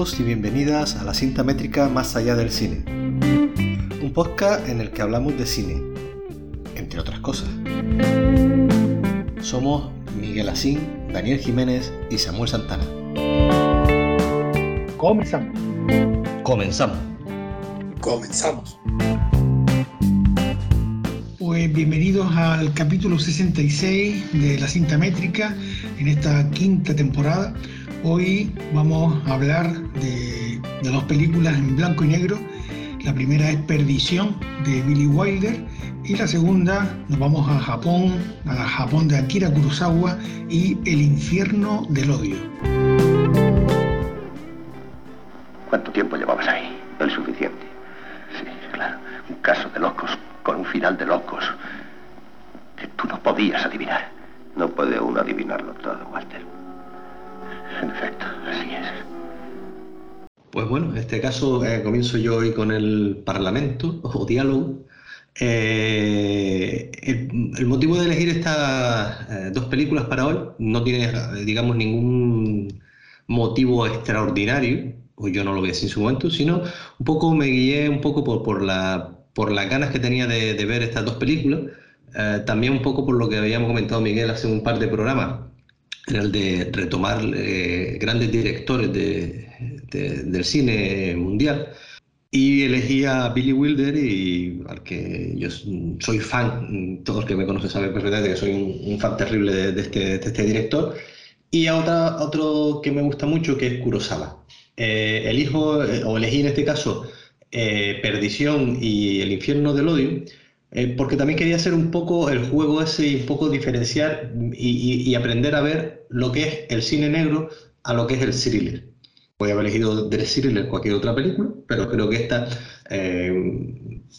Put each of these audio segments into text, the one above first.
Bienvenidos y bienvenidas a la cinta métrica Más allá del cine. Un podcast en el que hablamos de cine, entre otras cosas. Somos Miguel Asín, Daniel Jiménez y Samuel Santana. Comenzamos. Comenzamos. Comenzamos. Pues bienvenidos al capítulo 66 de la cinta métrica en esta quinta temporada Hoy vamos a hablar de, dos películas en blanco y negro. La primera es Perdición de Billy Wilder y la segunda nos vamos a Japón, a Japón de Akira Kurosawa y El infierno del odio. ¿Cuánto tiempo llevabas ahí? El suficiente. Sí, claro. Un caso de locos con un final de locos que tú no podías adivinar. No puede uno adivinarlo todo, Walter. En efecto, así es. Pues bueno, en este caso eh, comienzo yo hoy con el Parlamento o diálogo. Eh, el, motivo de elegir estas eh, dos películas para hoy no tiene, digamos, ningún motivo extraordinario, o yo no lo vi así en su momento, sino un poco me guié un poco por, por, la, por las ganas que tenía de, de ver estas dos películas, también un poco por lo que habíamos comentado Miguel hace un par de programas, el de retomar eh, grandes directores del cine mundial. Y elegí a Billy Wilder, y al que yo soy fan, todo el que me conoce sabe perfectamente que soy un, fan terrible de, este, este, director. Y a otra, otro que me gusta mucho, que es Kurosawa. Eh, elijo, eh, o elegí en este caso, Perdición y El infierno del odio, eh, porque también quería hacer un poco el juego ese y un poco diferenciar y, aprender a ver lo que es el cine negro a lo que es el thriller. Podría haber elegido del thriller cualquier otra película, pero creo que esta, eh,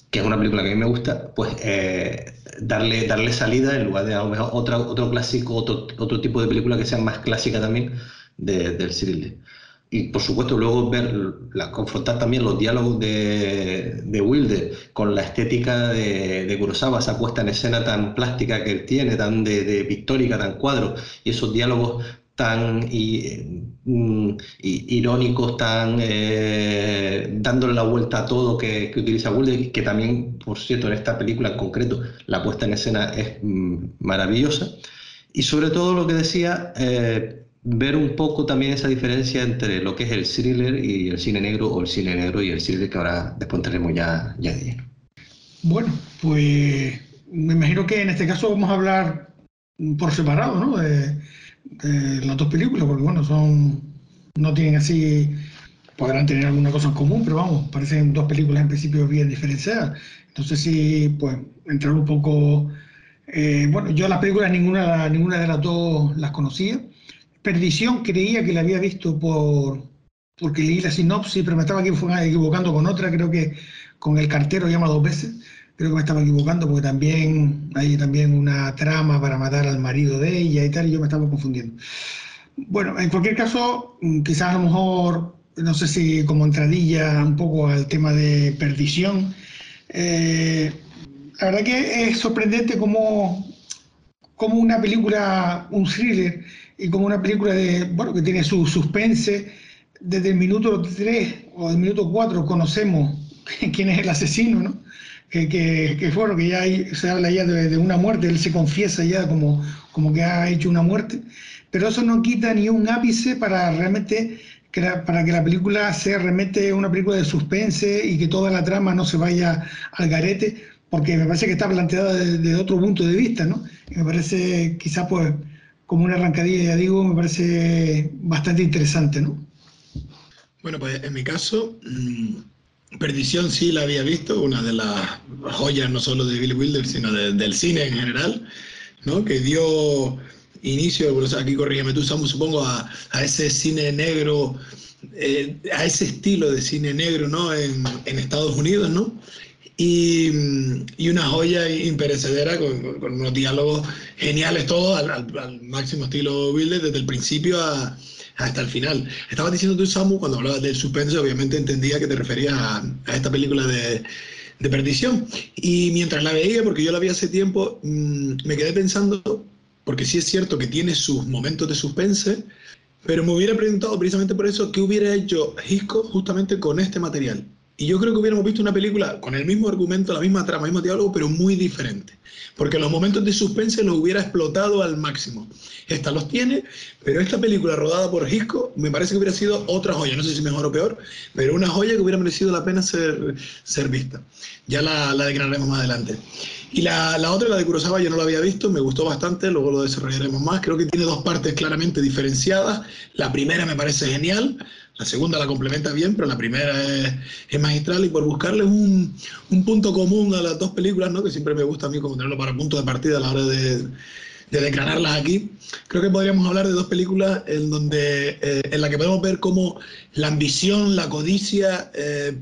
que es una película que a mí me gusta, pues eh, darle, darle salida en lugar de a lo mejor otra, otro clásico, otro, otro tipo de película que sea más clásica también del thriller y por supuesto luego ver, confrontar también los diálogos de, de Wilder con la estética de, de, Kurosawa, esa puesta en escena tan plástica que él tiene, tan de, pictórica, tan cuadro, y esos diálogos tan mm, irónicos, tan eh, dándole la vuelta a todo que, que, utiliza Wilder, que también, por cierto, en esta película en concreto, la puesta en escena es mm, maravillosa. Y sobre todo lo que decía, eh, ver un poco también esa diferencia entre lo que es el thriller y el cine negro o el cine negro y el thriller que ahora después tenemos ya, ya de lleno. Bueno, pues me imagino que en este caso vamos a hablar por separado, ¿no? De, las dos películas, porque bueno, son no tienen así, podrán tener alguna cosa en común, pero vamos, parecen dos películas en principio bien diferenciadas. Entonces sí, pues entrar un poco, eh, bueno, yo las películas ninguna, ninguna de las dos las conocía, Perdición creía que la había visto por porque leí la sinopsis, pero me estaba equivocando con otra, creo que con el cartero llama dos veces, creo que me estaba equivocando porque también hay también una trama para matar al marido de ella y tal, y yo me estaba confundiendo. Bueno, en cualquier caso, quizás a lo mejor, no sé si como entradilla un poco al tema de perdición, eh, la verdad que es sorprendente cómo, cómo una película, un thriller, y como una película de, bueno, que tiene su suspense, desde el minuto 3 o el minuto 4 conocemos quién es el asesino, ¿no? Que, que, que bueno, que ya se habla ya de, una muerte, él se confiesa ya como, como que ha hecho una muerte, pero eso no quita ni un ápice para realmente que para que la película sea realmente una película de suspense y que toda la trama no se vaya al garete, porque me parece que está planteada desde otro punto de vista, ¿no? Y me parece quizás pues como una arrancadilla, ya digo, me parece bastante interesante, ¿no? Bueno, pues en mi caso, mm, Perdición sí la había visto, una de las joyas no solo de Billy Wilder, sino del cine en general, ¿no? Que dio inicio, aquí corrígeme tú, Samu, supongo, a, ese cine negro, eh, a ese estilo de cine negro, ¿no? En, en Estados Unidos, ¿no? Y, una joya imperecedera con, unos diálogos geniales todos al, máximo estilo Wilder desde el principio hasta el final. Estabas diciendo tú, Samu, cuando hablabas del suspense, obviamente entendía que te referías a, esta película de, de, perdición. Y mientras la veía, porque yo la vi hace tiempo, mm, me quedé pensando, porque sí es cierto que tiene sus momentos de suspense, pero me hubiera preguntado precisamente por eso qué hubiera hecho Hitchcock justamente con este material. Y yo creo que hubiéramos visto una película con el mismo argumento, la misma trama, el mismo diálogo, pero muy diferente. Porque los momentos de suspense los hubiera explotado al máximo. Esta los tiene, pero esta película rodada por Hitchcock me parece que hubiera sido otra joya. No sé si mejor o peor, pero una joya que hubiera merecido la pena ser, ser vista. Ya la, la declararemos más adelante. Y la, la, otra, la de Kurosawa, yo no la había visto, me gustó bastante, luego lo desarrollaremos más. Creo que tiene dos partes claramente diferenciadas. La primera me parece genial, la segunda la complementa bien, pero la primera es, magistral y por buscarle un, un, punto común a las dos películas, ¿no? que siempre me gusta a mí como tenerlo para punto de partida a la hora de, de declararlas aquí, creo que podríamos hablar de dos películas en donde eh, en la que podemos ver cómo la ambición, la codicia, eh,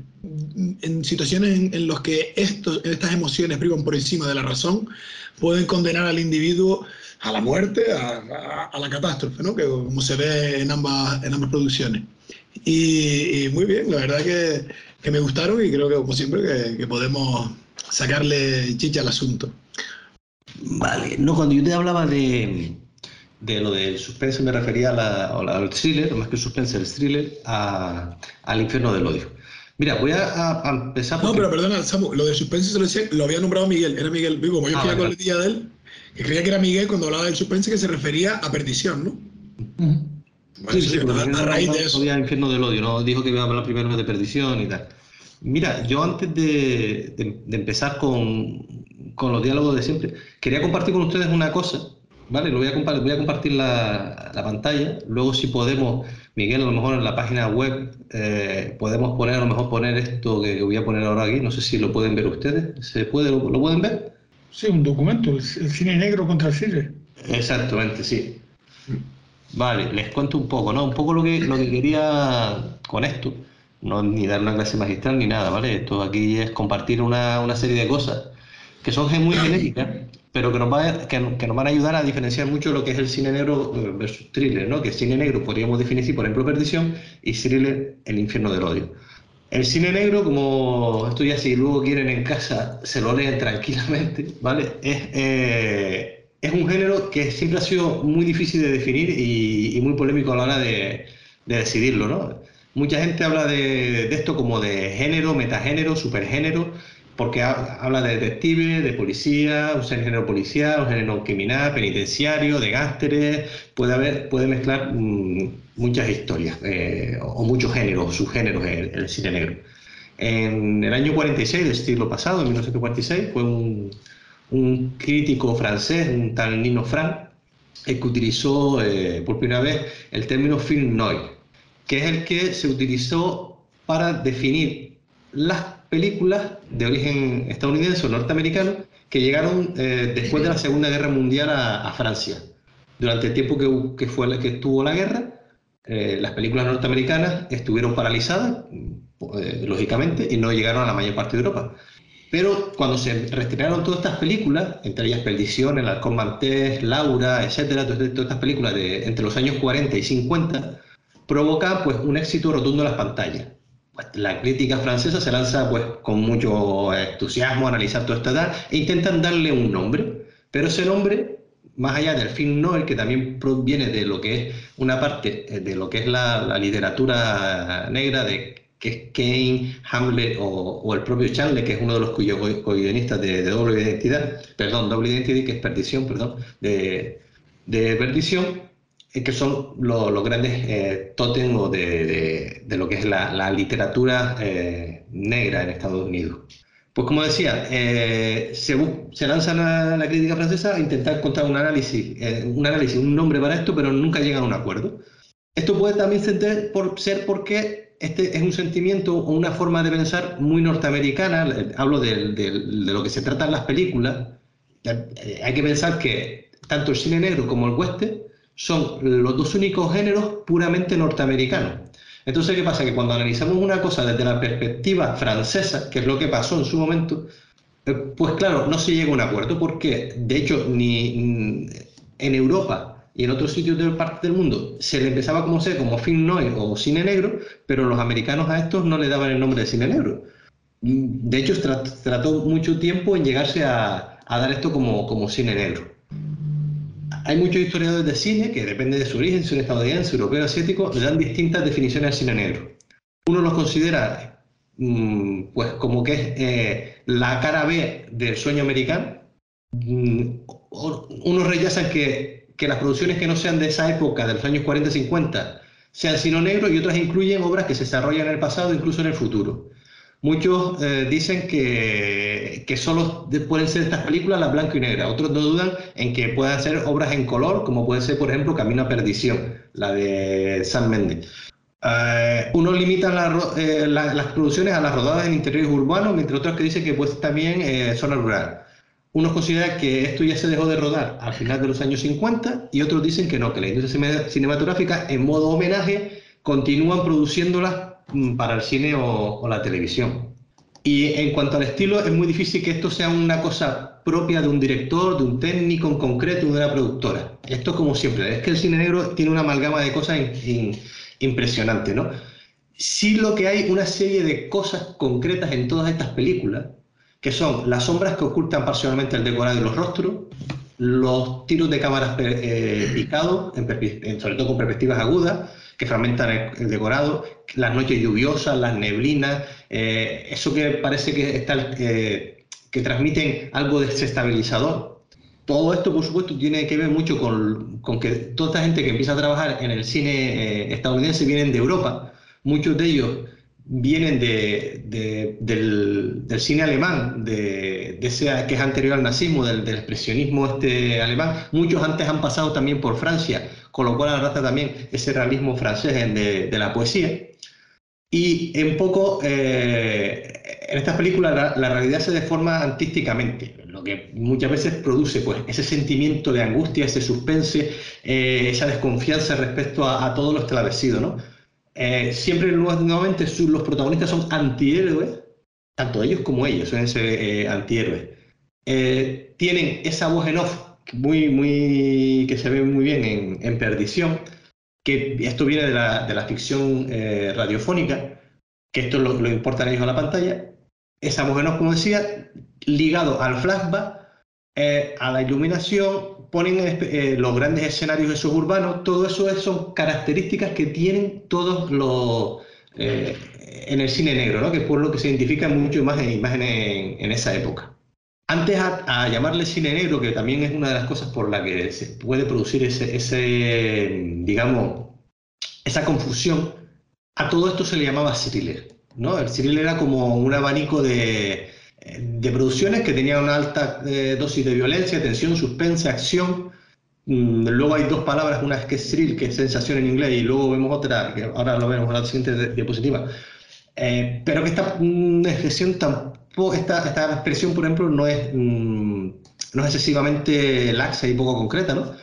en situaciones en, en las que estos, estas emociones privan por encima de la razón, pueden condenar al individuo a la muerte, a, a, a la catástrofe, ¿no? que como se ve en ambas, en ambas producciones. Y, y, muy bien, la verdad que, que, me gustaron y creo que como siempre que, que, podemos sacarle chicha al asunto. Vale, no, cuando yo te hablaba de, de lo del suspense me refería a la, al thriller, más que el suspense, el thriller, a, al infierno del odio. Mira, voy a, a empezar. No, pero perdona, Samu, lo del suspense se lo decía, lo había nombrado Miguel, era Miguel. Digo, como yo ah, fui a coletilla de él, que creía que era Miguel cuando hablaba del suspense que se refería a perdición, ¿no? Uh -huh. Sí, sí, a, a, raíz de eso. Infierno del odio, ¿no? Dijo que iba a hablar primero de perdición y tal. Mira, yo antes de, de, de empezar con, con, los diálogos de siempre, quería compartir con ustedes una cosa, ¿vale? Lo voy a compartir, voy a compartir la, la, pantalla. Luego, si podemos, Miguel, a lo mejor en la página web eh, podemos poner, a lo mejor poner esto que, que, voy a poner ahora aquí. No sé si lo pueden ver ustedes. ¿Se puede, lo, lo pueden ver? Sí, un documento, el, el cine negro contra el cine. Exactamente, sí. Vale, les cuento un poco, ¿no? Un poco lo que, lo que quería con esto, no ni dar una clase magistral ni nada, ¿vale? Esto aquí es compartir una, una serie de cosas que son muy genéricas, pero que nos, va, que, que, nos van a ayudar a diferenciar mucho lo que es el cine negro versus thriller, ¿no? Que cine negro podríamos definir, por ejemplo, Perdición, y thriller, El infierno del odio. El cine negro, como esto ya si luego quieren en casa, se lo leen tranquilamente, ¿vale? Es... Eh, es un género que siempre ha sido muy difícil de definir y, muy polémico a la hora de, de decidirlo, ¿no? Mucha gente habla de, esto como de género, metagénero, supergénero, porque ha, habla de detective, de policía, un género policial, un género criminal, penitenciario, de gásteres, puede haber, puede mezclar mmm, muchas historias, eh, o muchos géneros, subgéneros en el cine negro. En el año 46 del siglo pasado, en 1946, fue un, un crítico francés, un tal Nino Frank, el que utilizó eh, por primera vez el término film noir, que es el que se utilizó para definir las películas de origen estadounidense o norteamericano que llegaron eh, después de la Segunda Guerra Mundial a, Francia. Durante el tiempo que, que, fue, que estuvo la guerra, eh, las películas norteamericanas estuvieron paralizadas, lógicamente, y no llegaron a la mayor parte de Europa. Pero cuando se reestrenaron todas estas películas, entre ellas Perdición, El Halcón Maltés, Laura, etcétera, todas, estas películas de entre los años 40 y 50, provocan pues, un éxito rotundo en las pantallas. Pues, la crítica francesa se lanza pues, con mucho entusiasmo a analizar toda esta edad e intentan darle un nombre, pero ese nombre, más allá del film noir, que también proviene de lo que es una parte eh, de lo que es la, la literatura negra de que es Kane, Hamlet o, el propio Chandler, que es uno de los cuyos co-guionistas de, de, Doble Identidad, perdón, Doble Identidad, que es Perdición, perdón, de, de Perdición, eh, que son los lo grandes eh, de, de, lo que es la, literatura eh, negra en Estados Unidos. Pues como decía, eh, se, se, lanza la, la, crítica francesa a intentar encontrar un análisis, eh, un análisis, un nombre para esto, pero nunca llegan a un acuerdo. Esto puede también ser, por, ser porque este es un sentimiento o una forma de pensar muy norteamericana, hablo de, de, de lo que se trata en las películas, eh, hay que pensar que tanto el cine negro como el western son los dos únicos géneros puramente norteamericanos. Entonces, ¿qué pasa? Que cuando analizamos una cosa desde la perspectiva francesa, que es lo que pasó en su momento, eh, pues claro, no se llega a un acuerdo, porque de hecho ni en Europa y en otros sitios de parte del mundo se le empezaba a conocer como film noir o cine negro, pero los americanos a estos no le daban el nombre de cine negro. De hecho, trató mucho tiempo en llegarse a, a dar esto como, como cine negro. hay muchos historiadores de cine que depende de su origen, si es estadounidense, europeo, asiático, le dan distintas definiciones al cine negro. Uno los considera mm, pues como que es eh, la cara B del sueño americano. Mm, unos rechazan que, que las producciones que no sean de esa época, de los años 40-50, sean cine negro y otras incluyen obras que se desarrollan en el pasado, incluso en el futuro. Muchos eh, dicen que, que, solo pueden ser estas películas las blanco y negra. Otros no dudan en que puedan ser obras en color, como puede ser, por ejemplo, Camino a Perdición, la de San Méndez. Uh, unos limitan eh, las producciones a las rodadas en interiores urbanos, mientras otros que dicen que pues también eh, zona rural. Unos consideran que esto ya se dejó de rodar al final de los años 50 y otros dicen que no, que la industria cinematográfica en modo homenaje continúan produciéndolas Mm, para el cine o, la televisión. Y en cuanto al estilo, es muy difícil que esto sea una cosa propia de un director, de un técnico en concreto, de una productora. Esto como siempre, es que el cine negro tiene una amalgama de cosas impresionante, ¿no? Sí lo que hay una serie de cosas concretas en todas estas películas, que son las sombras que ocultan parcialmente el decorado y los rostros, los tiros de cámaras eh, picados, sobre todo con perspectivas agudas, que fragmentan el, decorado, las noches lluviosas, las neblinas, eh, eso que parece que, está, eh, que transmiten algo desestabilizador. Todo esto, por supuesto, tiene que ver mucho con, con que toda esta gente que empieza a trabajar en el cine eh, estadounidense vienen de Europa. Muchos de ellos vienen de, del, del, cine alemán, de, ese que es anterior al nazismo, del, del, expresionismo este alemán. Muchos antes han pasado también por Francia con lo cual arrastra también ese realismo francés de, la poesía. Y en poco, eh, en estas películas la, realidad se deforma artísticamente, lo que muchas veces produce pues, ese sentimiento de angustia, ese suspense, eh, esa desconfianza respecto a, todo lo establecido. ¿no? Eh, siempre nuevamente los protagonistas son antihéroes, tanto ellos como ellos suelen ser antihéroes. tienen esa voz en off muy, muy, que se ve muy bien en, Perdición, que esto viene de la, de la ficción eh, radiofónica, que esto lo, lo importan ellos a la pantalla. Esa mujer, como decía, ligado al flashback, eh, a la iluminación, ponen eh, los grandes escenarios esos urbanos, todo eso son características que tienen todos los en el cine negro, ¿no? que es por lo que se identifica mucho más en imágenes en esa época. Antes a, llamarle cine negro, que también es una de las cosas por la que se puede producir ese, digamos, esa confusión, a todo esto se le llamaba thriller. ¿no? El thriller era como un abanico de, producciones que tenían una alta eh, dosis de violencia, tensión, suspense, acción. Mm, luego hay dos palabras, una es que es thrill, que es sensación en inglés, y luego vemos otra, que ahora lo vemos en la siguiente diapositiva. Eh, pero que esta una expresión tan esta, esta expresión, por ejemplo, no es, mm, no es excesivamente laxa y poco concreta, ¿no?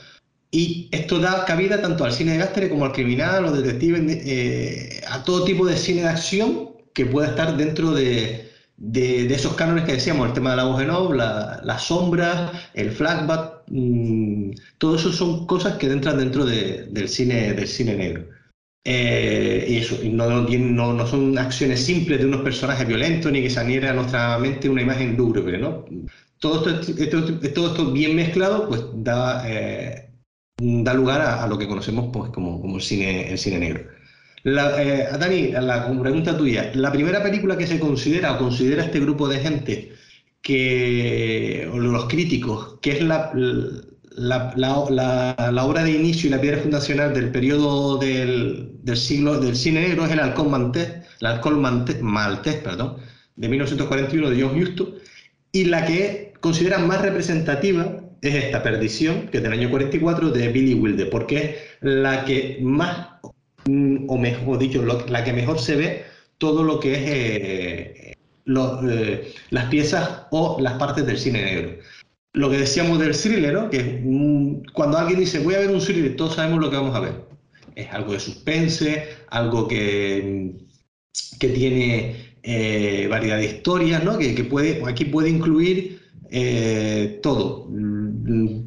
Y esto da cabida tanto al cine de Gastere como al criminal o detective, eh, a todo tipo de cine de acción que pueda estar dentro de, de, esos cánones que decíamos, el tema de la voz en off, la, las sombras, el flashback, mm, todo eso son cosas que entran dentro de, del, cine, del cine negro. Eh, y eso, no, no, no, son acciones simples de unos personajes violentos ni que se aniera a nuestra mente una imagen lúgubre, ¿no? Todo esto, todo esto bien mezclado pues da, eh, da lugar a, lo que conocemos pues, como, como el, cine, el cine negro. La, eh, Dani, la pregunta tuya, la primera película que se considera o considera este grupo de gente que, o los críticos, que es la, la, la, obra de inicio y la piedra fundacional del periodo del, del siglo del cine negro es el Halcón Maltés, el Halcón Maltés, perdón, de 1941 de John Huston, y la que considera más representativa es esta Perdición, que es del año 44, de Billy Wilder, porque es la que más, o mejor dicho, la que mejor se ve todo lo que es eh, eh, las piezas o las partes del cine negro lo que decíamos del thriller, ¿no? que cuando alguien dice voy a ver un thriller, todos sabemos lo que vamos a ver. Es algo de suspense, algo que, que tiene eh, variedad de historias, ¿no? que, puede, aquí puede incluir eh, todo,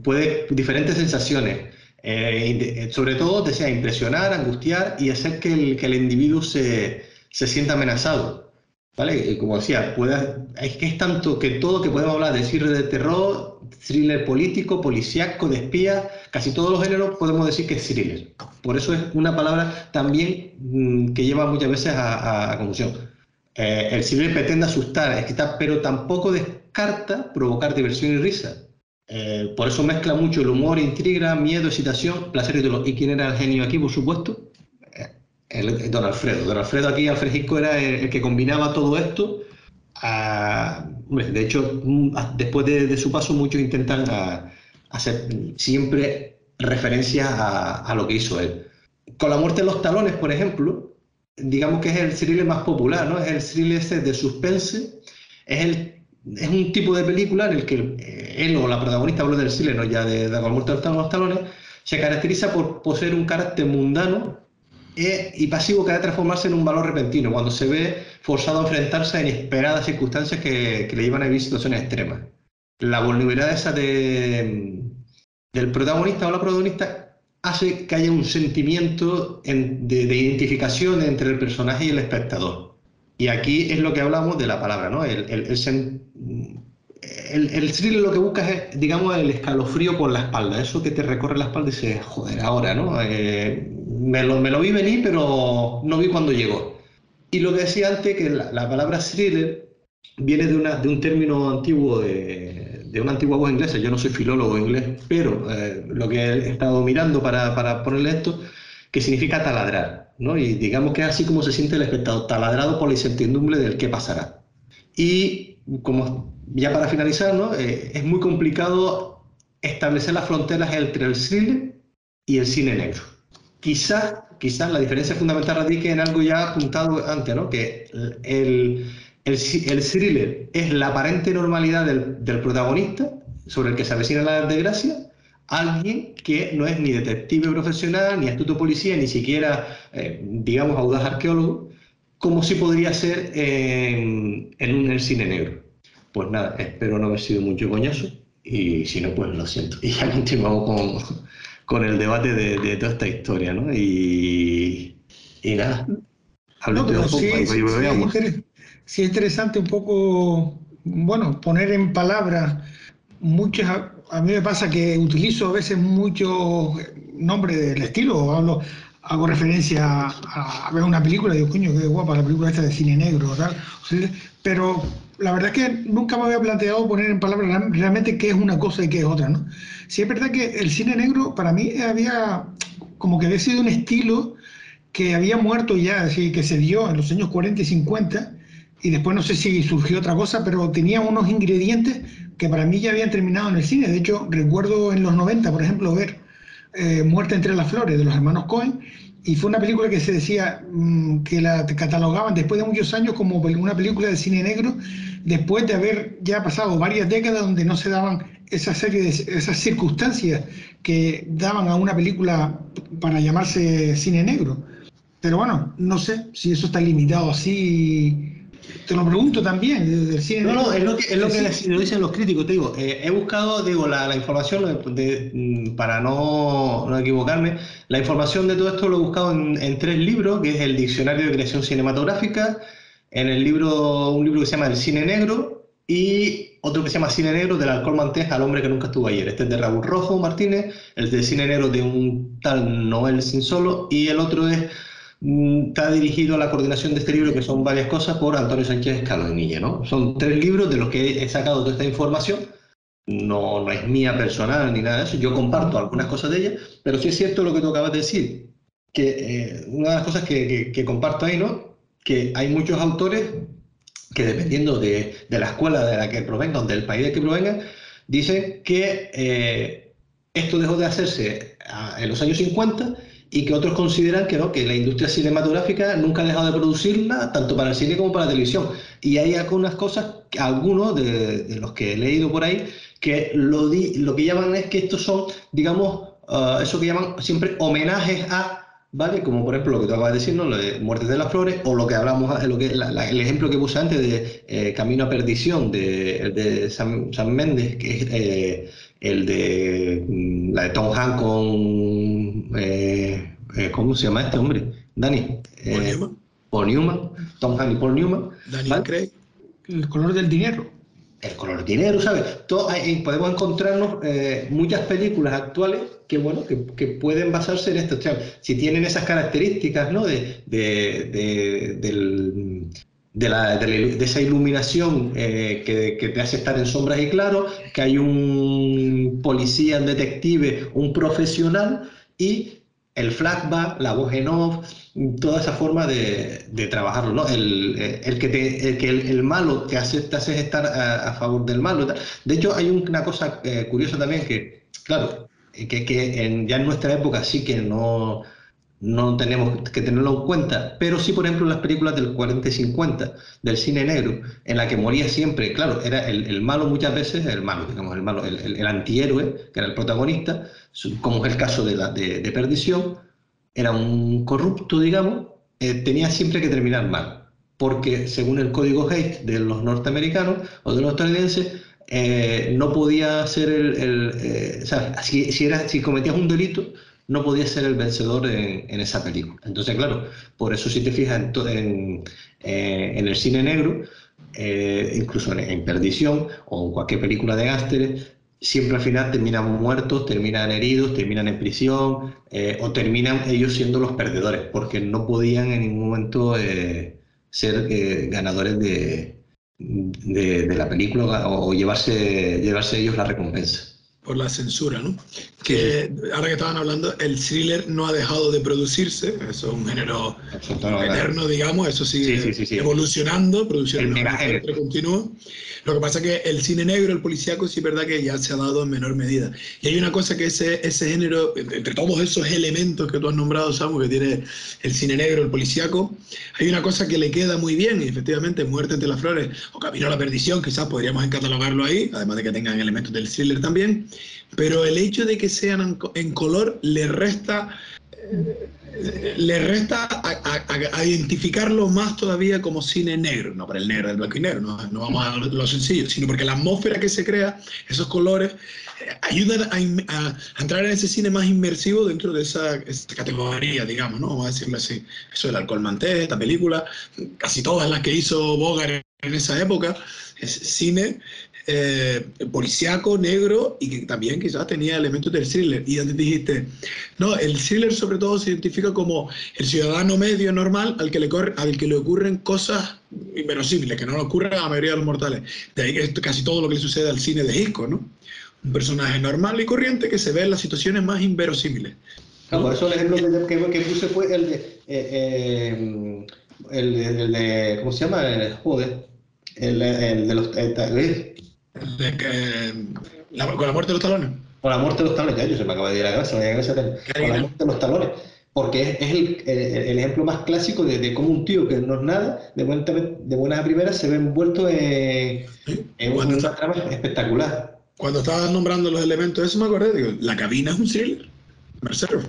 puede diferentes sensaciones. Eh, sobre todo, desea impresionar, angustiar y hacer que el, que el individuo se, se sienta amenazado ¿vale? Como decía, es que es tanto que todo que podemos hablar de thriller de terror, thriller político, policíaco, de espías, casi todos los géneros podemos decir que es thriller. Por eso es una palabra también mm, que lleva muchas veces a, confusión. Eh, el thriller pretende asustar, pero tampoco descarta provocar diversión y risa. Eh, por eso mezcla mucho el humor, intriga, miedo, excitación, placer y dolor. ¿Y quién era el genio aquí, por supuesto? el, don Alfredo. Don Alfredo aquí, Alfred era el, que combinaba todo esto. de hecho, mm, después de, su paso, muchos intentan hacer siempre referencias a, lo que hizo él. Con la muerte de los talones, por ejemplo, digamos que es el thriller más popular, ¿no? Es el thriller este de suspense, es un tipo de película en el que él o la protagonista, hablo del thriller, no ya de, de, muerte de los talones, se caracteriza por poseer un carácter mundano y pasivo que ha de transformarse en un valor repentino cuando se ve forzado a enfrentarse a inesperadas circunstancias que, le llevan a vivir situaciones extremas. La vulnerabilidad esa de, del protagonista o la protagonista hace que haya un sentimiento de, identificación entre el personaje y el espectador. Y aquí es lo que hablamos de la palabra, ¿no? El, el, el, thriller lo que busca es, digamos, el escalofrío por la espalda, eso que te recorre la espalda y dices, joder, ahora, ¿no? Eh, me, lo, me, lo, vi venir, pero no vi cuando llegó. Y lo que decía antes, que la, palabra thriller viene de, una, de un término antiguo, de, de, una antigua voz inglesa, yo no soy filólogo inglés, pero eh, lo que he estado mirando para, para ponerle esto, que significa taladrar, ¿no? Y digamos que es así como se siente el espectador, taladrado por la incertidumbre del qué pasará. Y como ya para finalizar, ¿no? Eh, es muy complicado establecer las fronteras entre el thriller y el cine negro. Quizás, quizás la diferencia fundamental radique en algo ya apuntado antes, ¿no? que el, el, el thriller es la aparente normalidad del, del, protagonista sobre el que se avecina la desgracia, alguien que no es ni detective profesional, ni astuto policía, ni siquiera, eh, digamos, audaz arqueólogo, como si podría ser en, en el cine negro. Pues nada, espero no haber sido mucho coñazo y si no, pues lo siento. Y ya continuamos con, con el debate de, de, toda esta historia, ¿no? Y, y nada, no, pero sí, sí, sí, es interesante un poco, bueno, poner en palabras muchas. A mí me pasa que utilizo a veces muchos nombres del estilo, hablo, hago referencia a, ver una película digo, coño, qué guapa la película esta de cine negro, tal. Pero la verdad es que nunca me había planteado poner en palabras realmente qué es una cosa y qué es otra, ¿no? Sí es verdad que el cine negro para mí había como que había sido un estilo que había muerto ya, así que se dio en los años 40 y 50 y después no sé si surgió otra cosa, pero tenía unos ingredientes que para mí ya habían terminado en el cine. De hecho, recuerdo en los 90, por ejemplo, ver eh, Muerte entre las flores de los hermanos Cohen y fue una película que se decía mm, que la catalogaban después de muchos años como una película de cine negro, después de haber ya pasado varias décadas donde no se daban esa serie esas circunstancias que daban a una película para llamarse cine negro. Pero bueno, no sé si eso está limitado así te lo pregunto también, del cine. No, no, es lo que, es lo, que lo dicen los críticos. Te digo, eh, he buscado digo, la, la información de, mm, para no, no, equivocarme. La información de todo esto lo he buscado en, en, tres libros, que es el Diccionario de Creación Cinematográfica, en el libro, un libro que se llama El Cine Negro y otro que se llama Cine Negro del alcohol mantés al hombre que nunca estuvo ayer. Este es de Raúl Rojo Martínez, el de Cine Negro de un tal Noel Sin Solo y el otro es está dirigido a la coordinación de este libro, que son varias cosas, por Antonio Sánchez Calonilla. ¿no? Son tres libros de los que he sacado toda esta información. No, no es mía personal ni nada de eso. Yo comparto algunas cosas de ella, pero sí es cierto lo que tú acabas de decir, que eh, una de las cosas que, que, comparto ahí, ¿no? que hay muchos autores que dependiendo de, de, la escuela de la que provengan, del país de que provengan, dicen que eh, esto dejó de hacerse en los años 50 y que otros consideran que, ¿no? que la industria cinematográfica nunca ha dejado de producirla, tanto para el cine como para la televisión. Y hay algunas cosas, algunos de, los que he leído por ahí, que lo, lo que llaman es que estos son, digamos, uh, eso que llaman siempre homenajes a, ¿vale? Como por ejemplo lo que tú acabas de decir, ¿no? Lo de Muertes de las Flores, o lo que hablamos, lo que, el ejemplo que puse antes de eh, Camino a Perdición, de, de San, Méndez, que es eh, el de mm, la de Tom Hanks con eh, eh, ¿cómo se llama este hombre? Dani. Eh, Paul Newman, Tom Hanks y Paul Newman. Daniel Craig. El color del dinero. El color del dinero, ¿sabes? Todo, podemos encontrarnos eh, muchas películas actuales que, bueno, que, que, pueden basarse en esto. O sea, si tienen esas características, ¿no? De, de, de, del, de, la, de, esa iluminación eh, que, que, te hace estar en sombras y claros, que hay un policía, un detective, un profesional y el flashback, la voz en off, toda esa forma de, de trabajarlo, ¿no? El, el que, te, el, que el, malo te hace, te hace estar a, a, favor del malo. De hecho, hay una cosa eh, curiosa también que, claro, que, que en, ya en nuestra época sí que no, no tenemos que tenerlo en cuenta, pero sí, por ejemplo, las películas del 40 y 50, del cine negro, en la que moría siempre, claro, era el, el malo muchas veces, el malo, digamos, el malo, el, el, antihéroe, que era el protagonista, como es el caso de, la, de, Perdición, era un corrupto, digamos, eh, tenía siempre que terminar mal, porque según el código Hays de los norteamericanos o de los estadounidenses, eh, no podía ser el, el eh, o sea, si, si, era, si cometías un delito, no podía ser el vencedor en, esa película. Entonces, claro, por eso si te fijas en, eh, el cine negro, eh, incluso en, Perdición o en cualquier película de gásteres, siempre al final terminan muertos, terminan heridos, terminan en prisión eh, o terminan ellos siendo los perdedores, porque no podían en ningún momento ser ganadores de, la película o, o llevarse, llevarse ellos la recompensa por la censura, ¿no? Que ahora que estaban hablando, el thriller no ha dejado de producirse, eso es un género eterno, digamos, eso sigue sí, sí, sí, evolucionando, produciendo un continuo. Lo que pasa es que el cine negro, el policíaco, sí es verdad que ya se ha dado en menor medida. Y hay una cosa que ese, ese género, entre todos esos elementos que tú has nombrado, Samu, que tiene el cine negro, el policíaco, hay una cosa que le queda muy bien, y efectivamente, Muerte entre las flores o Camino a la perdición, quizás podríamos encatalogarlo ahí, además de que tengan elementos del thriller también, pero el hecho de que sean en color le resta le resta a, identificarlo más todavía como cine negro, no para el negro del blanco y negro, no, no vamos a lo, lo, sencillo, sino porque la atmósfera que se crea, esos colores, eh, ayudan a, entrar en ese cine más inmersivo dentro de esa, esa, categoría, digamos, ¿no? Vamos a decirlo así. Eso del alcohol manté, esta película, casi todas las que hizo Bogart en esa época, es cine eh, policíaco, negro y que también quizás tenía elementos del thriller. Y antes dijiste, no, el thriller sobre todo se identifica como el ciudadano medio normal al que le, corre, al que le ocurren cosas inverosímiles, que no le ocurren a la mayoría de los mortales. De ahí que casi todo lo que le sucede al cine de Hitchcock, ¿no? Un personaje normal y corriente que se ve en las situaciones más inverosímiles. Ah, por eso el ejemplo que, que, puse fue el de, eh, eh, ¿cómo se llama? El, de los... De que, la, con la muerte de los talones. Con la muerte de los talones, ya yo se me acaba de ir a la cabeza, me cabeza con la muerte de los talones. Porque es, es el, el, el, ejemplo más clásico de, de, cómo un tío que no es nada, de buena, de buena primera, se ve envuelto en, en una está, trama espectacular. Cuando estabas nombrando los elementos, eso me acordé, digo, la cabina es un thriller, Mercero.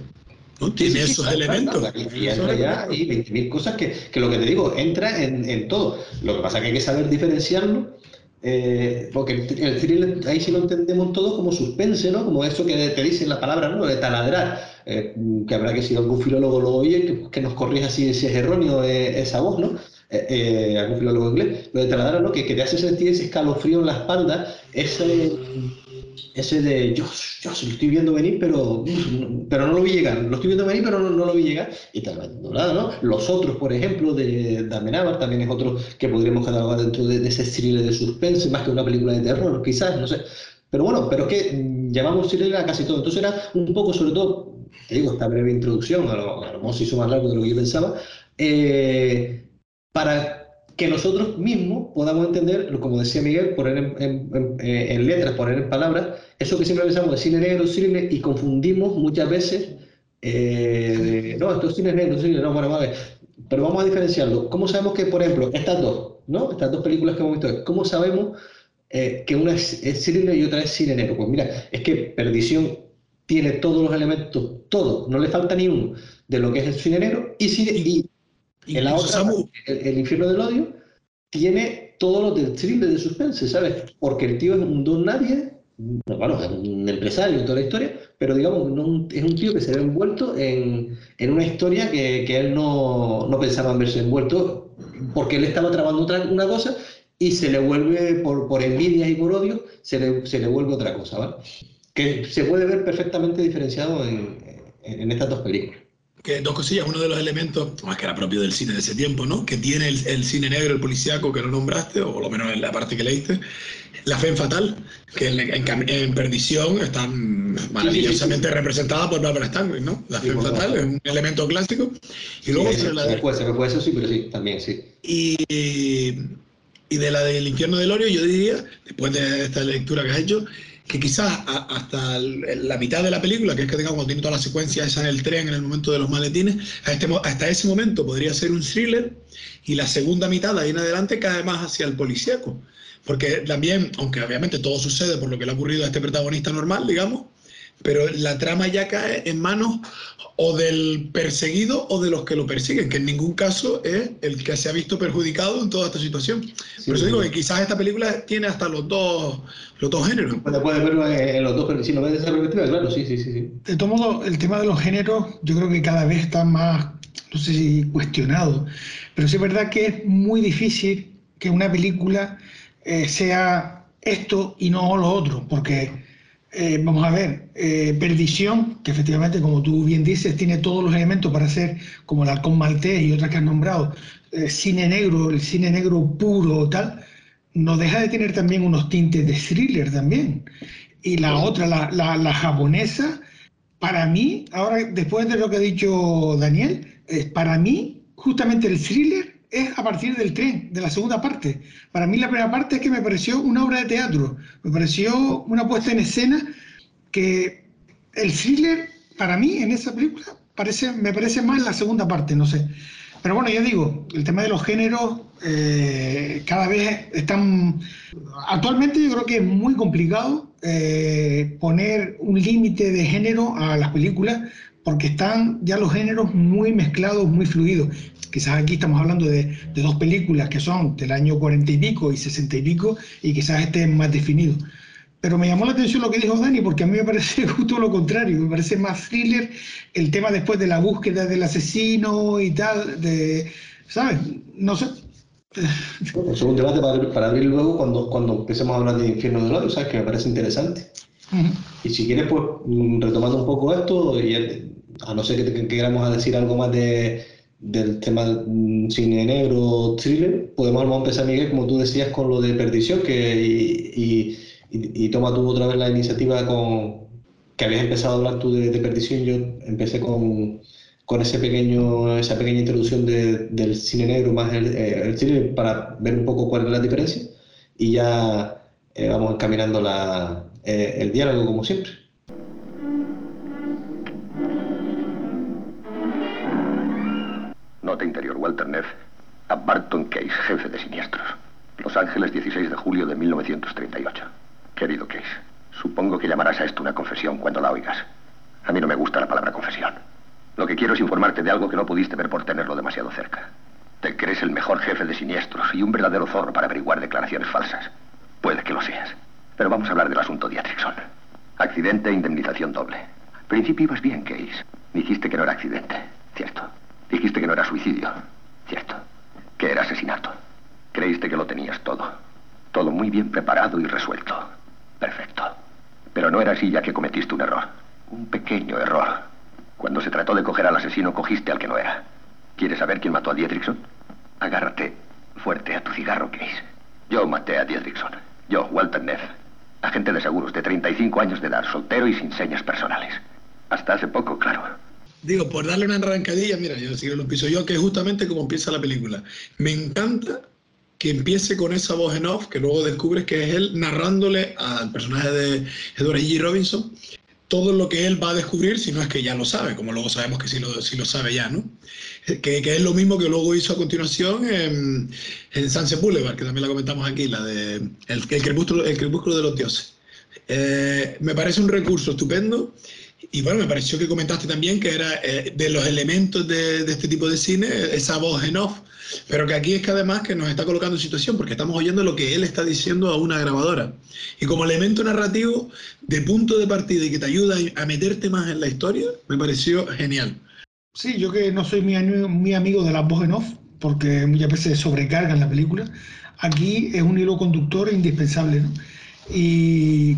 ¿no? Tiene sí, sí, esos elementos. Y entra ya y 20.000 cosas que, que, lo que te digo, entra en, en todo. Lo que pasa es que hay que saber diferenciarlo eh, porque el, ahí sí lo entendemos todo como suspense, ¿no? Como eso que te dice la palabra, ¿no? De taladrar, eh, que habrá que si algún filólogo lo oye, que, nos corrija si, si es erróneo eh, esa voz, ¿no? Algún filólogo inglés, lo de taladrar, ¿no? Que, que, te hace sentir ese escalofrío en la espalda, ese, ese de yo, yo lo estoy viendo venir, pero, pero no lo vi llegar, lo estoy viendo venir, pero no, no lo vi llegar, y tal nada, ¿no? Los otros, por ejemplo, de Damenábar, también es otro que podríamos catalogar dentro de, de, ese thriller de suspense, más que una película de terror, quizás, no sé. Pero bueno, pero es que llamamos thriller a casi todo. Entonces era un poco, sobre todo, te digo, esta breve introducción, a lo, a lo mejor se hizo más largo de lo que yo pensaba, eh, para que nosotros mismos podamos entender, como decía Miguel, poner eh, en, letras, poner en palabras, eso que siempre pensamos de cine negro, cine, y confundimos muchas veces, eh, no, esto es cine negro, cine, no, bueno, vale, pero vamos a diferenciarlo. ¿Cómo sabemos que, por ejemplo, estas dos, ¿no? Estas dos películas que hemos visto, ¿cómo sabemos eh, que una es, es cine y otra es cine negro? Pues mira, es que Perdición tiene todos los elementos, todo, no le falta ni uno de lo que es el cine negro, y, cine, y en la otra, el, el, infierno del odio, tiene todo lo del thriller de suspense, ¿sabes? Porque el tío es un don nadie bueno, un empresario en toda la historia, pero digamos, es un tío que se ve envuelto en, en una historia que, que él no, no, pensaba en verse envuelto, porque él estaba trabajando otra, una cosa y se le vuelve, por, por envidia y por odio, se le, se le vuelve otra cosa, ¿vale? Que se puede ver perfectamente diferenciado en, en estas dos películas que dos cosillas, uno de los elementos, más que era propio del cine de ese tiempo, ¿no? Que tiene el, el cine negro, el policíaco, que lo nombraste, o por lo menos en la parte que leíste, la fe fatal, que en, en, Perdición está maravillosamente representada por Barbara Stanwyck, ¿no? La fe fatal es un elemento clásico. Y luego sí, la de... ser, puede ser, sí, pero sí, también, sí. Y, y de la del infierno del Orio, yo diría, después de esta lectura que has hecho, que quizás hasta la mitad de la película, que es que digamos cuando tiene toda la secuencia esa en el tren, en el momento de los maletines, este hasta ese momento podría ser un thriller y la segunda mitad ahí en adelante cae más hacia el policíaco. Porque también, aunque obviamente todo sucede por lo que le ha ocurrido a este protagonista normal, digamos, pero la trama ya cae en manos o del perseguido o de los que lo persiguen, que en ningún caso es el que se ha visto perjudicado en toda esta situación. Por eso digo que quizás esta película tiene hasta los dos, los dos géneros. Puedes verlo en los dos, pero si no ves esa perspectiva, claro, sí, sí, sí. De todo modo, el tema de los géneros yo creo que cada vez está más, no sé si cuestionado, pero sí es verdad que es muy difícil que una película eh, sea esto y no lo otro, porque eh, vamos a ver, eh, Perdición, que efectivamente, como tú bien dices, tiene todos los elementos para ser como el Halcón Maltés y otras que has nombrado, eh, cine negro, el cine negro puro tal, no deja de tener también unos tintes de thriller también. Y la otra, la, la, japonesa, para mí, ahora después de lo que ha dicho Daniel, para mí, justamente el thriller es a partir del tren, de la segunda parte. Para mí la primera parte es que me pareció una obra de teatro, me pareció una puesta en escena que el thriller, para mí, en esa película, parece, me parece más la segunda parte, no sé. Pero bueno, ya digo, el tema de los géneros eh, cada vez están... Actualmente yo creo que es muy complicado eh, poner un límite de género a las películas porque están ya los géneros muy mezclados, muy fluidos. Quizás aquí estamos hablando de, dos películas que son del año cuarenta y pico y sesenta y pico, y quizás estén más definidos. Pero me llamó la atención lo que dijo Dani, porque a mí me parece justo lo contrario, me parece más thriller el tema después de la búsqueda del asesino y tal, de, ¿sabes? No sé. Bueno, es un debate para, para, abrir luego cuando, cuando empecemos a hablar de Infierno del Odio, ¿sabes? Que me parece interesante. Y si quieres, pues mm, retomando un poco esto, y a no ser que queramos decir algo más de, del tema mm, cine negro, thriller, podemos empezar, Miguel, como tú decías, con lo de Perdición, que, y, y, toma tú otra vez la iniciativa con que habías empezado a hablar tú de, Perdición, yo empecé con, con, ese pequeño, esa pequeña introducción de, del cine negro más el, eh, el, thriller para ver un poco cuál es la diferencia y ya eh, vamos encaminando la, eh, el diálogo como siempre. Interior, Walter Neff, a Barton Case, jefe de siniestros. Los Ángeles, 16 de julio de 1938. Querido Case, supongo que llamarás a esto una confesión cuando la oigas. A mí no me gusta la palabra confesión. Lo que quiero es informarte de algo que no pudiste ver por tenerlo demasiado cerca. Te crees el mejor jefe de siniestros y un verdadero zorro para averiguar declaraciones falsas. Puede que lo seas. Pero vamos a hablar del asunto Dietrichson. Accidente e indemnización doble. Al principio ibas bien, Case. Dijiste que no era accidente. Cierto. Dijiste que no era suicidio. Cierto. Que era asesinato. Creíste que lo tenías todo. Todo muy bien preparado y resuelto. Perfecto. Pero no era así ya que cometiste un error. Un pequeño error. Cuando se trató de coger al asesino, cogiste al que no era. ¿Quieres saber quién mató a Dietrichson? Agárrate fuerte a tu cigarro, Case. Yo maté a Dietrichson. Yo, Walter Neff. Agente de seguros de 35 años de edad, soltero y sin señas personales. Hasta hace poco, claro. Digo, por darle una arrancadilla, mira, yo si lo piso yo, que es justamente como empieza la película. Me encanta que empiece con esa voz en off, que luego descubres que es él narrándole al personaje de Edward G. Robinson todo lo que él va a descubrir, si no es que ya lo sabe, como luego sabemos que sí lo, lo sabe ya, ¿no? Que, es lo mismo que luego hizo a continuación en, en Sunset Boulevard, que también la comentamos aquí, la de El, el, crepúsculo, el crepúsculo de los dioses. Eh, me parece un recurso estupendo Y bueno, me pareció que comentaste también que era eh, de los elementos de, de, este tipo de cine, esa voz en off, pero que aquí es que además que nos está colocando en situación, porque estamos oyendo lo que él está diciendo a una grabadora. Y como elemento narrativo de punto de partida y que te ayuda a meterte más en la historia, me pareció genial. Sí, yo que no soy muy, muy amigo de la voz en off, porque muchas veces sobrecargan la película, aquí es un hilo conductor indispensable. ¿no? Y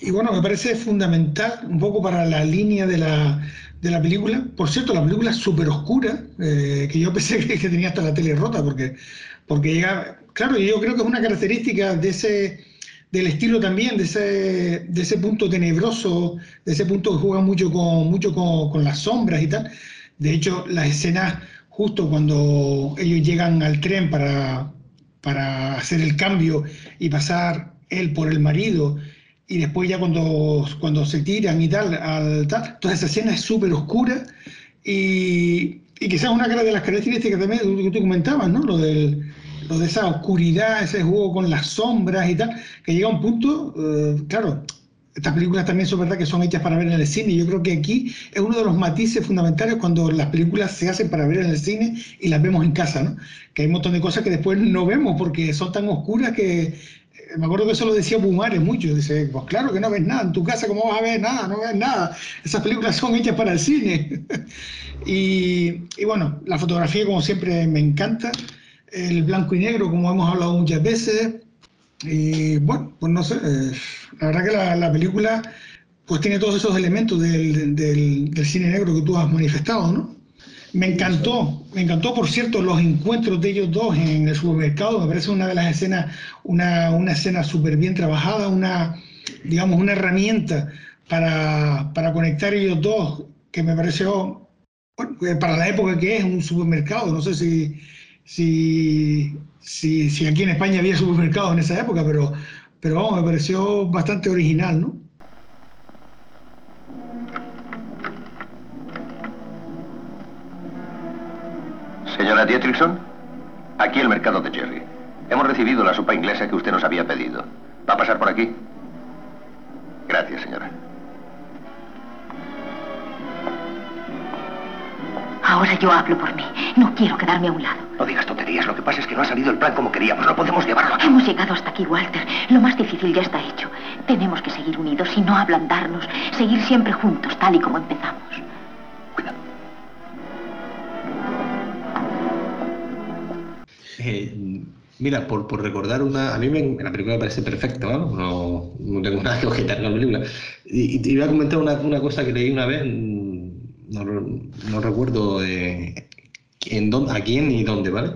y bueno, me parece fundamental un poco para la línea de la, de la película. Por cierto, la película es súper oscura, eh, que yo pensé que, tenía hasta la tele rota, porque, porque llega, claro, yo creo que es una característica de ese, del estilo también, de ese, de ese punto tenebroso, de ese punto que juega mucho con, mucho con, con las sombras y tal. De hecho, las escenas justo cuando ellos llegan al tren para, para hacer el cambio y pasar él por el marido y después ya cuando, cuando se tiran y tal, al, tal, toda esa escena es súper oscura y, y quizás una de las características también que tú comentabas, ¿no? Lo, del, lo de esa oscuridad, ese juego con las sombras y tal, que llega a un punto, eh, claro, estas películas también son verdad que son hechas para ver en el cine. Yo creo que aquí es uno de los matices fundamentales cuando las películas se hacen para ver en el cine y las vemos en casa, ¿no? Que hay un montón de cosas que después no vemos porque son tan oscuras que me acuerdo que eso lo decía Bumares mucho, dice, pues claro que no ves nada, en tu casa cómo vas a ver nada, no ves nada, esas películas son hechas para el cine. y, y, bueno, la fotografía como siempre me encanta, el blanco y negro como hemos hablado muchas veces, y bueno, pues no sé, eh, la verdad que la, la, película pues tiene todos esos elementos del, del cine negro que tú has manifestado, ¿no? Me encantó, me encantó, por cierto, los encuentros de ellos dos en el supermercado. Me parece una de las escenas, una, una escena súper bien trabajada, una, digamos, una herramienta para, para conectar ellos dos, que me pareció, bueno, para la época que es un supermercado. No sé si, si, si, si aquí en España había supermercados en esa época, pero, pero vamos, me pareció bastante original, ¿no? Señora Dietrichson, aquí el mercado de Jerry. Hemos recibido la sopa inglesa que usted nos había pedido. ¿Va a pasar por aquí? Gracias, señora. Ahora yo hablo por mí. No quiero quedarme a un lado. No digas tonterías. Lo que pasa es que no ha salido el plan como queríamos. No podemos llevarlo a Hemos llegado hasta aquí, Walter. Lo más difícil ya está hecho. Tenemos que seguir unidos y no ablandarnos. Seguir siempre juntos, tal y como empezamos. Eh, mira, por, por, recordar una. A mí me, la película me parece perfecta, ¿no? No, no tengo nada que objetar con la película. Y, te iba a comentar una, una, cosa que leí una vez, no, no recuerdo eh, en dónde, a quién ni dónde, ¿vale?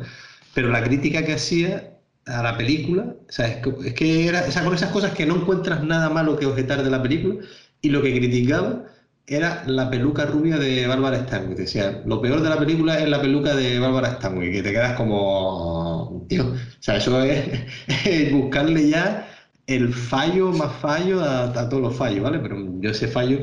Pero la crítica que hacía a la película, o sea, es que, es que era esa, con esas cosas que no encuentras nada malo que objetar de la película, y lo que criticaba era la peluca rubia de Bárbara Stanwyck. Decía, lo peor de la película es la peluca de Bárbara Stanwyck, que te quedas como, tío, o sea, eso es, buscarle ya el fallo más fallo a, todos los fallos, ¿vale? Pero yo ese fallo,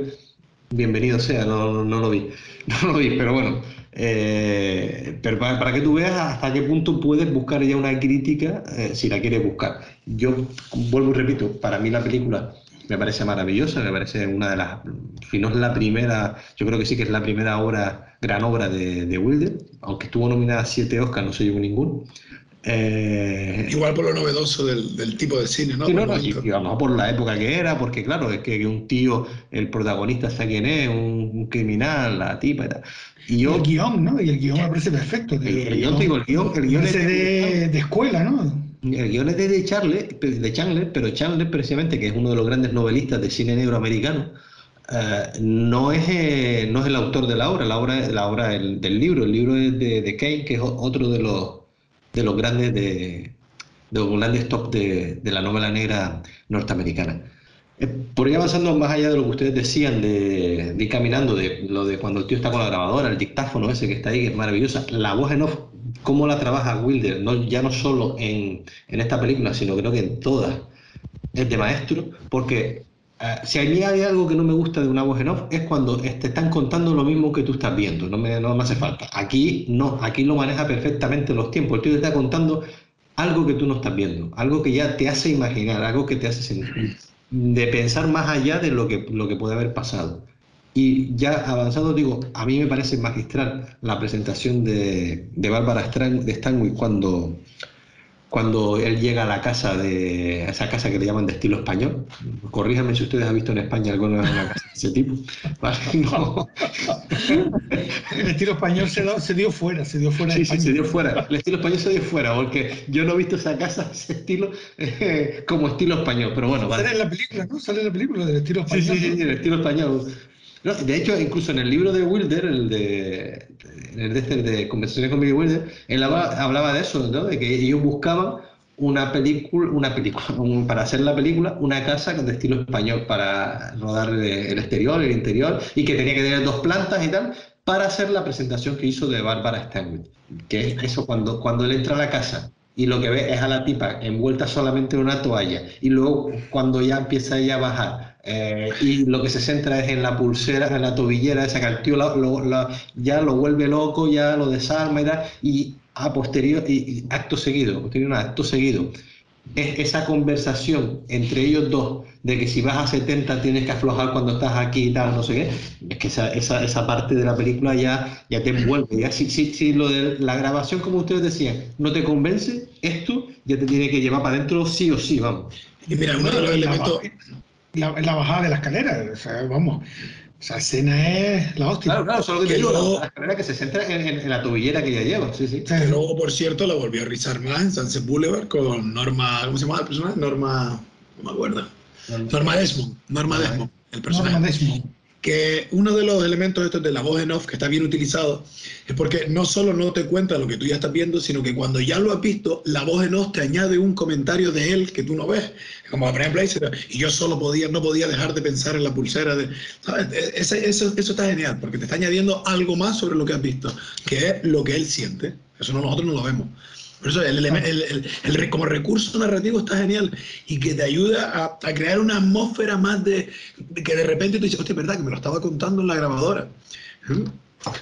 bienvenido sea, no, lo vi, no lo vi, pero bueno, eh, pero para, para, que tú veas hasta qué punto puedes buscar ya una crítica eh, si la quieres buscar. Yo vuelvo y repito, para mí la película me parece maravillosa, me parece una de las, si no es la primera, yo creo que sí que es la primera obra, gran obra de, de Wilder, aunque estuvo nominada a siete Oscars, no se llevó ninguno. Eh, Igual por lo novedoso del, del, tipo de cine, ¿no? Sí, no, no y, y, vamos, por la época que era, porque claro, es que, que un tío, el protagonista sabe quién es, un, un, criminal, la tipa y tal. Y, yo, el guion, ¿no? Y el guion me parece perfecto. El, el, guion, digo, el guion, el guion es de, de escuela, ¿no? El guion es de Chandler, de Chandler, pero Chandler precisamente, que es uno de los grandes novelistas de cine negro americano, uh, no, es, eh, no es el autor de la obra, la obra la obra del, del libro, el libro es de, de Kane, que es otro de los, de los grandes de, de los grandes top de, de la novela negra norteamericana. Eh, por ir avanzando más allá de lo que ustedes decían de, de, ir caminando, de lo de cuando el tío está con la grabadora, el dictáfono ese que está ahí, que es maravillosa, la voz en off, cómo la trabaja Wilder, no, ya no solo en, esta película, sino creo que en todas, es de maestro, porque uh, si a mí hay algo que no me gusta de una voz en off, es cuando te están contando lo mismo que tú estás viendo, no me, hace falta. Aquí no, aquí lo maneja perfectamente los tiempos, el está contando algo que tú no estás viendo, algo que ya te hace imaginar, algo que te hace sentir. de pensar más allá de lo que puede haber pasado. Y ya avanzado, digo, a mí me parece magistral la presentación de, de Bárbara de Stanwyck cuando, cuando él llega a la casa de a esa casa que le llaman de estilo español. Corríjame si ustedes han visto en España alguna casa de ese tipo. el estilo español se, se, dio fuera, se dio fuera. Sí, sí, se dio fuera. El estilo español se dio fuera, porque yo no he visto esa casa, ese estilo, eh, como estilo español. Pero bueno, vale. Sale en la película, ¿no? Sale en la película del estilo español. Sí, sí, sí, el estilo español. De hecho, incluso en el libro de Wilder, el de, el de, este, Conversaciones con Billy Wilder, él hablaba, de eso, ¿no? de que ellos buscaban una película, una película para hacer la película, una casa de estilo español para rodar el exterior, el interior, y que tenía que tener dos plantas y tal, para hacer la presentación que hizo de Barbara Stanwyck. Que es eso, cuando, cuando él entra a la casa y lo que ve es a la tipa envuelta solamente en una toalla, y luego cuando ya empieza ella a bajar, eh, y lo que se centra es en la pulsera, en la tobillera, esa que al tío ya lo vuelve loco, ya lo desarma y tal, y a posterior, y, acto seguido, posterior acto seguido, es esa conversación entre ellos dos de que si vas a 70 tienes que aflojar cuando estás aquí y tal, no sé qué, es que esa, esa, esa parte de la película ya, ya te envuelve. Ya, si, si, si, lo de la grabación, como ustedes decían, no te convence, esto ya te tiene que llevar para adentro sí o sí, vamos. Y mira, uno de los elementos la, la bajada de la escalera. O sea, vamos, esa escena es la hostia. Claro, claro, solo que, que luego, la escalera que se centra en, en, la tobillera que ella lleva. Sí, sí. Que luego, por cierto, la volvió a rizar más en Sunset Boulevard con Norma, ¿cómo se llama el personaje? Norma, no me acuerdo. Norma Desmond, Norma Desmond, el personaje. Norma Desmond que uno de los elementos estos de la voz en off que está bien utilizado es porque no solo no te cuenta lo que tú ya estás viendo, sino que cuando ya lo has visto, la voz en off te añade un comentario de él que tú no ves. Como por ejemplo, y yo solo podía, no podía dejar de pensar en la pulsera. De, ¿sabes? Eso, eso, eso está genial, porque te está añadiendo algo más sobre lo que has visto, que es lo que él siente. Eso nosotros no lo vemos. Por eso el, el, el, como recurso narrativo está genial y que te ayuda a, a crear una atmósfera más de, de, que de repente tú dices, hostia, es verdad que me lo estaba contando en la grabadora. ¿Mm?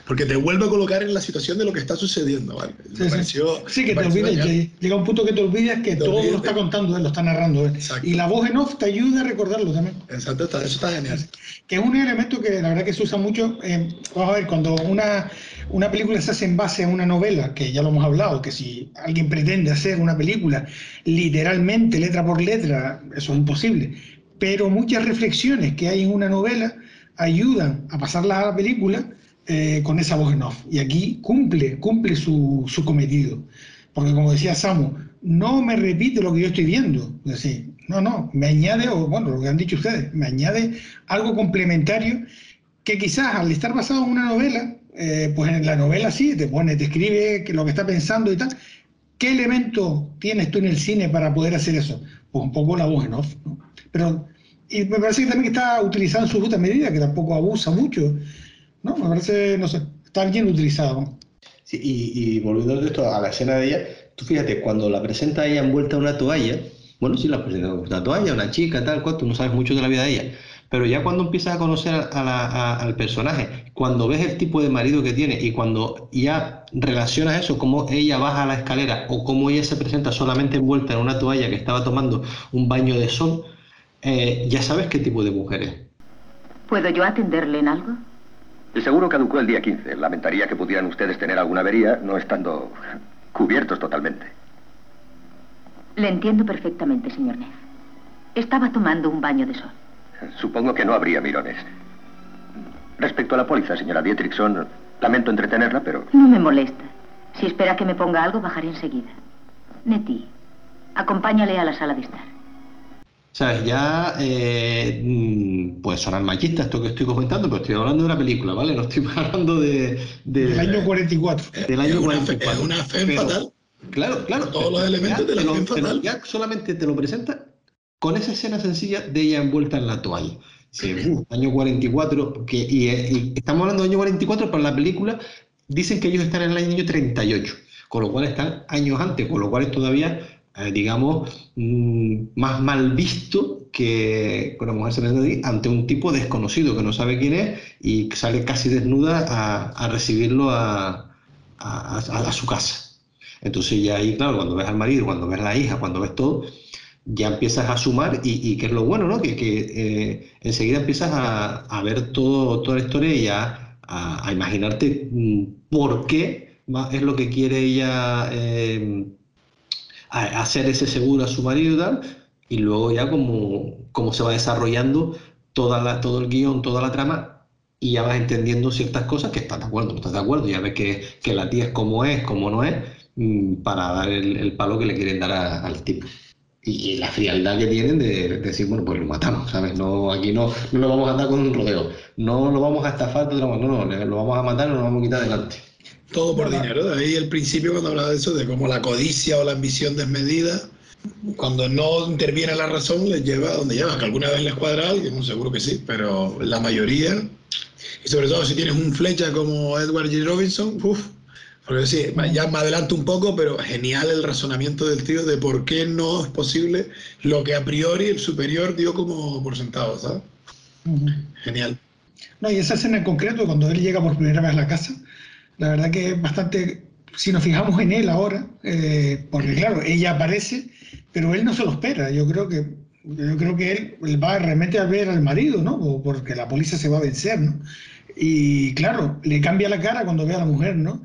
Porque te vuelve a colocar en la situación de lo que está sucediendo, ¿vale? Sí, me pareció, sí. que te olvides, que llega un punto que te olvidas que todo lo está contando él, lo está narrando él. Y la voz en off te ayuda a recordarlo también. Exacto, eso está genial. Que es un elemento que la verdad que se usa mucho, eh, vamos a ver, cuando una, una película se hace en base a una novela, que ya lo hemos hablado, que si alguien pretende hacer una película literalmente, letra por letra, eso es imposible. Pero muchas reflexiones que hay en una novela ayudan a pasarla a la película eh, con esa voz en off. Y aquí cumple, cumple su, su, cometido. Porque como decía Samu, no me repite lo que yo estoy viendo. Es decir, no, no, me añade, o bueno, lo que han dicho ustedes, me añade algo complementario que quizás al estar basado en una novela, eh, pues en la novela sí, te pone, te escribe lo que está pensando y tal. ¿Qué elemento tienes tú en el cine para poder hacer eso? Pues un poco la voz en off. ¿no? Pero y me parece que también está utilizado en su justa medida, que tampoco abusa mucho. ¿no? Me parece, no sé, está bien utilizado. Sí, y, y, volviendo de esto a la escena de ella, tú fíjate, cuando la presenta ella envuelta en una toalla, bueno, sí la presenta una toalla, una chica, tal cual, tú no sabes mucho de la vida de ella, pero ya cuando empiezas a conocer a la, a, al personaje, cuando ves el tipo de marido que tiene y cuando ya relacionas eso, cómo ella baja la escalera o cómo ella se presenta solamente envuelta en una toalla que estaba tomando un baño de sol, eh, ya sabes qué tipo de mujer es. ¿Puedo yo atenderle en algo? El seguro caducó el día 15. Lamentaría que pudieran ustedes tener alguna avería no estando cubiertos totalmente. Le entiendo perfectamente, señor Neff. Estaba tomando un baño de sol. Supongo que no habría mirones. Respecto a la póliza, señora Dietrichson, lamento entretenerla, pero... No me molesta. Si espera que me ponga algo, bajaré enseguida. Nettie, acompáñale a la sala de estar. ¿Sabes? Ya, eh, mm, pues sonar machista esto que estoy comentando, pero estoy hablando de una película, ¿vale? No estoy hablando de... de del año 44. Del año es 44. Es una fe fatal. Claro, claro. Todos los elementos de la fe fatal. Ya solamente te lo presenta con esa escena sencilla de ella envuelta en la toalla. Sí, uh, año 44, que, y, y, estamos hablando del año 44, pero en la película dicen que ellos están en el año 38, con lo cual están años antes, con lo cual es todavía eh, digamos, mm, más mal visto que una mujer se ante un tipo desconocido que no sabe quién es y sale casi desnuda a, a recibirlo a, a, a, su casa. Entonces ya ahí, claro, cuando ves al marido, cuando ves a la hija, cuando ves todo, ya empiezas a sumar y, que es lo bueno, ¿no? Que, que enseguida empiezas a, a, ver todo, toda la historia y a, a, imaginarte mm, por qué es lo que quiere ella hacer ese seguro a su marido y tal, y luego ya como, como se va desarrollando toda la, todo el guion, toda la trama, y ya vas entendiendo ciertas cosas que estás de acuerdo, no estás de acuerdo, ya ves que, que la tía es como es, como no es, mm, para dar el, palo que le quieren dar al tipo. Y, la frialdad que tienen de, decir, bueno, pues lo matamos, ¿sabes? No, aquí no, no lo vamos a andar con un rodeo, no lo vamos a estafar, no, no, lo vamos a matar, no lo vamos a quitar adelante. Todo por dinero, de ahí el principio cuando hablaba de eso, de cómo la codicia o la ambición desmedida cuando no interviene la razón, les lleva a donde lleva. Que alguna vez les cuadra a alguien, seguro que sí, pero la mayoría, y sobre todo si tienes un flecha como Edward G. Robinson, uff, porque sí, ya me adelanto un poco, pero genial el razonamiento del tío de por qué no es posible lo que a priori el superior dio como por sentado, ¿sabes? Genial. No, y esa escena en concreto, cuando él llega por primera vez a la casa, la verdad que es bastante, si nos fijamos en él ahora, eh, porque claro, ella aparece pero él no se lo espera. Yo creo que, yo creo que él, va realmente a ver al marido, ¿no? Porque la policía se va a vencer, ¿no? Y claro, le cambia la cara cuando ve a la mujer, ¿no?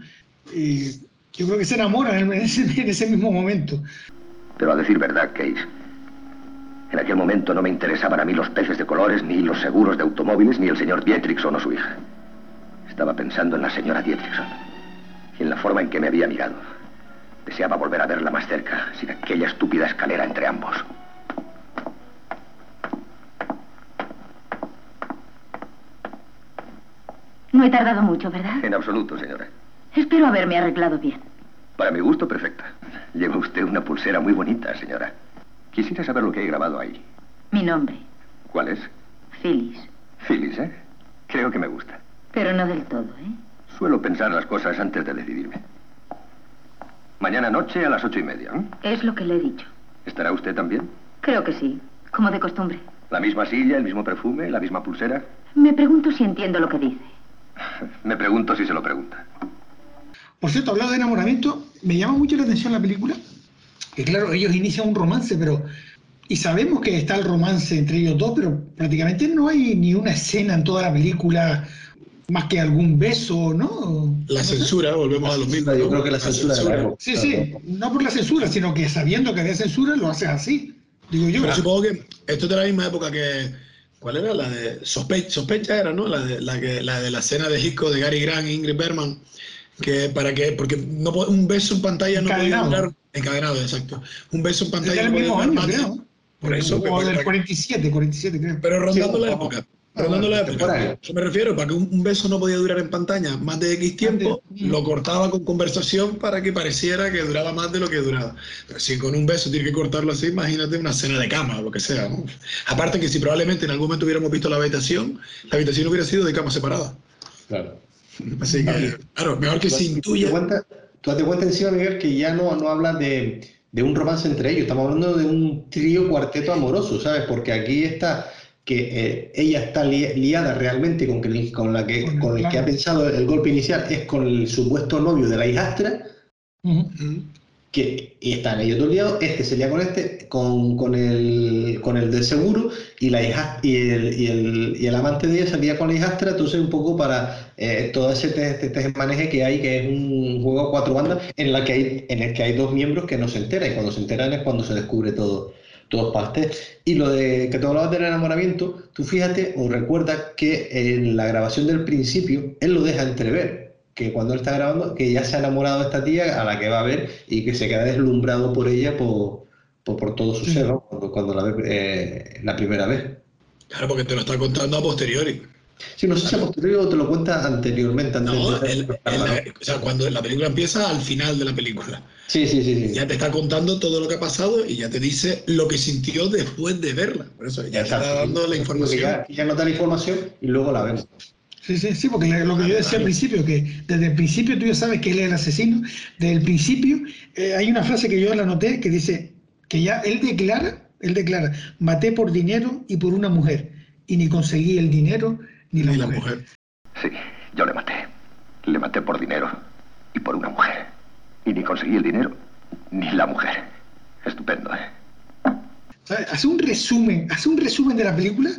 Y yo creo que se enamora en ese, en ese mismo momento. Pero a decir verdad, Case, en aquel momento no me interesaban a mí los peces de colores, ni los seguros de automóviles, ni el señor Dietrichson o su hija. Estaba pensando en la señora Dietrichson y en la forma en que me había mirado. Deseaba volver a verla más cerca, sin aquella estúpida escalera entre ambos. No he tardado mucho, ¿verdad? En absoluto, señora. Espero haberme arreglado bien. Para mi gusto, perfecta. Lleva usted una pulsera muy bonita, señora. Quisiera saber lo que hay grabado ahí. Mi nombre. ¿Cuál es? Phyllis. Phyllis, ¿eh? Creo que me gusta. Pero no del todo, ¿eh? Suelo pensar las cosas antes de decidirme. Mañana noche a las ocho y media. ¿eh? Es lo que le he dicho. ¿Estará usted también? Creo que sí, como de costumbre. ¿La misma silla, el mismo perfume, la misma pulsera? Me pregunto si entiendo lo que dice. Me pregunto si se lo pregunta. Por cierto, hablando de enamoramiento, me llama mucho la atención la película. Que claro, ellos inician un romance, pero... Y sabemos que está el romance entre ellos dos, pero prácticamente no hay ni una escena en toda la película más que algún beso, ¿no? La censura, volvemos a lo mismo. Yo creo que la, censura. sí, sí, no por la censura, sino que sabiendo que había censura lo haces así, digo yo. Pero supongo que esto es de la misma época que. ¿Cuál era? La de sospecha, sospecha era, ¿no? La de la, que, la de la escena de Hitchcock de Gary Grant e Ingrid Bergman. Que para que, porque no, un beso en pantalla no podía durar. Encadenado, exacto. Un beso en pantalla no podía durar más. Por eso. O del 47, 47 creo. Pero rondando la época. Rondando la época. Yo me refiero, para que un, beso no podía durar en pantalla más de X tiempo, lo cortaba con conversación para que pareciera que duraba más de lo que duraba. Pero si con un beso tiene que cortarlo así, imagínate una cena de cama o lo que sea. Aparte que si probablemente en algún momento hubiéramos visto la habitación, la habitación hubiera sido de cama separada. Claro. Así que, claro, mejor que se intuya. Tú te cuenta encima, Miguel, que ya no, no hablas de, de un romance entre ellos, estamos hablando de un trío cuarteto amoroso, ¿sabes? Porque aquí está que eh, ella está liada realmente con, que, con, la que, con el que ha pensado el golpe inicial, es con el supuesto novio de la hijastra, que están ellos dos liados, este sería con este, con, con, el, con el del seguro, y, la hija, y, el, y, el, y el amante de ella salía con la hijastra, entonces un poco para eh, todo ese te, maneje que hay, que es un juego a cuatro bandas, en, la que hay, en el que hay dos miembros que no se enteran, y cuando se enteran es cuando se descubre todo todos partes. Y lo de que tú hablabas del enamoramiento, tú fíjate o recuerda que en la grabación del principio, él lo deja entrever, que cuando él está grabando, que ya se ha enamorado de esta tía a la que va a ver y que se queda deslumbrado por ella por, por, todo su ser, cuando, la ve eh, la primera vez. Claro, porque te lo está contando a posteriori. Sí, no sé si a posteriori o te lo cuenta anteriormente. no, o sea, cuando la película empieza al final de la película. Sí, sí, sí, Ya te está contando todo lo que ha pasado y ya te dice lo que sintió después de verla. Por eso ya te está dando la información. Ya, ya da la información y luego la vemos. Sí, sí, sí, porque lo que yo decía al principio, que desde el principio tú ya sabes que él es el asesino, desde el principio eh, hay una frase que yo la noté que dice que ya él declara, él declara, maté por dinero y por una mujer, y ni conseguí el dinero ni la, mujer. Sí, yo le maté. Le maté por dinero y por una mujer. Y ni conseguí el dinero ni la mujer. Estupendo, ¿eh? Hace un resumen, hace un resumen de la película,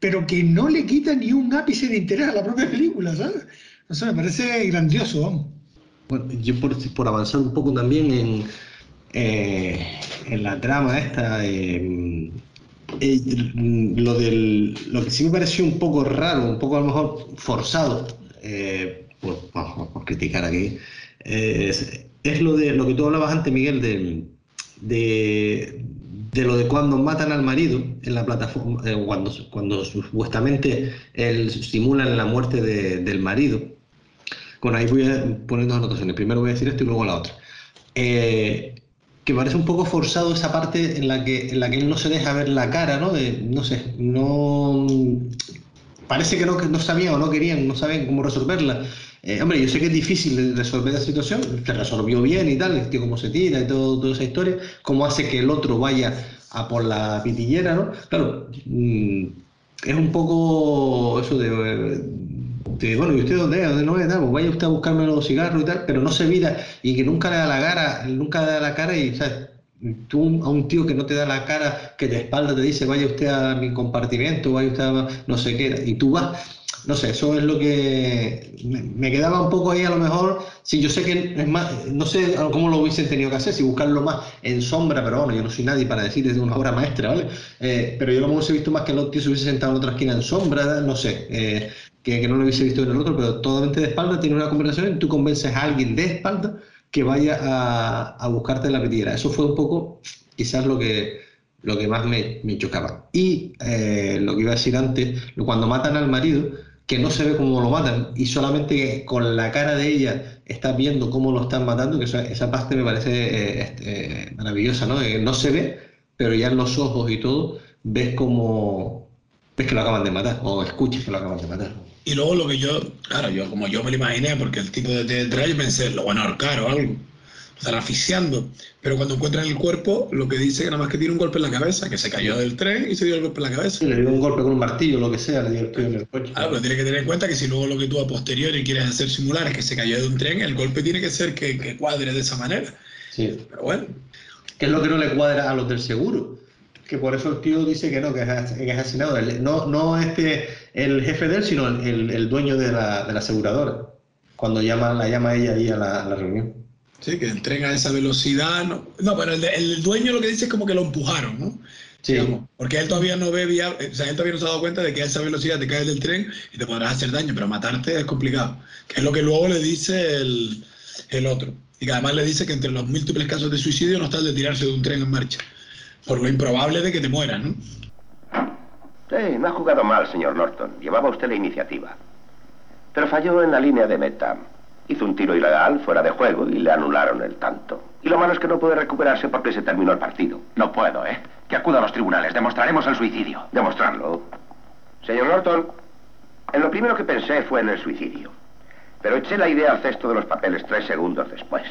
pero que no le quita ni un ápice de interés a la propia película, ¿sabes? Eso me parece grandioso. Bueno, yo por, por avanzar un poco también en, eh, en la trama esta, eh, eh, lo, del, lo que sí me pareció un poco raro, un poco a lo mejor forzado, por, criticar aquí, es, lo de lo que tú hablabas antes, Miguel, de, de lo de cuando matan al marido en la plataforma, cuando, cuando supuestamente él, simulan la muerte del marido. Bueno, ahí voy a poner dos anotaciones. Primero voy a decir esto y luego la otra. Eh, que parece un poco forzado esa parte en la que, en la que él no se deja ver la cara, ¿no? De, no sé, no... Parece que no, no sabían o no querían, no saben cómo resolverla. Eh, hombre, yo sé que es difícil resolver la situación, se resolvió bien y tal, tío cómo se tira y todo, toda esa historia, cómo hace que el otro vaya a por la pitillera, ¿no? Claro, mm, es un poco eso de, bueno, ¿y usted dónde es? ¿Dónde no es? Pues vaya usted a buscarme los cigarros y tal, pero no se mira y que nunca le da la cara, nunca le da la cara y, ¿sabes? Tú a un tío que no te da la cara, que de espalda te dice, vaya usted a mi compartimento, vaya usted a no sé qué, y tú vas, no sé, eso es lo que me, quedaba un poco ahí a lo mejor, si yo sé que es más, no sé cómo lo hubiesen tenido que hacer, si buscarlo más en sombra, pero bueno, yo no soy nadie para decir desde una obra maestra, ¿vale? Eh, pero yo lo hemos visto más que el tío se hubiese sentado en otra esquina en sombra, no sé, eh, que, no lo hubiese visto en el otro, pero totalmente de espalda, tiene una conversación y tú convences a alguien de espalda que vaya a, a buscarte la pitillera. Eso fue un poco quizás lo que, lo que más me, me chocaba. Y eh, lo que iba a decir antes, cuando matan al marido, que no se ve cómo lo matan y solamente con la cara de ella estás viendo cómo lo están matando, que esa, parte me parece eh, este, maravillosa, ¿no? no se ve, pero ya en los ojos y todo ves como ves que lo acaban de matar o escuchas que lo acaban de matar. Y luego lo que yo, claro, yo como yo me lo imaginé, porque el tipo de, de yo pensé, lo van a ahorcar o algo, están asfixiando. Pero cuando encuentran el cuerpo, lo que dice que nada más que tiene un golpe en la cabeza, que se cayó del tren y se dio el golpe en la cabeza. le dio un golpe con un martillo, lo que sea, le dio el en el coche. Claro, pero tienes que tener en cuenta que si luego lo que tú a posteriori quieres hacer simular es que se cayó de un tren, el golpe tiene que ser que, que cuadre de esa manera. Sí. Pero bueno. ¿Qué es lo que no le cuadra a los del seguro? que por eso el tío dice que no, que es, asesinado. No, no este, el jefe de él, sino el, el dueño de la, de la, aseguradora, cuando llama, la llama ella ahí a la, la reunión. Sí, que entrega esa velocidad. No, no pero el, el, dueño lo que dice es como que lo empujaron, ¿no? Sí. porque él todavía no ve o sea, él todavía no se ha dado cuenta de que a esa velocidad te caes del tren y te podrás hacer daño, pero matarte es complicado. Que es lo que luego le dice el, el otro. Y que además le dice que entre los múltiples casos de suicidio no está el de tirarse de un tren en marcha por lo improbable de que te mueran, ¿no? Sí, no ha jugado mal, señor Norton. Llevaba usted la iniciativa. Pero falló en la línea de meta. Hizo un tiro ilegal fuera de juego y le anularon el tanto. Y lo malo es que no puede recuperarse porque se terminó el partido. No puedo, ¿eh? Que acuda a los tribunales. Demostraremos el suicidio. Demostrarlo. Señor Norton, en lo primero que pensé fue en el suicidio. Pero eché la idea al cesto de los papeles tres segundos después.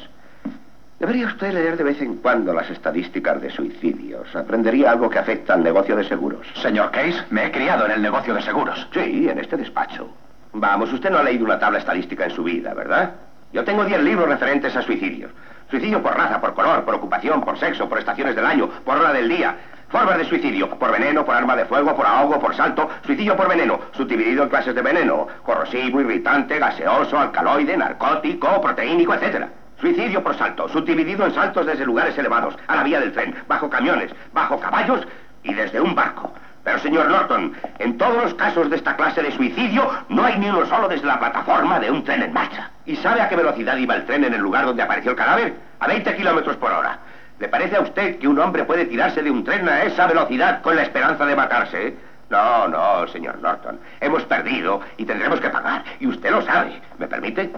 Debería usted leer de vez en cuando las estadísticas de suicidios. Aprendería algo que afecta al negocio de seguros. Señor Case, me he criado en el negocio de seguros. Sí, en este despacho. Vamos, usted no ha leído una tabla estadística en su vida, ¿verdad? Yo tengo 10 libros referentes a suicidios. Suicidio por raza, por color, por ocupación, por sexo, por estaciones del año, por hora del día. Formas de suicidio, por veneno, por arma de fuego, por ahogo, por salto. Suicidio por veneno, subdividido en clases de veneno. Corrosivo, irritante, gaseoso, alcaloide, narcótico, proteínico, etcétera. Suicidio por salto, subdividido en saltos desde lugares elevados, a la vía del tren, bajo camiones, bajo caballos y desde un barco. Pero, señor Norton, en todos los casos de esta clase de suicidio, no hay ni uno solo desde la plataforma de un tren en marcha. ¿Y sabe a qué velocidad iba el tren en el lugar donde apareció el cadáver? A 20 kilómetros por hora. ¿Le parece a usted que un hombre puede tirarse de un tren a esa velocidad con la esperanza de matarse? No, no, señor Norton. Hemos perdido y tendremos que pagar. Y usted lo sabe. ¿Me permite?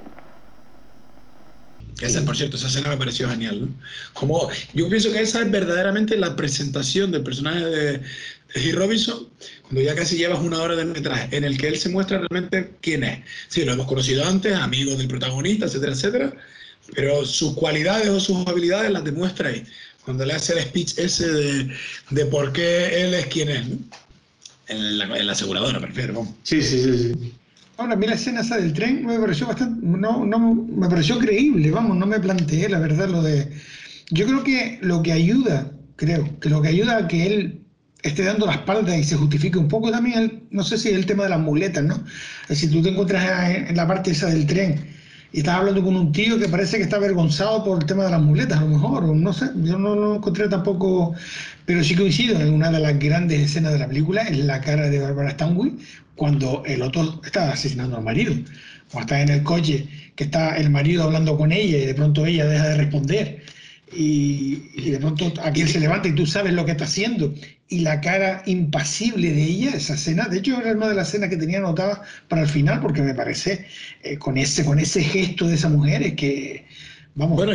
Esa, por cierto, esa escena me pareció genial. Como, yo pienso que esa es verdaderamente la presentación del personaje de, de Robinson, cuando ya casi llevas una hora de metraje, en el que él se muestra realmente quién es. Sí, lo hemos conocido antes, amigo del protagonista, etcétera, etcétera, pero sus cualidades o sus habilidades las demuestra ahí, cuando le hace el speech ese de, de por qué él es quien es. En, la, en la aseguradora, prefiero. Sí, sí, sí, sí. Ahora, mira la escena esa del tren, me pareció bastante, no, no, me pareció creíble, vamos, no me planteé la verdad lo de... Yo creo que lo que ayuda, creo, que lo que ayuda a que él esté dando la espalda y se justifique un poco también, no sé si es el tema de las muletas, ¿no? Si tú te encuentras en la parte esa del tren y estás hablando con un tío que parece que está avergonzado por el tema de las muletas, a lo mejor, o no sé, yo no lo encontré tampoco, pero sí coincido en una de las grandes escenas de la película, es la cara de Barbara Stanwyck cuando el otro está asesinando al marido, cuando está en el coche, que está el marido hablando con ella y de pronto ella deja de responder y, de pronto aquí se levanta y tú sabes lo que está haciendo. Y la cara impasible de ella, esa escena, de hecho era una de las escenas que tenía anotada para el final, porque me parece, eh, con, ese, con ese gesto de esa mujer, es que, vamos. Bueno,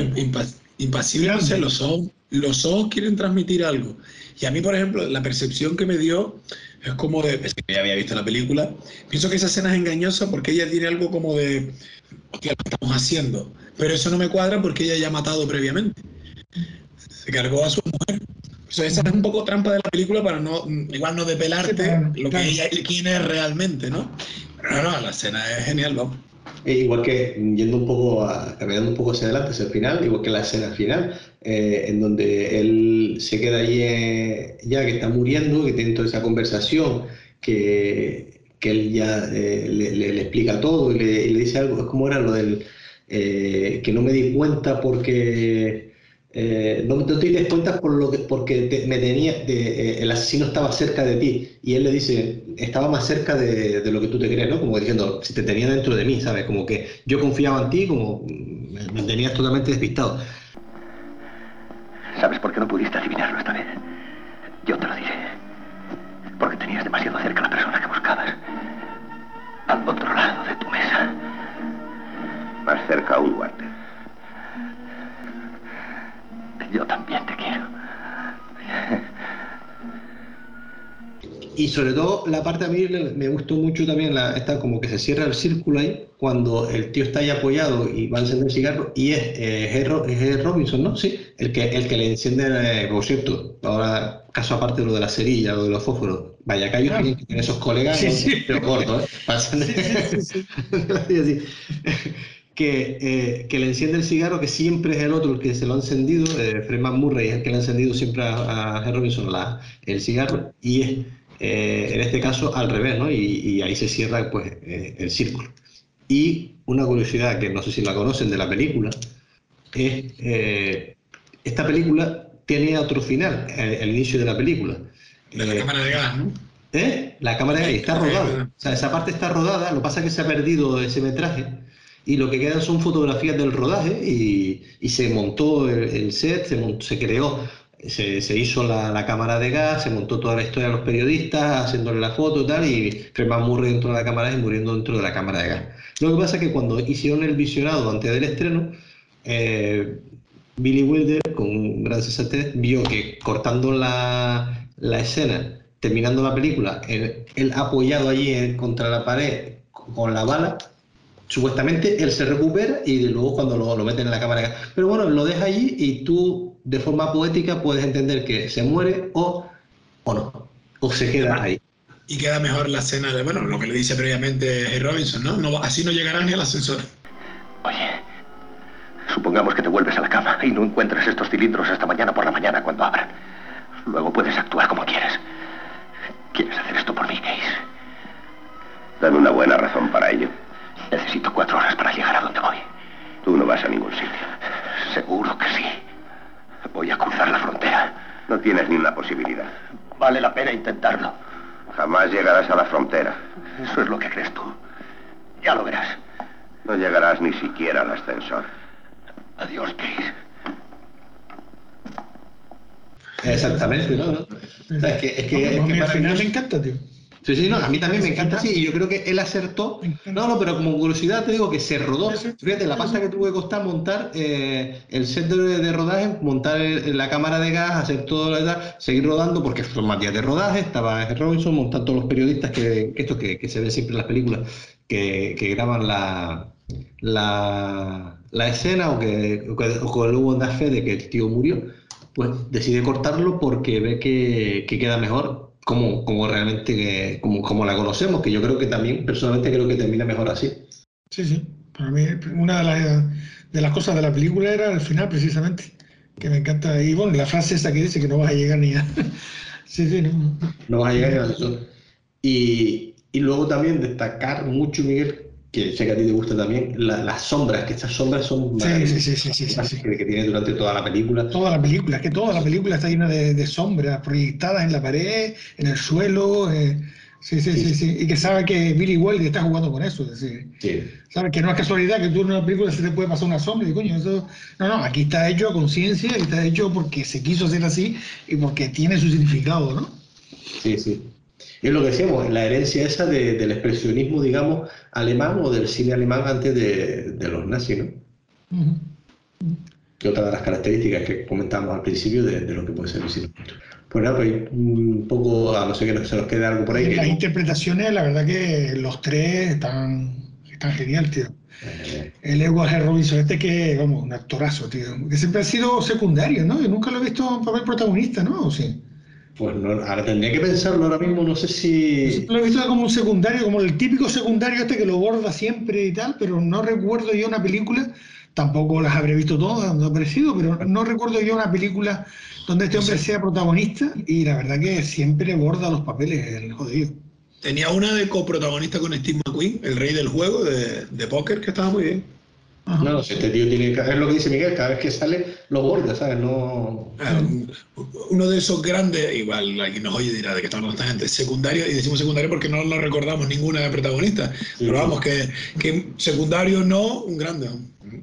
impasible no sé, los ojos, los ojos quieren transmitir algo. Y a mí, por ejemplo, la percepción que me dio es como de, es que ya había visto la película, pienso que esa escena es engañosa porque ella tiene algo como de, hostia, lo estamos haciendo. Pero eso no me cuadra porque ella ya ha matado previamente se cargó a su mujer. Esa es un poco trampa de la película para no, igual no depelarte lo que ella, quién es realmente, ¿no? Pero no, la escena es genial, ¿no? E igual que yendo un poco, a, caminando un poco hacia adelante, hacia el final, igual que la escena final, eh, en donde él se queda ahí eh, ya que está muriendo, que tiene toda esa conversación, que, que él ya eh, le, le, explica todo y le, dice algo, es como era lo del que no me di cuenta porque eh, no, te des cuenta por lo que, porque me tenía, eh, el asesino estaba cerca de ti y él le dice, estaba más cerca de, lo que tú te crees, ¿no? Como diciendo, si te tenía dentro de mí, ¿sabes? Como que yo confiaba en ti, como me, tenías totalmente despistado. ¿Sabes por qué no pudiste adivinarlo esta vez? Yo te lo diré. Porque tenías demasiado cerca a la persona que buscabas. Al otro lado de tu mesa. Más cerca aún, Walter. Yo también te quiero. Y sobre todo la parte a mí me gustó mucho también, la, esta como que se cierra el círculo ahí, cuando el tío está ahí apoyado y va a encender el cigarro, y es, eh, Robinson, ¿no? Sí, el que, el que le enciende, eh, por cierto, ahora caso aparte de lo de la cerilla, lo de los fósforos, vaya callos ah. que tienen esos colegas, pero corto, ¿eh? Pasan. Sí, que, eh, que, le enciende el cigarro, que siempre es el otro el que se lo ha encendido, eh, Freeman Murray es el que le ha encendido siempre a, a Robinson la, el cigarro, y es eh, en este caso al revés, ¿no? Y, ahí se cierra pues, eh, el círculo. Y una curiosidad que no sé si la conocen de la película, es esta película tiene otro final, el, inicio de la película. De la cámara de gas, ¿no? ¿Eh? La cámara de gas está rodada. O sea, esa parte está rodada, lo que pasa es que se ha perdido ese metraje y lo que quedan son fotografías del rodaje y, y se montó el, set, se, se creó, se, hizo la, cámara de gas, se montó toda la historia de los periodistas haciéndole la foto y tal, y Freeman murió dentro de la cámara y muriendo dentro de la cámara de gas. Lo que pasa es que cuando hicieron el visionado antes del estreno, eh, Billy Wilder, con gran sensatez, vio que cortando la, la escena, terminando la película, él, apoyado allí contra la pared con la bala, supuestamente él se recupera y luego cuando lo, lo meten en la cámara. Pero bueno, lo deja allí y tú de forma poética puedes entender que se muere o, o no, o se queda ahí. Y queda mejor la escena de, bueno, lo que le dice previamente Robinson, ¿no? no así no llegará ni al ascensor. Oye, supongamos que te vuelves a la cama y no encuentras estos cilindros hasta mañana por la mañana cuando abran. Luego puedes actuar como quieras. ¿Quieres hacer esto por mí, Case? Dan una buena razón para ello. Necesito cuatro horas para llegar a donde voy. Tú no vas a ningún sitio. Seguro que sí. Voy a cruzar la frontera. No tienes ni una posibilidad. Vale la pena intentarlo. Jamás llegarás a la frontera. Eso es lo que crees tú. Ya lo verás. No llegarás ni siquiera al ascensor. Adiós, Chris. Exactamente, ¿no? es que, es que, al final me encanta, tío. Sí, sí, no, a mí también me encanta así y yo creo que él acertó. No, no, pero como curiosidad te digo que se rodó. Fíjate, la pasta que tuvo que costar montar eh, el set de, rodaje, montar la cámara de gas, hacer todo lo demás, seguir rodando, porque son más días de rodaje. Estaba Robinson, montando todos los periodistas que, que esto que, se ve siempre en las películas, que, graban la, la, escena o que, o luego da fe de que el tío murió. Pues decide cortarlo porque ve que, que queda mejor como, como realmente como, como la conocemos, que yo creo que también, personalmente creo que termina mejor así. Sí, sí. Para mí, una de las, de las cosas de la película era el final, precisamente, que me encanta. Y bueno, la frase esa que dice que no vas a llegar ni a, Sí, sí, no. No vas a llegar ni a segunda. Y, y luego también destacar mucho, Miguel, que sé que a ti te gusta también, la- las sombras, que estas sombras son Sí, sí, sí, sí, sí, sí, sí. Que, que tiene durante toda la película. Toda la película, es que toda la película está llena de, de sombras proyectadas en la pared, en el suelo. eh, sí, sí, sí, sí. Y que sabe que Billy Wilder está jugando con eso. Es decir, Sí. sabe que no es casualidad que tú en una película se te puede pasar una sombra y coño, eso. No, no, aquí está hecho a conciencia, está hecho porque se quiso hacer así y porque tiene su significado, ¿no? Sí, sí. Y es lo que decíamos, la herencia esa de- del expresionismo, digamos, alemán o del cine alemán antes de, de los nazis, ¿no? Que otra de las características que comentábamos al principio de, de lo que puede ser el cine. Pues nada, pues un poco, a no ser que se nos quede algo por ahí. Las que- interpretaciones, la verdad que los tres están, están genial, tío. eh, El Edward G. Robinson, este que, vamos, un actorazo, tío. Que siempre ha sido secundario, ¿no? Yo nunca lo he visto en papel protagonista, ¿no? ¿O sí? Pues no, ahora tendría que pensarlo ahora mismo, no sé si... Lo he visto como un secundario, como el típico secundario este que lo borda siempre y tal, pero no recuerdo yo una película, tampoco las habré visto todas, no ha parecido, pero no recuerdo yo una película donde este hombre sea protagonista y la verdad que siempre borda los papeles, el jodido. Tenía una de coprotagonista con Steve McQueen, el rey del juego de, de póker, que estaba muy bien. Ajá. No, este tío tiene... Es lo que dice Miguel, cada vez que sale lo borda, ¿sabes? No... Ah, un- uno de esos grandes, igual aquí nos oye dirá de que estamos esta gente, secundario, y decimos secundario porque no lo recordamos ninguna de protagonista. Pero vamos, que, que secundario no, un grande.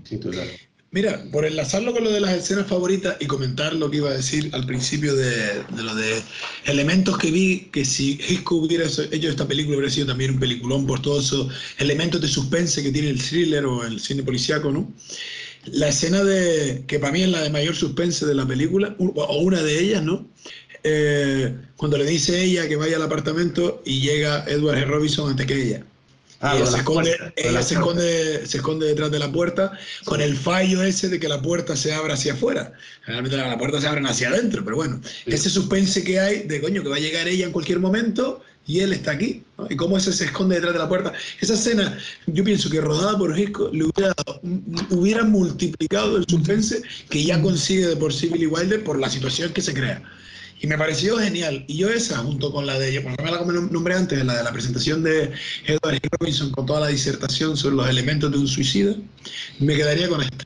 Sí, total. Mira, por enlazarlo con lo de las escenas favoritas y comentar lo que iba a decir al principio de, de lo de elementos que vi, que si Hitchcock hubiera hecho esta película hubiera sido también un peliculón por todos esos elementos de suspense que tiene el thriller o el cine policíaco, ¿no? La escena de, que para mí es la de mayor suspense de la película, o una de ellas, ¿no? Eh, cuando le dice ella que vaya al apartamento y llega Edward. Robinson antes que ella. Ah, ella se esconde, puertas, ella se esconde, se esconde detrás de la puerta con el fallo ese de que la puerta se abra hacia afuera. Generalmente la puerta se abren hacia adentro, pero bueno, ese suspense que hay de coño que va a llegar ella en cualquier momento y él está aquí. ¿no? Y cómo ese se esconde detrás de la puerta. Esa escena, yo pienso que rodada por Hitchcock le hubiera, hubiera multiplicado el suspense que ya consigue de por sí Billy Wilder por la situación que se crea. Y me pareció genial. Y yo esa, junto con la de, yo por la que me nombré antes, la de la presentación de Edward. Robinson con toda la disertación sobre los elementos de un suicida, me quedaría con esta.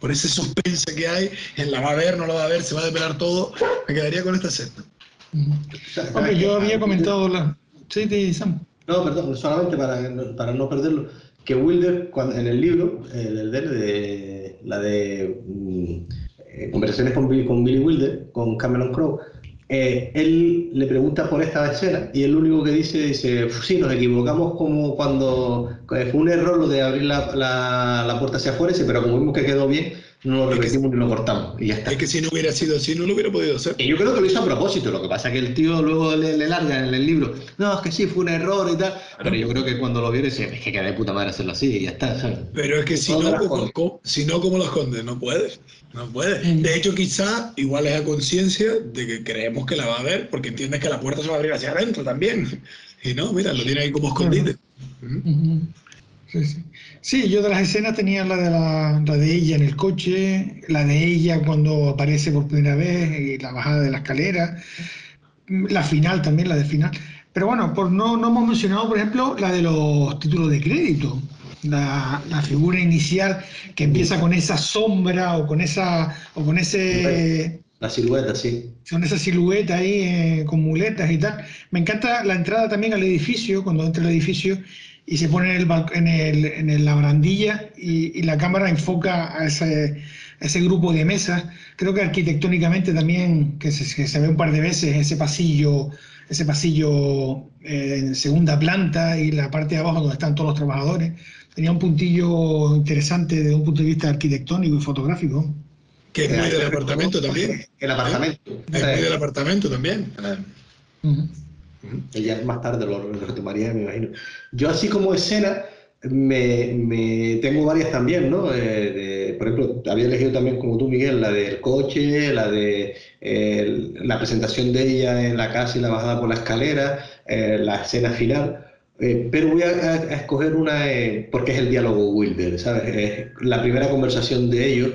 Por ese suspense que hay, en la va a ver, no la va a ver, se va a depelar todo, me quedaría con esta escena. Hombre, yo había comentado la... Sí, sí, Sam. No, perdón, solamente para, para no perderlo, que Wilder, cuando, en el libro, el, el de, de- la de mm, eh, conversaciones con Billy, con Billy Wilder, con Cameron Crowe, eh, él le pregunta por esta escena y el único que dice, dice, sí, nos equivocamos como cuando eh, fue un error lo de abrir la, la- la puerta hacia afuera, pero como vimos que quedó bien, no lo repetimos ni lo cortamos y ya está. Es que si no hubiera sido así, no lo hubiera podido hacer. Y yo creo que lo hizo a propósito, lo que pasa es que el tío luego le, le larga en el libro, no, es que sí, fue un error y tal, pero yo creo que cuando lo vio dice, es que queda de puta madre hacerlo así y ya está, ¿sabes? Pero es que si no, como, cosas. co- si no, ¿cómo lo esconde? No puede. No puede. De hecho, quizá igual es a conciencia de que creemos que la va a ver porque entiendes que la puerta se va a abrir hacia adentro también. Y no, mira, lo tiene ahí como. Ujú. Sí, sí. Sí, yo de las escenas tenía la de, la, la de ella en el coche, la de ella cuando aparece por primera vez y la bajada de la escalera, la final también, la de final. Pero bueno, por no, no hemos mencionado, por ejemplo, la de los títulos de crédito, la, la figura inicial que empieza con esa sombra o con esa o con ese La silueta, sí. son esa silueta ahí eh, con muletas y tal. Me encanta la entrada también al edificio, cuando entra al edificio y se pone en, el, en, el- en el- la barandilla y, y la cámara enfoca a ese, a ese grupo de mesas. Creo que arquitectónicamente también, que se, que se ve un par de veces ese pasillo, ese pasillo eh, en segunda planta y la parte de abajo donde están todos los trabajadores. Tenía un puntillo interesante desde un punto de vista arquitectónico y fotográfico. Que es muy del apartamento también. El apartamento. Es muy del apartamento también. Ujú. Ella más tarde lo, retomaría, me imagino. Yo así como escena, me, me- tengo varias también, ¿no? Eh, de- por ejemplo, había elegido también como tú, Miguel, la del coche, la de eh, la presentación de ella en la casa y la bajada por la escalera, eh, la escena final. Eh, pero voy a, a- a escoger una eh, porque es el diálogo Wilder, ¿sabes? Es la primera conversación de ellos,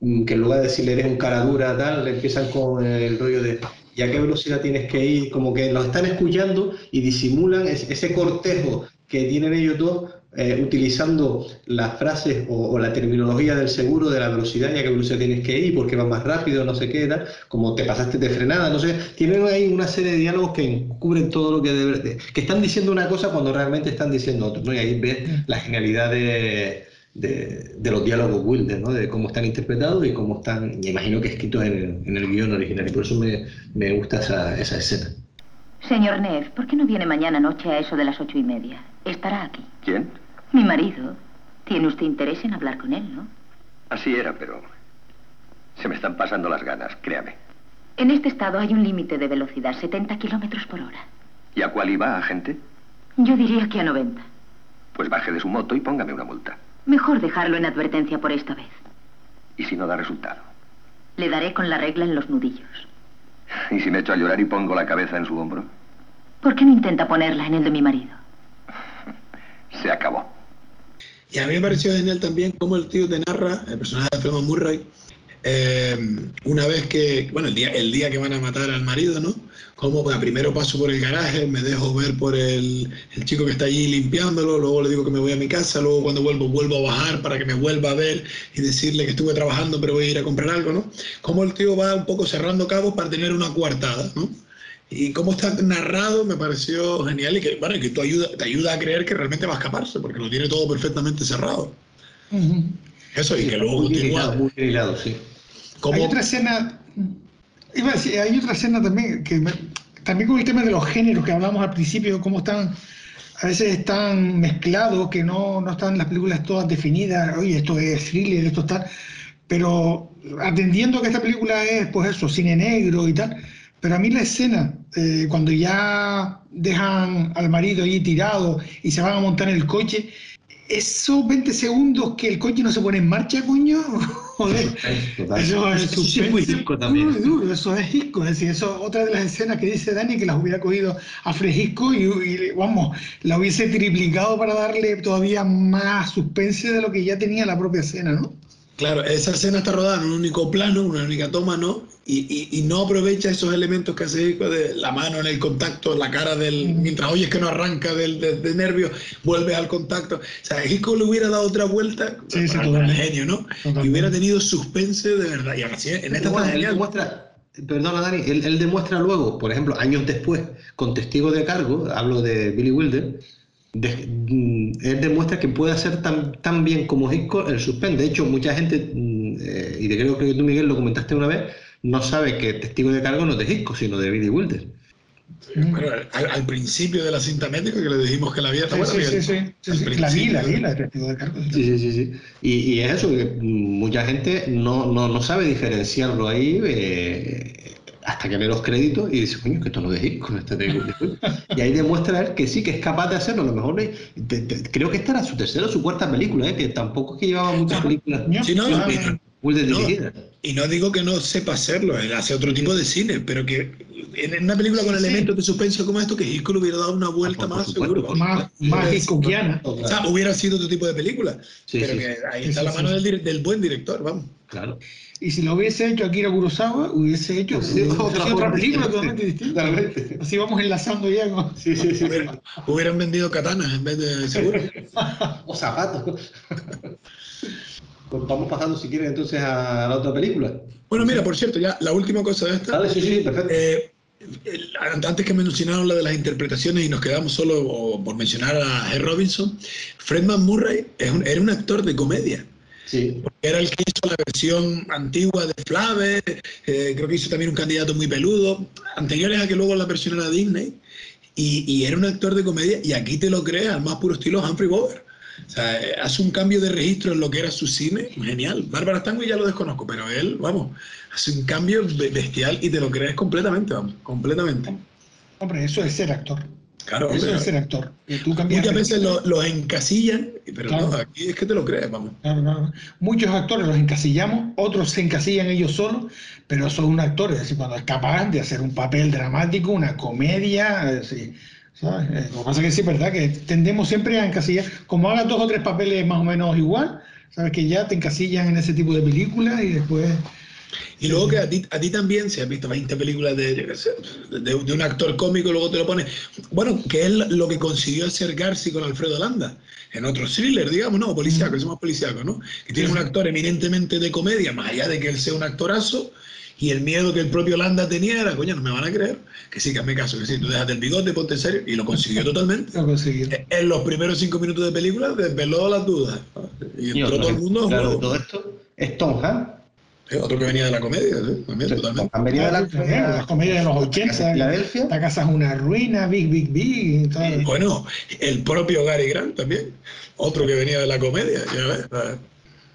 mm, que en lugar de decirle eres un cara dura, tal, le empiezan con el rollo de y a qué velocidad tienes que ir, como que los están escuchando y disimulan ese cortejo que tienen ellos dos eh, utilizando las frases o, la terminología del seguro de la velocidad y a qué velocidad tienes que ir, porque va más rápido, no sé qué, como te pasaste de frenada, no sé. Tienen ahí una serie de diálogos que cubren todo lo que debe, que están diciendo una cosa cuando realmente están diciendo otra, ¿no? Y ahí ves la genialidad de, de, los diálogos Wilder, ¿no? De cómo están interpretados y cómo están, me imagino que escritos en el, en el guion original, y por eso me, me gusta esa, esa escena. Señor Neff, ¿por qué no viene mañana noche a eso de las ocho y media? Estará aquí. ¿Quién? Mi marido. Tiene usted interés en hablar con él, ¿no? Así era, pero se me están pasando las ganas, créame. En este estado hay un límite de velocidad, 70 kilómetros por hora. ¿Y a cuál iba, agente? Yo diría que a 90. Pues baje de su moto y póngame una multa. Mejor dejarlo en advertencia por esta vez. ¿Y si no da resultado? Le daré con la regla en los nudillos. ¿Y si me echo a llorar y pongo la cabeza en su hombro? ¿Por qué no intenta ponerla en el de mi marido? Se acabó. Y a mí me pareció genial también cómo el tío te narra, el personaje de Freeman Murray, eh, una vez que, bueno, el día, el día que van a matar al marido, ¿no? Como bueno, primero paso por el garaje, me dejo ver por el, el, chico que está allí limpiándolo, luego le digo que me voy a mi casa, luego cuando vuelvo vuelvo a bajar para que me vuelva a ver y decirle que estuve trabajando pero voy a ir a comprar algo, ¿no? Como el tío va un poco cerrando cabos para tener una coartada, ¿no? Y cómo está narrado me pareció genial y que, bueno, que tú ayuda, te ayuda a creer que realmente va a escaparse, porque lo tiene todo perfectamente cerrado. Eso, y que luego muy continúa. muy sí. Hay otra escena, hay otra escena también, que también con el tema de los géneros que hablamos al principio, cómo están, a veces están mezclados, que no, no están las películas todas definidas, oye, esto es thriller, esto está, pero atendiendo que esta película es, pues eso, cine negro y tal, pero a mí la escena, eh, cuando ya dejan al marido ahí tirado y se van a montar en el coche, esos 20 segundos que el coche no se pone en marcha, coño, joder, eso es suspense también. duro, eso es hisco, es decir, eso es otra de las escenas que dice Dani que las hubiera cogido a Fresisco y, y, vamos, la hubiese triplicado para darle todavía más suspense de lo que ya tenía la propia escena, ¿no? Claro, esa escena está rodada en un único plano, una única toma, ¿no? Y, y, no aprovecha esos elementos que hace de la mano en el contacto, la cara del. Mientras oyes que no arranca del, de, nervio, vuelves al contacto. O sea, Hitchcock le hubiera dado otra vuelta sí, sí, el genio, ¿no? Y hubiera tenido suspense de verdad. Y así, en esta bueno, él demuestra, Perdona, Dani, él, él, demuestra luego, por ejemplo, años después, con testigo de cargo, hablo de Billy Wilder, Mm, él demuestra que puede hacer tan, tan bien como Hitchcock el suspense. De hecho, mucha gente, mm, eh, y creo que tú, Miguel, lo comentaste una vez, no sabe que Testigo de Cargo no es de Hitchcock, sino de Billy Wilder. Bueno, al, principio de la cinta médica que le dijimos que la había sí, sí, sí, sí, la vi, la vi, la testigo de cargo. Sí, sí, sí. sí. Y, y, es eso, que mucha gente no, no, no sabe diferenciarlo ahí. Eh, hasta que ve los créditos y dice, coño, que esto no de con este Y ahí demuestra él que sí, que es capaz de hacerlo. A lo mejor creo que esta era su tercera o su cuarta película, ¿eh? que tampoco es que llevaba muchas películas. Sí, no, muy y no digo que no sepa hacerlo, él hace otro tipo de cine, pero que en una película con elementos de suspenso como esto, que Hitchcock hubiera dado una vuelta ah, más seguro. Más, más Hitchcockiana. O sea, hubiera sido otro tipo de película. pero que ahí está la mano del, del buen director, vamos. Claro. Y si lo hubiese hecho Akira Kurosawa, hubiese hecho otra, película totalmente distinta. Así vamos enlazando ya. Sí, sí, sí. Hubieran, vendido katanas en vez de seguro. o zapatos. Pues vamos pasando, si quieres, entonces a la otra película. Bueno, mira, por cierto, ya la última cosa de esta. Vale, sí, sí, perfecto. Eh, antes que mencionaron la de las interpretaciones y nos quedamos solo por mencionar a G. Robinson, Fredman Murray era un actor de comedia. Sí. Era el que hizo la versión antigua de Flave, eh, creo que hizo también un candidato muy peludo, anteriores a que luego la versión era Disney, y, era un actor de comedia, y aquí te lo crees al más puro estilo Humphrey Bogart. O sea, eh, hace un cambio de registro en lo que era su cine, genial. Bárbara Stanwyck ya lo desconozco, pero él, vamos, hace un cambio bestial y te lo crees completamente, vamos, completamente. Hombre, eso es ser actor. Claro, Eso es ser actor. muchas veces los lo encasillan, pero no, aquí es que te lo crees, vamos. Muchos actores los encasillamos, otros se encasillan ellos solos, pero son un actor, es decir, cuando es capaz de hacer un papel dramático, una comedia, ¿sabes? Lo que pasa es que sí es verdad que tendemos siempre a encasillar, como hagas dos o tres papeles más o menos igual, sabes que ya te encasillan en ese tipo de películas y después Y luego que a ti, a ti también, si has visto 20 películas de, de, de un actor cómico, luego te lo pones. Bueno, que es lo que consiguió hacer Garci con Alfredo Landa, en otro thriller, digamos, ¿no? Policiaco, que somos policíacos, ¿no? Que tiene un actor eminentemente de comedia, más allá de que él sea un actorazo, y el miedo que el propio Landa tenía era, coño, no me van a creer, que sí, que hazme caso, que sí, tú déjate el bigote, ponte en serio, y lo consiguió totalmente. Lo consiguió. En los primeros cinco minutos de película desveló las dudas. Y Y entró otro todo el mundo. claro, juego. todo esto es Tom Hanks. Eh, Otro que venía de la comedia, ¿sí? también, Tom totalmente. Hanks venía de la También, las comedias de los 80. Filadelfia. Esta casa es una ruina, Big, Big, Big. y todo. Bueno, el propio Gary Grant también, otro que venía de la comedia, ya ves.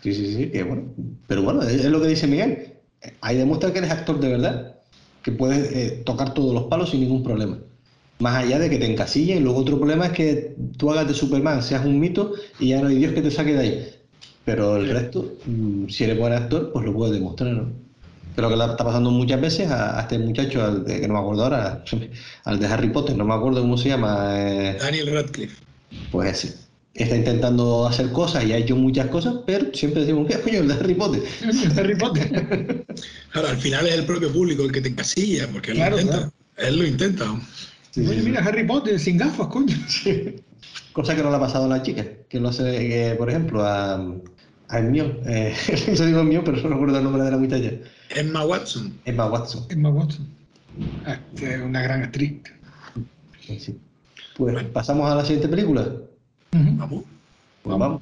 Sí, sí, sí, que bueno. Pero bueno, es lo que dice Miguel. Ahí demuestra que eres actor de verdad, que puedes eh, tocar todos los palos sin ningún problema. Más allá de que te encasillen, y luego otro problema es que tú hagas de Superman, seas un mito y ya no hay Dios que te saque de ahí. Pero el resto, mm, si eres buen actor, pues lo puedes demostrar, ¿no? Creo que le está pasando muchas veces a, a este muchacho, al de- que no me acuerdo ahora, al de Harry Potter, no me acuerdo cómo se llama. eh, Daniel Radcliffe. pues ese. Está intentando hacer cosas y ha hecho muchas cosas, pero siempre decimos, ¿qué coño el de Harry Potter? Harry Potter. Claro, al final es el propio público el que te encasilla, porque él Claro, lo intenta. Él lo intenta. Sí, Oye, sí, mira, Harry Potter sin gafas, coño. Cosa que no le ha pasado a la chica, que lo hace, que, por ejemplo, a, a Hermione, eh, yo digo Hermione, pero no recuerdo el nombre de la muchacha, Emma Watson. Emma Watson. Emma Watson. Ah, es una gran actriz. Sí, sí. Pues pasamos a la siguiente película. Ujú. Vamos. Pues vamos.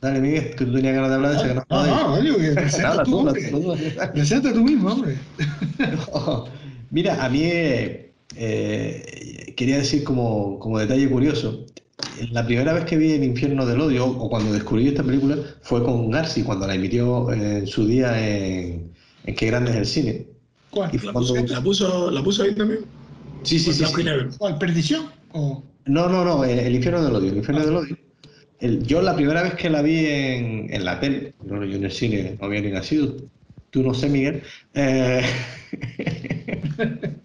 Dale, Miguel, que tú tenías ganas de hablar de esa que no No, estabas no, que Habla presenta tú, tú, tú, tú. Presenta tú mismo, hombre. Mira, a mí eh, eh, quería decir como, como detalle curioso, la primera vez que vi El infierno del odio, o cuando descubrí esta película, fue con Garci, cuando la emitió eh, en su día en, en Qué grande es el cine. ¿Cuál? Y La cuando- puso, la puso, la puso ahí también. Sí, sí, sí. Sí. ¿Cuál? ¿Perdición? ¿O No, no, no, el, el infierno del odio, el infierno del odio. El- yo la primera vez que la vi en, en la tele, no, yo en el cine no había ni nacido, tú no sé, Miguel, eh,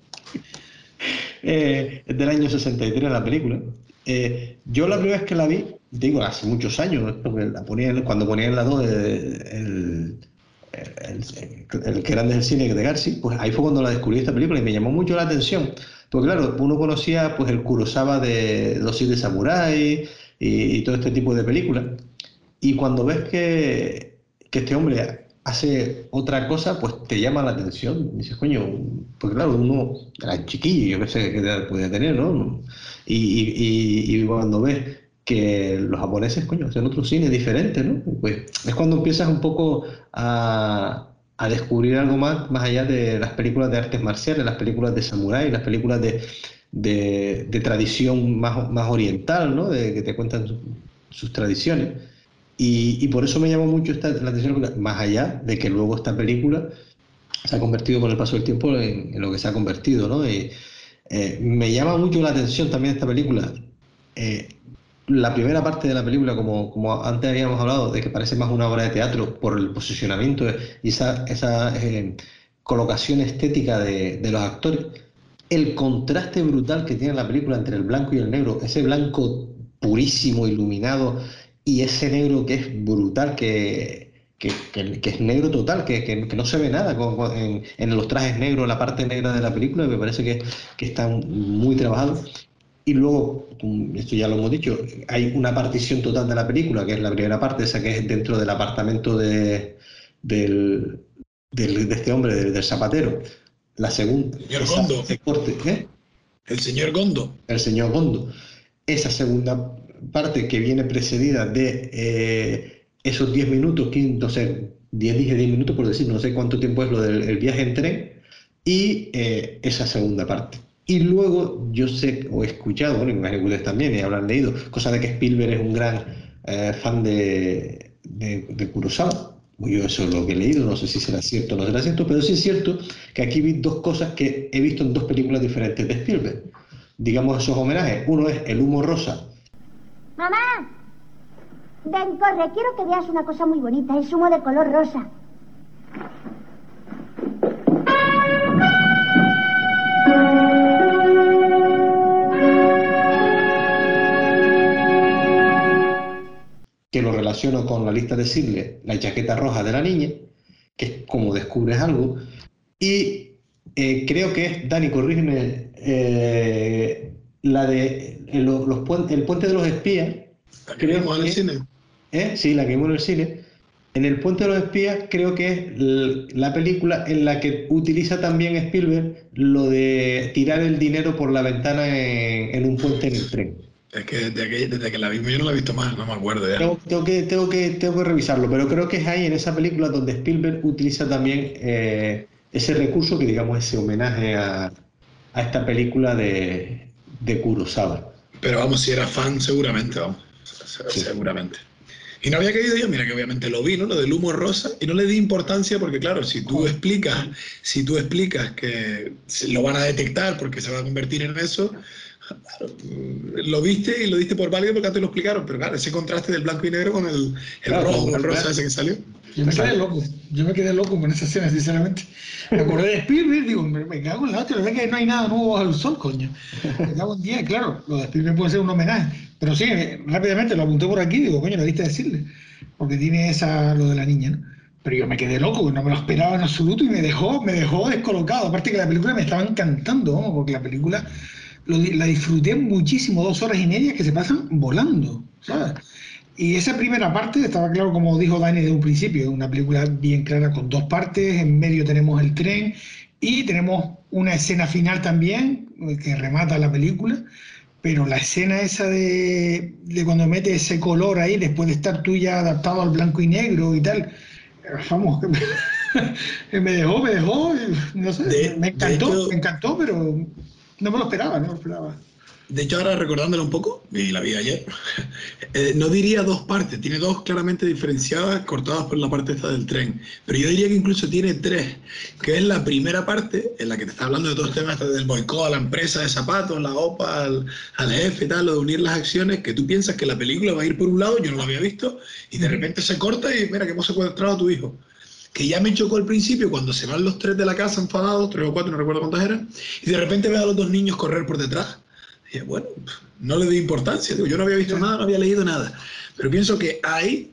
eh, es del año 63 la película. Eh, yo la primera vez que la vi, digo, hace muchos años, la ponía cuando ponía en la 2 el, el, el, el que grande es el cine de Garci, pues ahí fue cuando la descubrí esta película y me llamó mucho la atención. Porque claro, uno conocía pues el Kurosawa de Los siete samuráis y, y todo este tipo de películas. Y cuando ves que, que este hombre hace otra cosa, pues te llama la atención. Dices, coño, porque claro, uno era chiquillo, yo qué sé qué edad podía tener, ¿no? Y, y- y- cuando ves que los japoneses, coño, hacen otro cine diferente, ¿no? Pues es cuando empiezas un poco a, a descubrir algo más, más allá de las películas de artes marciales, las películas de samurái, las películas de, de, de tradición más, más oriental, ¿no? De que te cuentan su- sus tradiciones. Y, y por eso me llamó mucho esta, la atención, más allá de que luego esta película se ha convertido con el paso del tiempo en, en lo que se ha convertido, ¿no? Y, eh, me llama mucho la atención también esta película. eh, la primera parte de la película, como, como antes habíamos hablado, de que parece más una obra de teatro por el posicionamiento y esa, esa eh, colocación estética de, de los actores, el contraste brutal que tiene la película entre el blanco y el negro, ese blanco purísimo, iluminado, y ese negro que es brutal, que, que, que- que es negro total, que, no se ve nada con- con- en, en los trajes negros, la parte negra de la película, me parece que, que está muy trabajado. Y luego, mm, esto ya lo hemos dicho, hay una partición total de la película, que es la primera parte, esa que es dentro del apartamento de, del, del- de este hombre, del, del zapatero. La segunda, Señor esa- Gondo. corte, ¿eh? El señor Gondo. el señor Gondo. Esa segunda parte que viene precedida de eh, esos 10 minutos, 15, no sé, 10, dije 10 minutos por decir, no sé cuánto tiempo es lo del el viaje en tren, y eh, esa segunda parte. Y luego yo sé, o he escuchado, bueno, imagino que ustedes también, y habrán leído, cosa de que Spielberg es un gran eh, fan de, de, de Kurosawa. Yo eso es lo que he leído, no sé si será cierto o no será cierto, pero sí es cierto que aquí vi dos cosas que he visto en dos películas diferentes de Spielberg. Digamos esos homenajes. Uno es El humo rosa, ¡Mamá! Ven, corre, quiero que veas una cosa muy bonita. Es humo de color rosa. que lo relaciono con la lista de Sigle, la chaqueta roja de la niña, que es como descubres algo, y eh, creo que es, Dani, corrígeme, eh, la de eh, los, los puentes, el puente de los espías. ¿La que vimos en el cine? ¿eh? Sí, la que vimos en el cine. En el puente de los espías creo que es la película en la que utiliza también Spielberg lo de tirar el dinero por la ventana en, en un puente en el tren. Es que desde, que desde que la vimos yo no la he visto más, no me acuerdo ya. Tengo, tengo que, tengo, que, tengo que revisarlo, pero creo que es ahí en esa película donde Spielberg utiliza también eh, ese recurso que digamos ese homenaje a, a esta película de, de Kurosawa. Pero vamos, si era fan, seguramente, vamos. Sí. Seguramente. Y no había caído yo, mira que obviamente lo vi, ¿no? Lo del humo rosa, y no le di importancia porque, claro, si tú explicas, si tú explicas que lo van a detectar porque se va a convertir en eso, claro, mm, lo viste y lo diste por válido porque antes lo explicaron, pero claro, ese contraste del blanco y negro con el, el Claro, rojo, el rosa claro. ese que salió. Yo me quedé loco, yo me quedé loco con esa escena, sinceramente. Me acordé de Spielberg, digo, me, me cago en la hostia, la verdad que no hay nada nuevo bajo el sol, coño. Me cago en día, claro, lo de Spielberg puede ser un homenaje, pero sí, eh, rápidamente lo apunté por aquí, digo, coño, debiste decirle, porque tiene esa, lo de la niña, ¿no? Pero yo me quedé loco, no me lo esperaba en absoluto y me dejó, me dejó descolocado. Aparte que la película me estaba encantando, vamos, porque la película lo la disfruté muchísimo, dos horas y media que se pasan volando, ¿sabes? Y esa primera parte estaba claro, como dijo Dani de un principio, una película bien clara con dos partes, en medio tenemos el tren y tenemos una escena final también eh, que remata la película, pero la escena esa de, de cuando mete ese color ahí, después de estar tú ya adaptado al blanco y negro y tal, eh, vamos, me dejó, me dejó, no sé, De- me encantó, hecho- me encantó, pero no me lo esperaba, no me lo esperaba. De hecho, ahora recordándola un poco, y la vi ayer, eh, no diría dos partes, tiene dos claramente diferenciadas, cortadas por la parte esta del tren, pero yo diría que incluso tiene tres, que es la primera parte, en la que te está hablando de todos los temas del boicot a la empresa de zapatos, la OPA, al, al jefe y tal, lo de unir las acciones, que tú piensas que la película va a ir por un lado, yo no lo había visto, y de repente se corta y mira que hemos secuestrado a tu hijo. Que ya me chocó al principio cuando se van los tres de la casa enfadados, tres o cuatro, no recuerdo cuántas eran, y de repente ve a los dos niños correr por detrás. Y bueno, no le di importancia, digo, yo no había visto nada, no había leído nada. Pero pienso que ahí,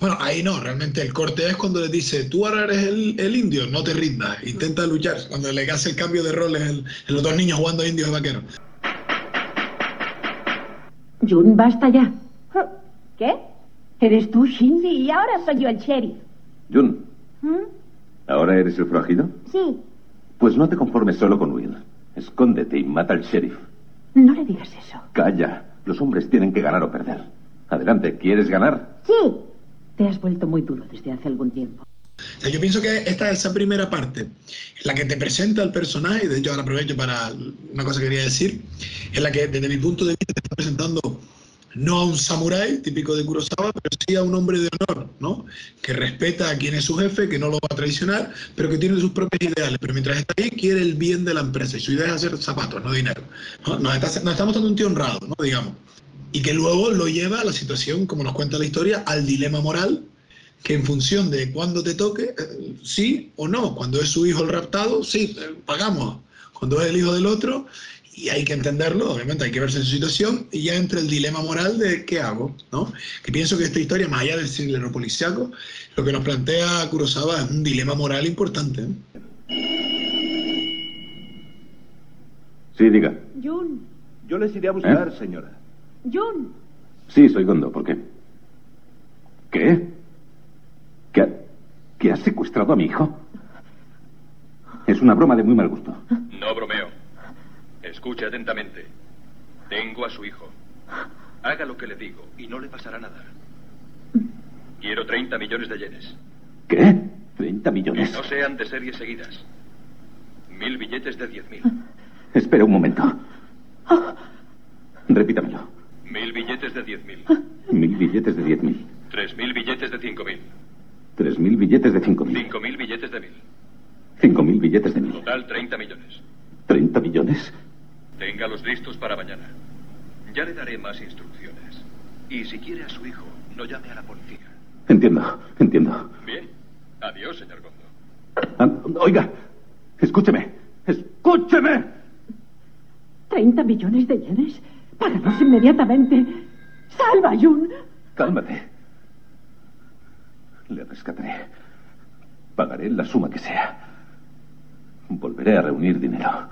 bueno, ahí no, realmente el corte es cuando le dice, tú ahora eres el, el indio, no te rindas, intenta luchar. Cuando le hace el cambio de roles el- en los dos niños jugando indios y vaqueros. Jun, basta ya. ¿Qué? ¿Eres tú, Shindy? Sí, y ahora soy yo el sheriff. Jun, ¿Mm? ¿ahora eres el forajido? Sí. Pues no te conformes solo con Will. Escóndete y mata al sheriff. No le digas eso. Calla. Los hombres tienen que ganar o perder. Adelante, ¿quieres ganar? Sí. Te has vuelto muy duro desde hace algún tiempo. O sea, yo pienso que esta esa primera parte, la que te presenta el personaje, y de hecho ahora aprovecho para una cosa que quería decir, en la que desde mi punto de vista te está presentando no a un samurái típico de Kurosawa, pero sí a un hombre de honor, ¿no? Que respeta a quien es su jefe, que no lo va a traicionar, pero que tiene sus propios ideales. Pero mientras está ahí, quiere el bien de la empresa y su idea es hacer zapatos, no dinero. ¿no? Nos, está, nos está mostrando un tío honrado, ¿no? Digamos. Y que luego lo lleva a la situación, como nos cuenta la historia, al dilema moral que en función de cuándo te toque, eh, sí o no. Cuando es su hijo el raptado, sí, eh, pagamos. Cuando es el hijo del otro, y hay que entenderlo, obviamente hay que verse en su situación, y ya entra el dilema moral de qué hago, ¿no? Que pienso que esta historia, más allá del thriller policiaco, lo que nos plantea Kurosawa es un dilema moral importante. ¿eh? Sí, diga. Jun, Yo les iré a buscar, señora. Jun. Sí, soy Gondo. ¿Por qué? ¿Qué? ¿Que, ha- que has secuestrado a mi hijo? Es una broma de muy mal gusto. No bromeo. Escuche atentamente. Tengo a su hijo. Haga lo que le digo y no le pasará nada. Quiero 30 millones de yenes. ¿Qué? ¿30 Y millones? no sean de series seguidas. Mil billetes de 10.000. Espera un momento. Repítamelo. Mil billetes de 10.000. Mil billetes de 10.000. Tres mil billetes de 5.000. Tres mil billetes de 5.000. Cinco mil billetes de 1.000. Cinco mil billetes de 1.000. Total 30 millones. ¿30 millones? Téngalos listos para mañana. Ya le daré más instrucciones. Y si quiere a su hijo, no llame a la policía. Entiendo, entiendo. Bien. Adiós, señor Gondo. Ah, oiga, escúcheme. ¡Escúcheme! ¿30 millones de yenes? Páganos inmediatamente. ¡Salva, Jun! Cálmate. Le rescataré. Pagaré la suma que sea. Volveré a reunir dinero.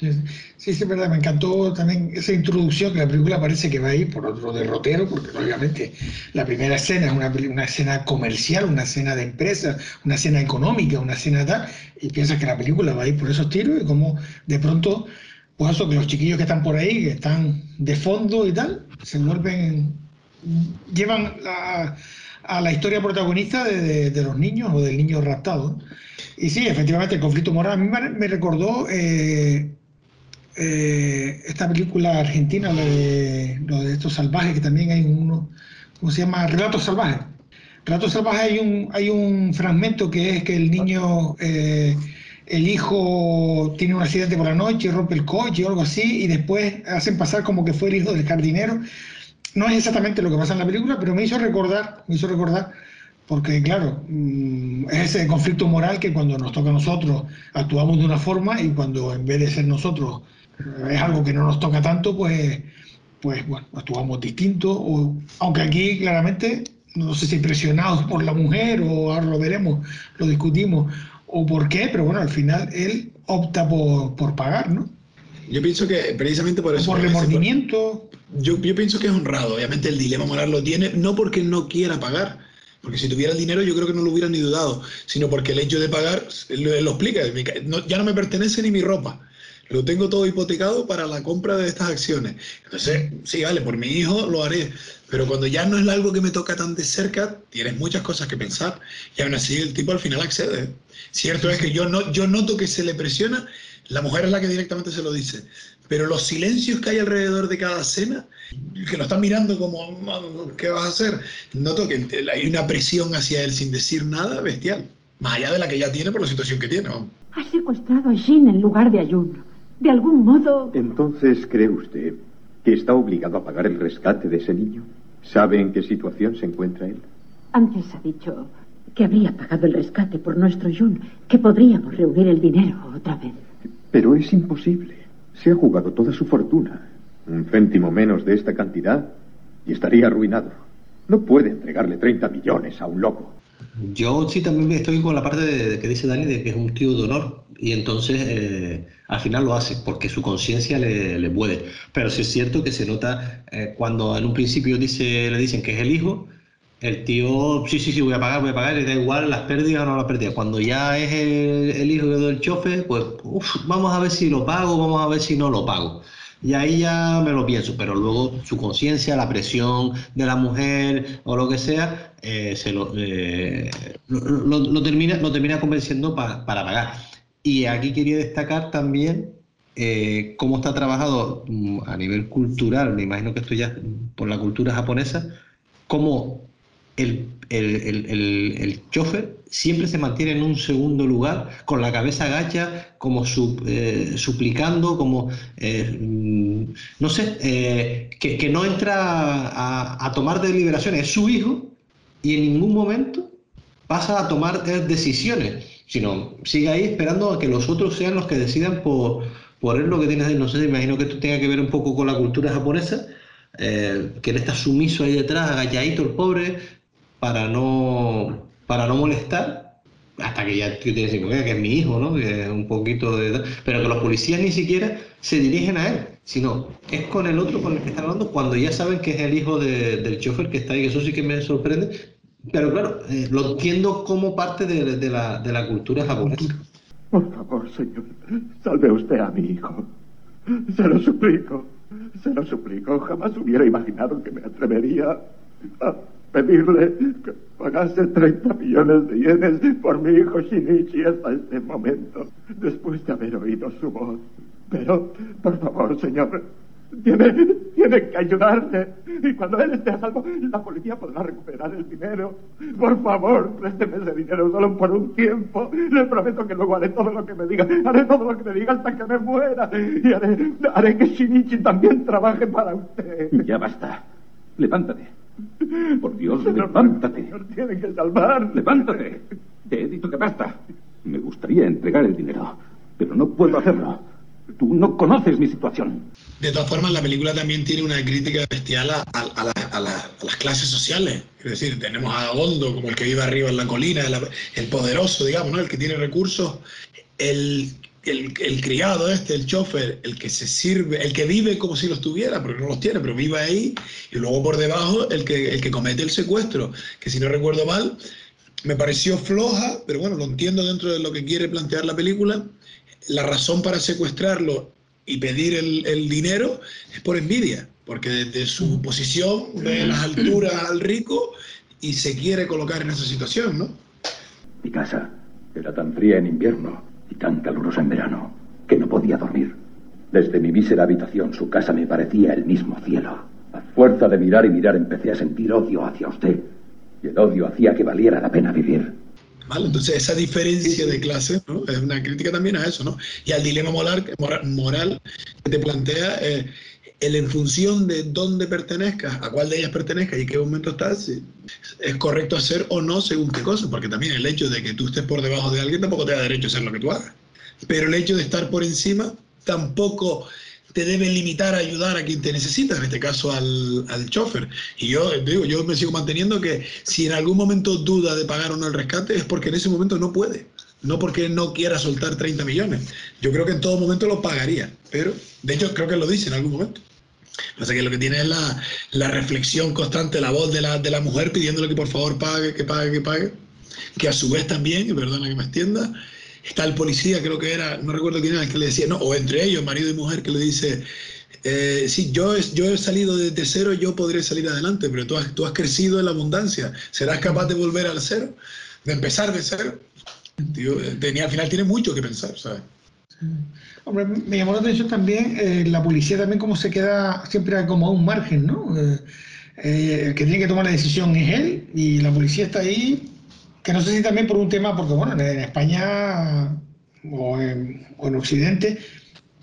Sí, sí, es verdad, me encantó también esa introducción que la película parece que va a ir por otro derrotero, porque obviamente la primera escena es una, una escena comercial, una escena de empresa, una escena económica, una escena tal, y piensas que la película va a ir por esos tiros y como de pronto, pues eso, que los chiquillos que están por ahí, que están de fondo y tal, se vuelven, llevan a, a la historia protagonista de, de, de, los niños o del niño raptado. Y sí, efectivamente, el conflicto moral a mí me, me recordó... Eh, eh, esta película argentina, de, lo de, estos salvajes, que también hay uno, ¿cómo se llama? Relatos salvajes. Relatos salvajes hay un, hay un fragmento que es que el niño, eh, el hijo tiene un accidente por la noche, rompe el coche o algo así, y después hacen pasar como que fue el hijo del jardinero. No es exactamente lo que pasa en la película, pero me hizo recordar, me hizo recordar porque claro, mm, es ese conflicto moral que cuando nos toca a nosotros actuamos de una forma y cuando en vez de ser nosotros es algo que no nos toca tanto, pues, pues bueno, actuamos distinto, o, aunque aquí claramente, no sé si presionados por la mujer, o ahora lo veremos, lo discutimos, o por qué, pero bueno, al final él opta por, por pagar, ¿no? Yo pienso que precisamente por eso... Por remordimiento. Yo, yo pienso que es honrado, obviamente el dilema moral lo tiene, no porque no quiera pagar, porque si tuviera el dinero yo creo que no lo hubiera ni dudado, sino porque el hecho de pagar, lo, lo explica, no, ya no me pertenece ni mi ropa lo tengo todo hipotecado para la compra de estas acciones. Entonces, sí, vale, por mi hijo lo haré, pero cuando ya no es algo que me toca tan de cerca, tienes muchas cosas que pensar y aún así el tipo al final accede. Cierto es que yo, no, yo noto que se le presiona, la mujer es la que directamente se lo dice, pero los silencios que hay alrededor de cada escena, que lo están mirando como, ¿qué vas a hacer? Noto que hay una presión hacia él sin decir nada bestial, más allá de la que ya tiene por la situación que tiene. Ha secuestrado a Shin en lugar de a Jun. De algún modo... Entonces, ¿cree usted que está obligado a pagar el rescate de ese niño? ¿Sabe en qué situación se encuentra él? Antes ha dicho que habría pagado el rescate por nuestro Jun, que podríamos reunir el dinero otra vez. Pero es imposible. Se ha jugado toda su fortuna. Un céntimo menos de esta cantidad y estaría arruinado. No puede entregarle 30 millones a un loco. Yo sí también estoy con la parte de, que dice Dani de que es un tío de honor y entonces eh, al final lo hace porque su conciencia le, le, puede. Pero sí es cierto que se nota eh, cuando en un principio dice, le dicen que es el hijo, el tío, sí, sí, sí, voy a pagar, voy a pagar, y da igual las pérdidas o no las pérdidas. Cuando ya es el, el hijo del chofer, pues uf, vamos a ver si lo pago, vamos a ver si no lo pago. Y ahí ya me lo pienso, pero luego su conciencia, la presión de la mujer o lo que sea, eh, se lo, eh, lo, lo, termina, lo termina convenciendo pa, para pagar. Y aquí quería destacar también eh, cómo está trabajado mm, a nivel cultural, me imagino que esto ya por la cultura japonesa, cómo el, el, el, el, chofer siempre se mantiene en un segundo lugar, con la cabeza agacha, como su, eh, suplicando, como, eh, no sé, eh, que, que, no entra a, a, tomar deliberaciones. Es su hijo y en ningún momento pasa a tomar decisiones, sino sigue ahí esperando a que los otros sean los que decidan por, por él lo que tiene. No sé, imagino que esto tenga que ver un poco con la cultura japonesa. Eh, que él está sumiso ahí detrás, agachadito el pobre, para no, para no molestar, hasta que ya tú tienes que es mi hijo, ¿no? Que es un poquito de... Pero que los policías ni siquiera se dirigen a él, sino es con el otro con el que están hablando cuando ya saben que es el hijo de, del chofer que está ahí, eso sí que me sorprende. Pero claro, eh, lo entiendo como parte de, de, la, de la cultura japonesa. Por favor, señor, salve usted a mi hijo. Se lo suplico, se lo suplico. Jamás hubiera imaginado que me atrevería a pedirle que pagase 30 millones de yenes por mi hijo Shinichi hasta este momento, después de haber oído su voz. Pero, por favor, señor, tiene, tiene que ayudarle. Y cuando él esté a salvo, la policía podrá recuperar el dinero. Por favor, présteme ese dinero solo por un tiempo. Le prometo que luego haré todo lo que me diga. Haré todo lo que me diga hasta que me muera. Y haré, haré que Shinichi también trabaje para usted. Ya basta. Levántate. Por Dios, señor, levántate. Señor, tiene que salvar. Levántate. Te he dicho que basta. Me gustaría entregar el dinero, pero no puedo hacerlo. Tú no conoces mi situación. De todas formas, la película también tiene una crítica bestial a, a- a la- a la- a las clases sociales. Es decir, tenemos a Gondo como el que vive arriba en la colina, el, el poderoso, digamos, ¿no? el que tiene recursos, el, el- el criado este, el chofer, el que se sirve, el que vive como si los tuviera, porque no los tiene, pero vive ahí, y luego por debajo el que, el que comete el secuestro, que si no recuerdo mal, me pareció floja, pero bueno, lo entiendo dentro de lo que quiere plantear la película. La razón para secuestrarlo y pedir el, el dinero es por envidia, porque desde su posición ve las alturas al rico y se quiere colocar en esa situación, ¿no? Mi casa era tan fría en invierno y tan calurosa en verano que no podía dormir. Desde mi mísera habitación su casa me parecía el mismo cielo. A fuerza de mirar y mirar empecé a sentir odio hacia usted. Y el odio hacía que valiera la pena vivir. ¿Vale? Entonces, esa diferencia de clase ¿no? es una crítica también a eso, ¿no? Y al dilema moral, moral, que te plantea eh, el en función de dónde pertenezcas, a cuál de ellas pertenezcas y qué momento estás, si es correcto hacer o no según qué cosa, porque también el hecho de que tú estés por debajo de alguien tampoco te da derecho a hacer lo que tú hagas. Pero el hecho de estar por encima tampoco te debe limitar a ayudar a quien te necesita, en este caso al, al chofer. Y yo eh, digo, yo me sigo manteniendo que si en algún momento duda de pagar o no el rescate es porque en ese momento no puede, no porque no quiera soltar 30 millones. Yo creo que en todo momento lo pagaría, pero de hecho creo que lo dice en algún momento. Sea que lo que tiene es la, la reflexión constante, la voz de la, de la mujer pidiéndole que por favor pague, que pague, que pague. Que a su vez también, perdona que me extienda, está el policía, creo que era, no recuerdo quién era el que le decía, no, o entre ellos, marido y mujer, que le dice, eh, sí, yo, es- yo he salido desde cero, yo podré salir adelante, pero tú has, tú has crecido en la abundancia, ¿serás capaz de volver al cero? De empezar de cero. Tío, eh, tenía, al final tiene mucho que pensar, ¿sabes? Hombre, me llamó la atención también eh, la policía también cómo se queda siempre como a un margen, ¿no? Eh, eh, el que tiene que tomar la decisión es él y la policía está ahí, que no sé si también por un tema, porque bueno, en España o en, o en Occidente,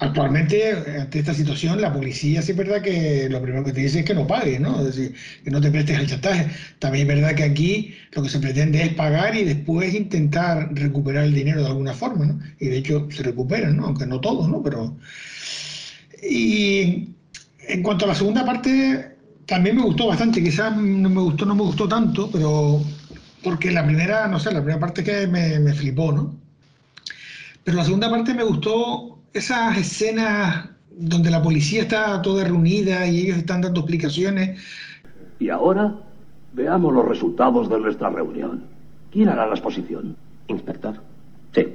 actualmente ante esta situación la policía sí es verdad que lo primero que te dice es que no pagues, ¿no? Es decir, que no te prestes al chantaje. También es verdad que aquí lo que se pretende es pagar y después intentar recuperar el dinero de alguna forma, ¿no? Y de hecho se recuperan, ¿no? Aunque no todos, ¿no? Pero... Y en cuanto a la segunda parte, también me gustó bastante. Quizás no me gustó, no me gustó tanto, pero porque la primera, no sé, la primera parte que me, me flipó, ¿no? Pero la segunda parte me gustó esas escenas donde la policía está toda reunida y ellos están dando explicaciones. Y ahora veamos los resultados de nuestra reunión. ¿Quién hará la exposición? Inspector. Sí.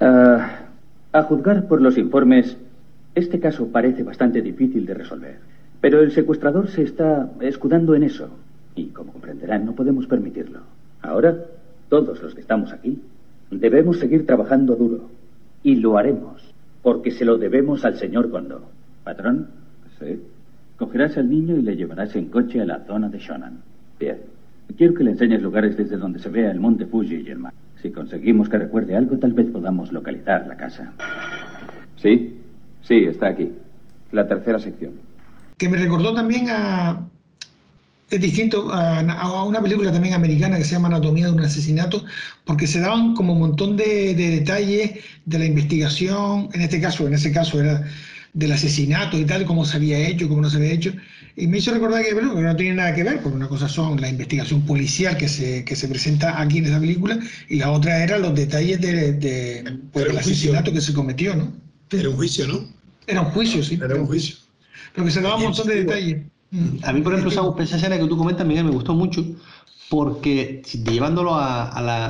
Ah, a juzgar por los informes, este caso parece bastante difícil de resolver. Pero el secuestrador se está escudando en eso. Y como comprenderán, no podemos permitirlo. Ahora, todos los que estamos aquí, debemos seguir trabajando duro. Y lo haremos. Porque se lo debemos al señor Gondo. Patrón. Sí. Cogerás al niño y le llevarás en coche a la zona de Shonan. Bien. Quiero que le enseñes lugares desde donde se vea el monte Fuji y el mar. Si conseguimos que recuerde algo, tal vez podamos localizar la casa. Sí, sí, está aquí. La tercera sección. que me recordó también a. Es distinto a, a una película también americana que se llama Anatomía de un asesinato, porque se daban como un montón de, de detalles de la investigación, en este caso, en ese caso era del asesinato y tal, cómo se había hecho, cómo no se había hecho, y me hizo recordar que, bueno, que no tiene nada que ver, porque una cosa son la investigación policial que se, que se presenta aquí en esa película, y la otra era los detalles de, de, pues, del asesinato que se cometió, ¿no? Era un juicio, ¿no? Era un juicio, sí. Era un juicio. Pero que se daba un montón de detalles. A mí, por ejemplo, esa, esa escena que tú comentas, Miguel, me gustó mucho porque llevándolo a, la,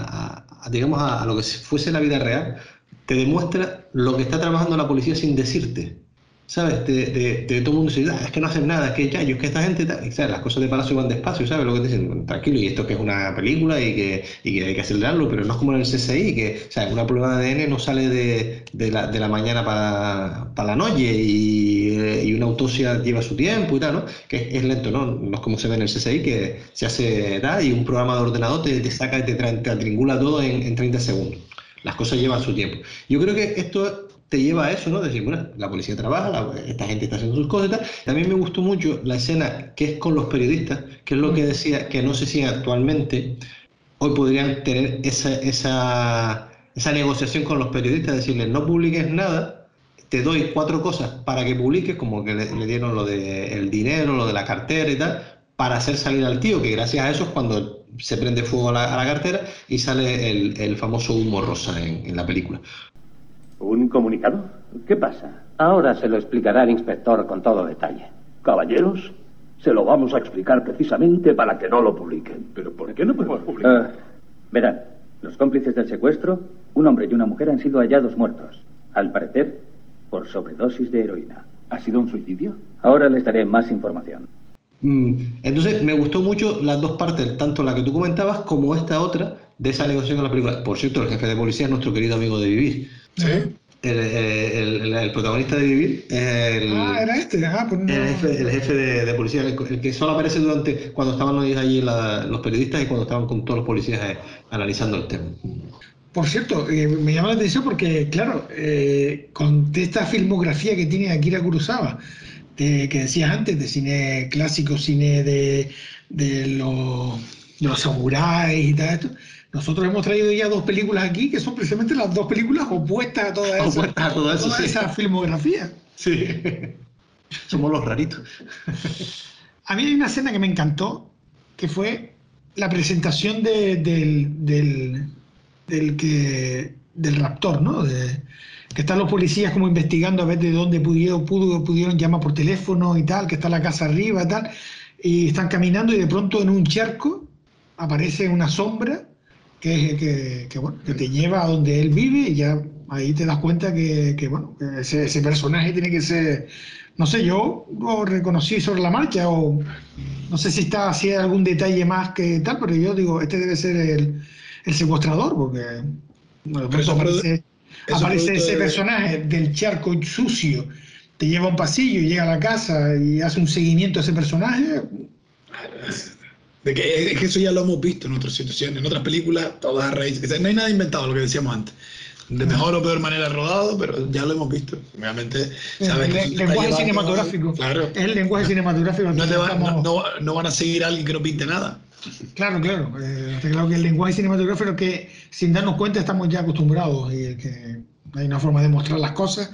a- digamos, a lo que fuese la vida real, te demuestra lo que está trabajando la policía sin decirte. ¿Sabes? De, de, de todo el mundo dice, "Ah, es que no hacen nada, es que ya, yo, es que esta gente, tal", y, ¿sabes? las cosas de Palacio van despacio, ¿sabes? Lo que dicen, tranquilo, y esto que es una película y que, y que hay que acelerarlo, pero no es como en el CSI, que, sea, una prueba de ADN no sale de, de, la, la mañana para, para la noche y, eh, y una autopsia lleva su tiempo y tal, ¿no? Que es, lento, ¿no? No es como se ve en el CSI, que se hace tal y un programa de ordenador te, te saca y te, te todo en, en 30 segundos. Las cosas llevan su tiempo. Yo creo que esto te lleva a eso, ¿no? Decir, bueno, la policía trabaja, la- esta gente está haciendo sus cosas y tal. También me gustó mucho la escena que es con los periodistas, que es lo que decía, que no sé si actualmente hoy podrían tener esa, esa, esa negociación con los periodistas, decirles, no publiques nada, te doy cuatro cosas para que publiques, como que le, dieron lo del dinero, lo de la cartera y tal, para hacer salir al tío, que gracias a eso es cuando se prende fuego a la, cartera y sale el, famoso humo rosa en, la película. ¿Un comunicado? ¿Qué pasa? Ahora se lo explicará el inspector con todo detalle. Caballeros, se lo vamos a explicar precisamente para que no lo publiquen. ¿Pero por qué no podemos publicar? Uh, verán, los cómplices del secuestro, un hombre y una mujer, han sido hallados muertos. Al parecer, por sobredosis de heroína. ¿Ha sido un suicidio? Ahora les daré más información. Mm, entonces, me gustó mucho las dos partes, tanto la que tú comentabas como esta otra, de esa negociación con la película. Por cierto, el jefe de policía es nuestro querido amigo de Vivir. Sí. El, protagonista de Vivir es el, ah, era este, ah, pues el jefe, de, policía, el, que solo aparece durante cuando estaban allí los periodistas y cuando estaban con todos los policías eh, analizando el tema. Por cierto, eh, me llama la atención porque, claro, eh, con esta filmografía que tiene Akira Kurosawa, que decías antes, de cine clásico, cine de, de, los, de los samuráis y tal esto, nosotros hemos traído ya dos películas aquí que son precisamente las dos películas opuestas a toda esa, esa filmografía. Sí. Somos los raritos. A mí hay una escena que me encantó, que fue la presentación del, del, del, que, del raptor, ¿no? De, que están los policías como investigando a ver de dónde pudieron, pudo, pudieron llamar por teléfono y tal, que está la casa arriba y tal, y están caminando y de pronto en un charco aparece una sombra que, que, bueno, que te lleva a donde él vive y ya ahí te das cuenta que, bueno, ese, ese, personaje tiene que ser, no sé, yo lo reconocí sobre la marcha o no sé si está hay algún detalle más que tal, pero yo digo, este debe ser el, el secuestrador porque bueno, aparece, aparece ese personaje del charco sucio, te lleva a un pasillo y llega a la casa y hace un seguimiento a ese personaje. De que, es que eso ya lo hemos visto en otras situaciones, en otras películas, todas a raíz. No hay nada inventado, lo que decíamos antes. De mejor o peor manera rodado, pero ya lo hemos visto. Realmente, ¿sabes? El, lenguaje cinematográfico. Claro. Es el lenguaje cinematográfico. No, no, no, van a seguir a alguien que no pinte nada. Claro, claro. Eh, claro que el lenguaje cinematográfico que sin darnos cuenta estamos ya acostumbrados y que hay una forma de mostrar las cosas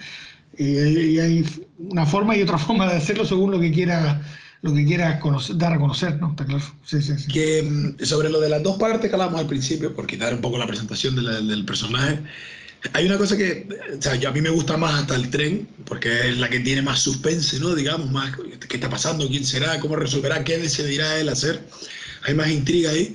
y, hay una forma y otra forma de hacerlo según lo que quiera lo que quiera dar a conocer, ¿no? Está claro. Sí, sí, sí. Que mm, sobre lo de las dos partes que hablábamos al principio, por quitar un poco la presentación del personaje, hay una cosa que, o sea, yo, a mí me gusta más hasta el tren, porque es la que tiene más suspense, ¿no? Digamos, más qué está pasando, quién será, cómo resolverá, qué decidirá él hacer. Hay más intriga ahí.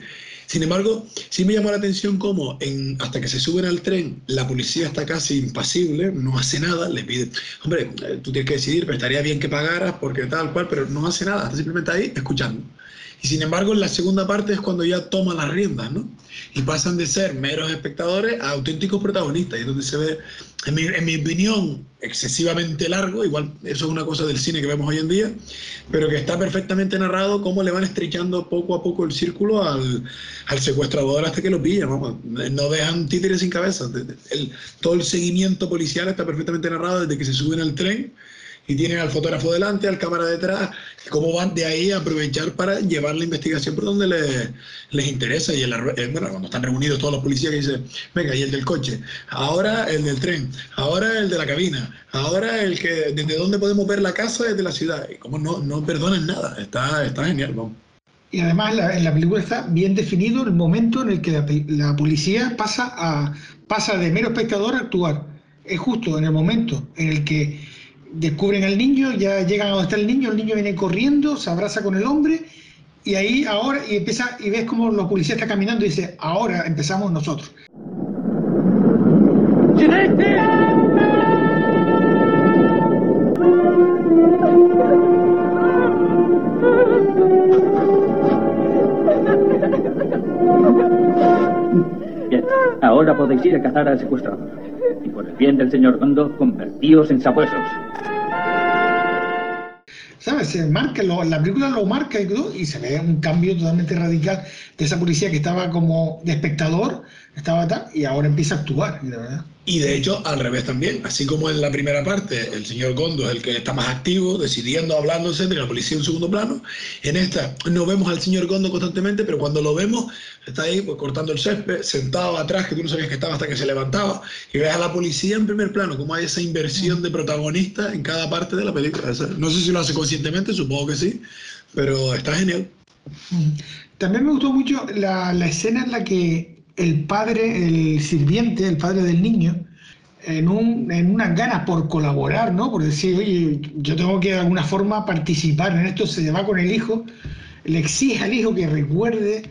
Sin embargo, sí me llamó la atención cómo en, hasta que se suben al tren, la policía está casi impasible, no hace nada, le pide, hombre, eh, tú tienes que decidir, pero estaría bien que pagaras porque tal cual, pero no hace nada, está simplemente ahí escuchando. Y sin embargo, en la segunda parte es cuando ya toma las riendas, ¿no? Y pasan de ser meros espectadores a auténticos protagonistas. Y es donde se ve, en mi, en mi, opinión, excesivamente largo, igual eso es una cosa del cine que vemos hoy en día, pero que está perfectamente narrado cómo le van estrechando poco a poco el círculo al, al secuestrador hasta que lo pillan. No dejan títeres sin cabeza. El, todo el seguimiento policial está perfectamente narrado desde que se suben al tren y tienen al fotógrafo delante, al cámara detrás, cómo van de ahí a aprovechar para llevar la investigación por donde les, les interesa. Y eh, cuando están reunidos todos los policías que dicen, venga, y el del coche, ahora el del tren, ahora el de la cabina, ahora el que, desde dónde podemos ver la casa desde la ciudad. Y como no, no perdonen nada, está, está genial, vamos. Y además en la película está bien definido el momento en el que la, la, policía pasa, a, pasa de mero espectador a actuar. Es justo en el momento en el que descubren al niño, ya llegan a donde está el niño, el niño viene corriendo, se abraza con el hombre y ahí ahora y empieza y ves como los policías está caminando y dice, ahora empezamos nosotros. Ahora podéis ir a cazar al secuestrador. Por el bien del señor Gondo, convertíos en sabuesos. ¿sabes? Se marca, la película lo marca y, se ve un cambio totalmente radical de esa policía que estaba como de espectador, estaba tal, y ahora empieza a actuar, la verdad. Y de hecho, al revés también. Así como en la primera parte el señor Gondo es el que está más activo, decidiendo, hablándose de la policía en segundo plano, en esta no vemos al señor Gondo constantemente, pero cuando lo vemos, está ahí pues, cortando el césped, sentado atrás, que tú no sabías que estaba hasta que se levantaba, y ves a la policía en primer plano, como hay esa inversión de protagonista en cada parte de la película. No sé si lo hace conscientemente, supongo que sí, pero está genial. También me gustó mucho la escena en la que el padre, el sirviente, el padre del niño, en, un, en unas ganas por colaborar, ¿no? Por decir, oye, yo tengo que de alguna forma participar en esto, se va con el hijo, le exige al hijo que recuerde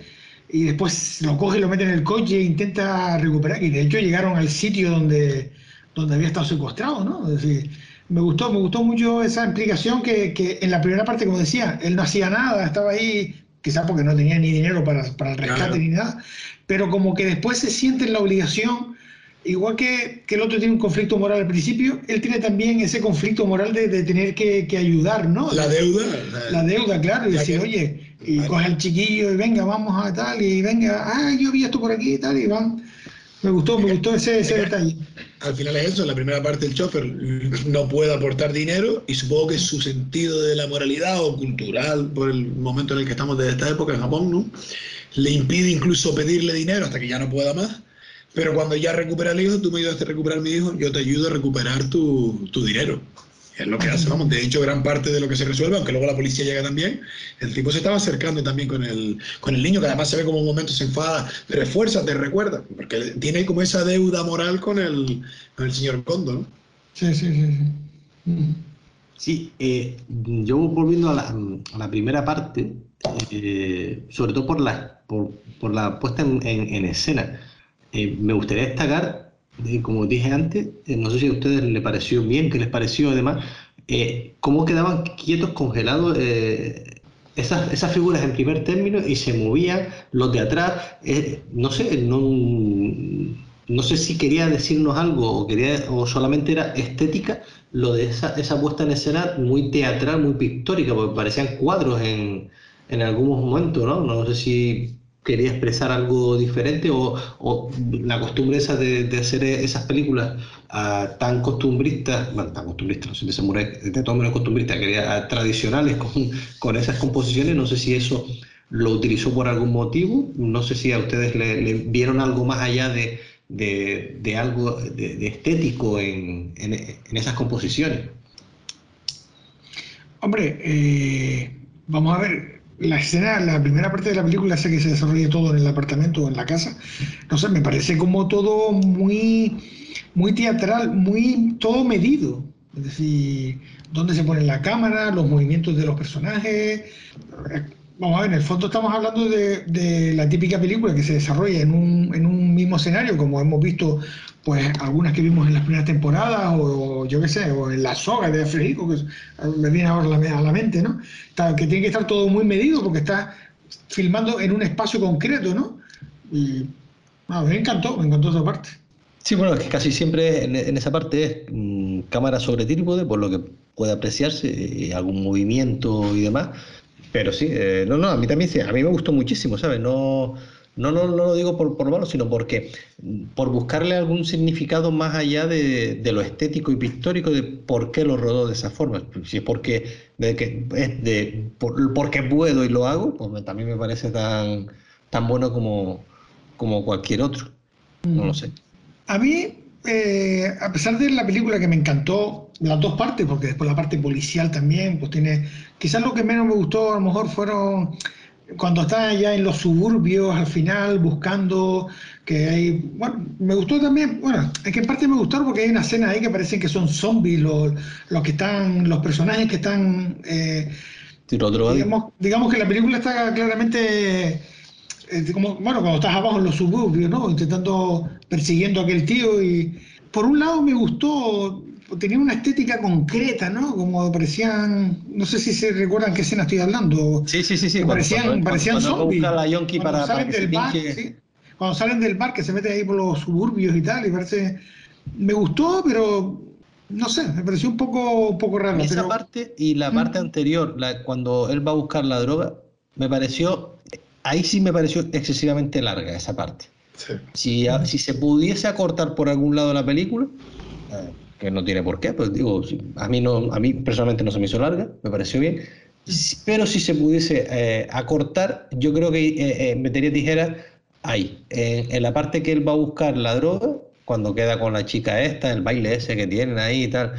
y después lo coge, lo mete en el coche e intenta recuperar. Y de hecho llegaron al sitio donde, donde había estado secuestrado, ¿no? Es decir, me gustó, me gustó mucho esa implicación que, que en la primera parte, como decía, él no hacía nada, estaba ahí quizás porque no tenía ni dinero para, para el rescate ni nada, pero como que después se siente en la obligación, igual que, que, el otro tiene un conflicto moral al principio, él tiene también ese conflicto moral de, de tener que, que, ayudar, ¿no? La deuda. La, deuda, claro, y decir, oye, y coge al chiquillo y venga, vamos a tal, y venga, ah, yo vi esto por aquí y tal, y van. Me gustó, me gustó ese, ese detalle. Al final es eso, en la primera parte el chofer no puede aportar dinero y supongo que su sentido de la moralidad o cultural, por el momento en el que estamos desde esta época en Japón, ¿no? Le impide incluso pedirle dinero hasta que ya no pueda más. Pero cuando ya recupera el hijo, tú me ayudas a recuperar mi hijo, yo te ayudo a recuperar tu, tu dinero. Es lo que hace, vamos. De hecho, gran parte de lo que se resuelve, aunque luego la policía llega también, el tipo se estaba acercando también con el, con el niño, que además se ve como un momento se enfada, pero te recuerda, porque tiene como esa deuda moral con el, con el señor Kondo, ¿no? Sí, sí, sí. Sí, sí eh, yo volviendo a la, a la primera parte, eh, sobre todo por la, por, por la puesta en, en, en escena, eh, me gustaría destacar como dije antes, eh, no sé si a ustedes les pareció bien, qué les pareció además, eh, cómo quedaban quietos, congelados eh, esas, esas, figuras en primer término y se movían los de atrás. Eh, no sé, no, no sé si quería decirnos algo o, quería, o solamente era estética lo de esa, esa puesta en escena muy teatral, muy pictórica, porque parecían cuadros en, en algunos momentos, ¿no? No sé si quería expresar algo diferente o, la costumbre esa de, hacer esas películas uh, tan costumbristas, bueno, tan costumbristas, no sé, de samurai, de todas maneras costumbristas, quería, tradicionales con, con, esas composiciones, no sé si eso lo utilizó por algún motivo, no sé si a ustedes le, vieron algo más allá de, de, algo de, estético en, en, en, esas composiciones. Hombre, eh, vamos a ver, la escena, la primera parte de la película hace que se desarrolle todo en el apartamento o en la casa. No sé, me parece como todo muy, muy teatral, muy todo medido. Es decir, dónde se pone la cámara, los movimientos de los personajes. Vamos a ver, en el fondo estamos hablando de, de la típica película que se desarrolla en un, en un mismo escenario, como hemos visto pues algunas que vimos en las primeras temporadas, o, yo qué sé, o en la soga de Federico, que me viene ahora a la mente, ¿no? Que tiene que estar todo muy medido porque está filmando en un espacio concreto, ¿no? Y bueno, me encantó, me encantó esa parte. Sí, bueno, es que casi siempre en, en esa parte es mmm, cámara sobre trípode, por lo que puede apreciarse, eh, algún movimiento y demás. Pero sí, eh, no, no, a mí también sí, a mí me gustó muchísimo, ¿sabes? No no, no, no lo digo por, por malo, sino porque por buscarle algún significado más allá de, de, lo estético y pictórico de por qué lo rodó de esa forma. Si es porque, de que, es de, por, porque puedo y lo hago, pues también me parece tan, tan bueno como, como cualquier otro. No lo sé. A mí, eh, a pesar de la película que me encantó, las dos partes, porque después la parte policial también, pues tiene. Quizás lo que menos me gustó a lo mejor fueron cuando está allá en los suburbios al final buscando que hay bueno me gustó también bueno es que en parte me gustó porque hay una escena ahí que parecen que son zombies los, los que están los personajes que están eh, digamos, digamos que la película está claramente eh, como bueno cuando estás abajo en los suburbios no intentando persiguiendo a aquel tío y por un lado me gustó tenía una estética concreta, ¿no? Como parecían, no sé si se recuerdan qué escena estoy hablando. Sí, sí, sí, sí. Parecían, cuando, parecían cuando zombies. La yonki cuando para, salen para del bar, sí. Cuando salen del bar, que se meten ahí por los suburbios y tal, y parece, me gustó, pero no sé, me pareció un poco, un poco raro. Esa pero... parte y la parte ¿Mm? anterior, la, cuando él va a buscar la droga, me pareció, ahí sí me pareció excesivamente larga esa parte. Si, si se pudiese acortar por algún lado la película, eh, que no tiene por qué, pues digo, a mí, no, a mí personalmente no se me hizo larga, me pareció bien, pero si se pudiese eh, acortar, yo creo que eh, metería tijera ahí, en la parte que él va a buscar la droga, cuando queda con la chica esta, el baile ese que tienen ahí y tal.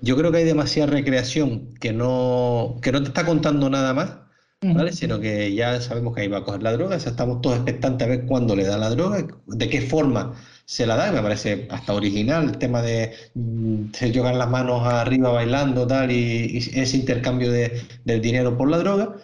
yo creo que hay demasiada recreación que no, que no te está contando nada más ¿vale? Sino que ya sabemos que ahí va a coger la droga, estamos todos expectantes a ver cuándo le da la droga, de qué forma se la da, me parece hasta original el tema de mm, se llevan las manos arriba bailando tal y, ese intercambio de, del dinero por la droga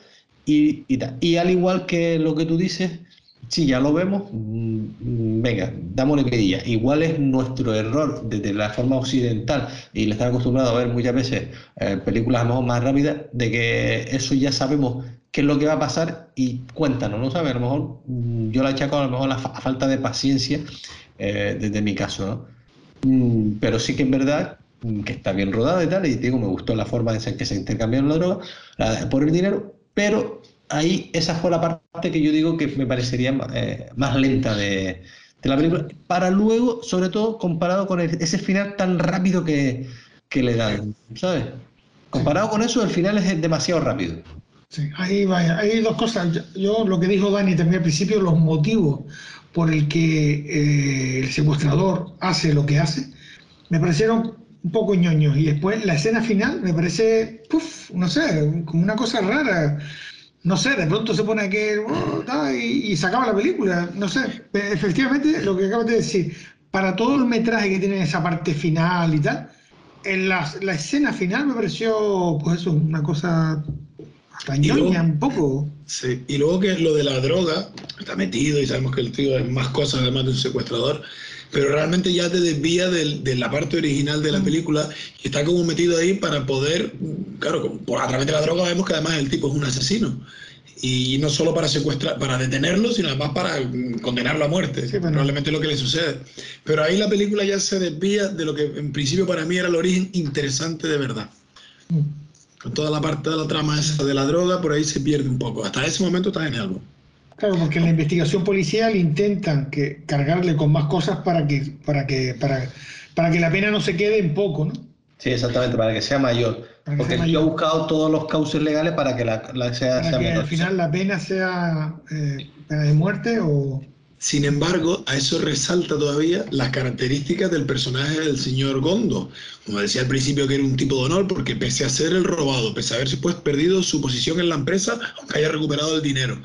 y, y, tal. y al igual que lo que tú dices, sí, ya lo vemos, mm, venga, dámosle pedilla. Igual es nuestro error desde la forma occidental y le están acostumbrados a ver muchas veces eh, películas a lo mejor más rápidas, de que eso ya sabemos qué es lo que va a pasar y cuéntanos, ¿no sabes? A lo mejor mm, yo la achaco a lo mejor a la falta de paciencia eh, desde mi caso, ¿no? Mm, pero sí que es verdad que está bien rodada y tal, y digo, me gustó la forma en que se intercambiaron la droga por el dinero, pero ahí esa fue la parte que yo digo que me parecería eh, más lenta de, de, la película, para luego, sobre todo, comparado con ese final tan rápido que, que le dan, ¿sabes? Comparado con eso, el final es demasiado rápido. Sí, ahí vaya. Hay dos cosas. Yo, lo que dijo Dani también al principio, los motivos por el que eh, el secuestrador hace lo que hace, me parecieron un poco ñoños. Y después la escena final me parece, puff, no sé, como una cosa rara. No sé, de pronto se pone aquí uh, y, y, se acaba la película. No sé, efectivamente, lo que acabas de decir, para todo el metraje que tiene esa parte final y tal, en la, la escena final me pareció, pues eso, una cosa y un poco. Sí, y luego que lo de la droga está metido y sabemos que el tío es más cosas además de un secuestrador, pero realmente ya te desvía de la parte original de la mm. película y está como metido ahí para poder, claro, por, a través de la droga vemos que además el tipo es un asesino. Y no solo para secuestrar, para detenerlo, sino además para condenarlo a muerte. Probablemente es lo que le sucede. Pero ahí la película ya se desvía de lo que en principio para mí era el origen interesante de verdad. Mm toda la parte de la trama esa de la droga, por ahí se pierde un poco. Hasta ese momento está en algo. Claro, porque en la investigación policial intentan que cargarle con más cosas para que, para que, para, para que la pena no se quede en poco, ¿no? Sí, exactamente, para que sea mayor. porque yo he buscado todos los cauces legales para que la, sea, para que al final la pena sea eh, pena de muerte o sin embargo, a eso resalta todavía las características del personaje del señor Gondo. Como decía al principio, que era un tipo de honor, porque pese a ser el robado, pese a haberse pues perdido su posición en la empresa, aunque haya recuperado el dinero,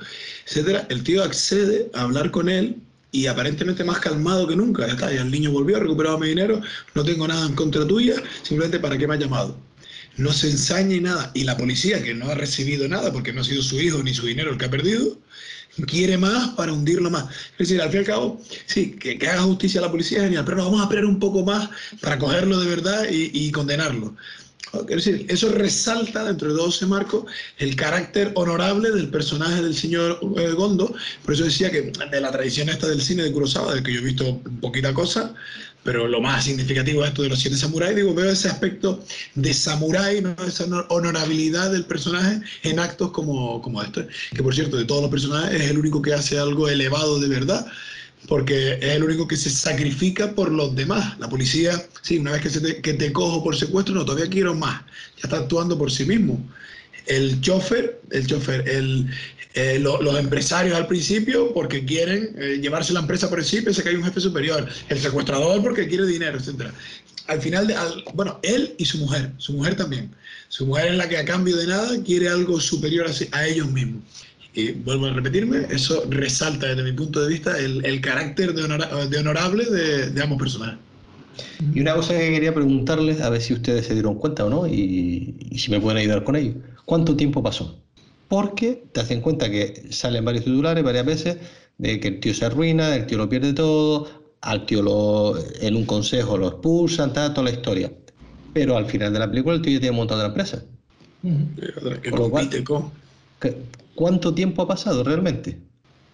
etcétera, el tío accede a hablar con él y aparentemente más calmado que nunca. Ya está, el niño volvió, ha recuperado mi dinero, no tengo nada en contra tuya, simplemente para qué me ha llamado. No se ensaña nada. Y la policía, que no ha recibido nada porque no ha sido su hijo ni su dinero el que ha perdido, quiere más para hundirlo más. Es decir, al fin y al cabo, sí, que, haga justicia a la policía es genial, pero nos vamos a esperar un poco más para cogerlo de verdad y, condenarlo. Es decir, eso resalta dentro de todo ese marco el carácter honorable del personaje del señor eh, Gondo. Por eso decía que de la tradición esta del cine de Kurosawa, del que yo he visto poquita cosa, pero lo más significativo es esto de los siete samuráis, digo, veo ese aspecto de samurái, ¿no? esa honorabilidad del personaje en actos como, como este, que por cierto, de todos los personajes es el único que hace algo elevado de verdad, porque es el único que se sacrifica por los demás. La policía, sí, una vez que, se te, que te cojo por secuestro, no, todavía quiero más, ya está actuando por sí mismo el chofer, el chofer, el, eh, los empresarios al principio porque quieren eh, llevarse la empresa por el pensé que hay un jefe superior, el secuestrador porque quiere dinero, etc. Al final, de, bueno, él y su mujer, su mujer también. Su mujer es la que a cambio de nada quiere algo superior a, ellos mismos. Y vuelvo a repetirme, eso resalta desde mi punto de vista el, el carácter de, de honorable de, de, ambos personajes. Y una cosa que quería preguntarles, a ver si ustedes se dieron cuenta o no, y, y si me pueden ayudar con ello. ¿Cuánto tiempo pasó? porque te hacen cuenta que salen varios titulares varias veces de que el tío se arruina, el tío lo pierde todo, al tío lo, en un consejo lo expulsan, toda la historia. Pero al final de la película el tío ya tiene montado la empresa. ¿Cuánto tiempo ha pasado realmente?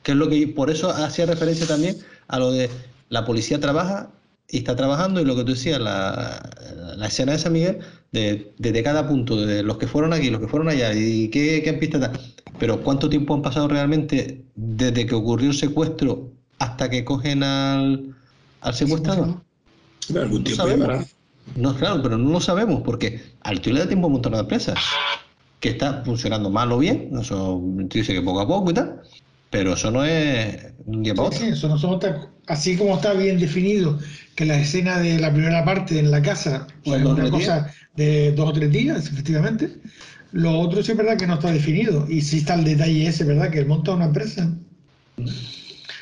Que es lo que por eso hacía referencia también a lo de la policía trabaja y está trabajando y lo que tú decías, la, la escena de San Miguel, de, desde cada punto, de los que fueron aquí, los que fueron allá, y qué, qué pista Pero ¿cuánto tiempo han pasado realmente desde que ocurrió el secuestro hasta que cogen al, al secuestrador? Algún No tiempo sabemos. llevará. No, claro, pero no lo sabemos porque al tío le da tiempo a un montón de empresas que está funcionando mal o bien, eso dice que poco a poco y tal, pero eso no es un día para Sí, otro. eso no son así como está bien definido que la escena de la primera parte en la casa pues, es una cosa de dos o tres días, efectivamente. Lo otro sí es verdad que no está definido. Y sí está el detalle ese, ¿verdad? Que él monta una empresa.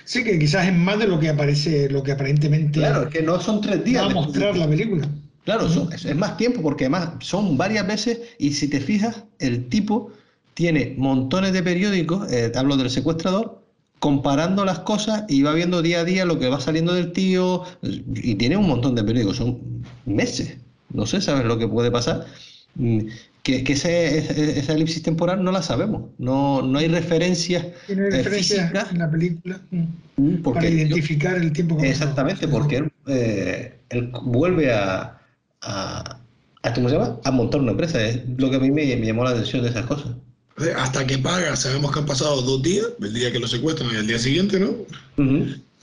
Sí, que quizás es más de lo que aparece, lo que aparentemente Claro, es que no son tres días. va a de- mostrar la película. Claro, son- es, es más tiempo porque además son varias veces y si te fijas, el tipo tiene montones de periódicos, eh, hablo del secuestrador, comparando las cosas y va viendo día a día lo que va saliendo del tío y tiene un montón de periódicos, son meses. No sé, ¿sabes lo que puede pasar? Mm, Que, que ese- ese- esa elipsis temporal no la sabemos, no, no hay referencias Tiene eh, referencias físicas en la película mm, mm, porque para yo- identificar el tiempo que. Exactamente, porque él, eh, él vuelve a, a, a- ¿cómo se llama? A montar una empresa. Es lo que a mí me, me llamó la atención de esas cosas. Hasta que paga, sabemos que han pasado dos días, el día que lo secuestran y el día siguiente, ¿no?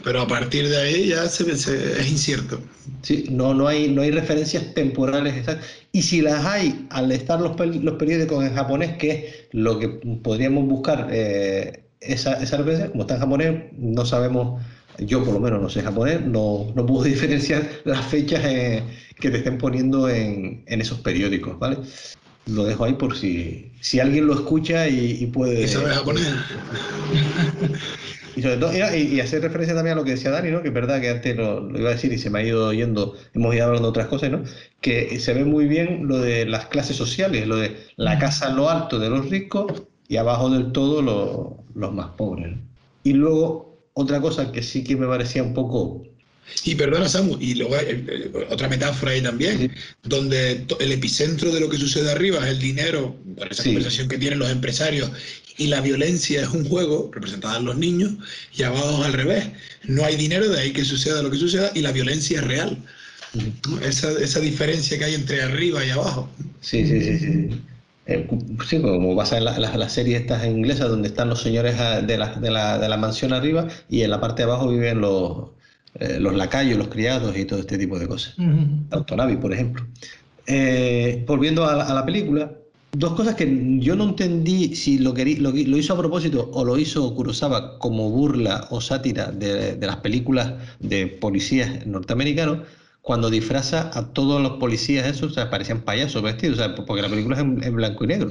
Pero a partir de ahí ya se, se- es incierto. Sí, no, no, hay, no hay referencias temporales exactas. Y si las hay, al estar los, los periódicos en japonés, que es lo que podríamos buscar, eh, esa, esa referencia, como está en japonés, no sabemos, yo por lo menos no sé japonés, no, no puedo diferenciar las fechas eh, que te estén poniendo en, en esos periódicos, ¿vale? Lo dejo ahí por si, si alguien lo escucha y, y puede... ¿Y sabes japonés? Y sobre todo, y, y hacer referencia también a lo que decía Dani, ¿no? Que es verdad que antes lo, lo iba a decir y se me ha ido yendo, hemos ido hablando de otras cosas, ¿no? Que se ve muy bien lo de las clases sociales, lo de la casa en lo alto de los ricos y abajo del todo lo- los más pobres. ¿no? Y luego, otra cosa que sí que me parecía un poco Y perdona, Samu, y luego eh, eh, otra metáfora ahí también, donde el epicentro de lo que sucede arriba es el dinero, por esa conversación que tienen los empresarios, y la violencia es un juego, representada en los niños, y abajo es al revés. No hay dinero, de ahí que suceda lo que suceda, y la violencia es real. Esa, esa diferencia que hay entre arriba y abajo. Sí, sí, sí, sí. Eh, sí, como pasa en la- la- las series estas inglesas donde están los señores ah, de la, de la- de la mansión arriba y en la parte de abajo viven los, eh, los lacayos, los criados y todo este tipo de cosas. Autonavi, por ejemplo. Eh, volviendo a la, a la película, dos cosas que yo no entendí si lo, querí- lo, lo hizo a propósito o lo hizo Kurosawa como burla o sátira de, de las películas de policías norteamericanos, cuando disfraza a todos los policías esos, o sea, parecían payasos vestidos, o sea, porque la película es en, en blanco y negro.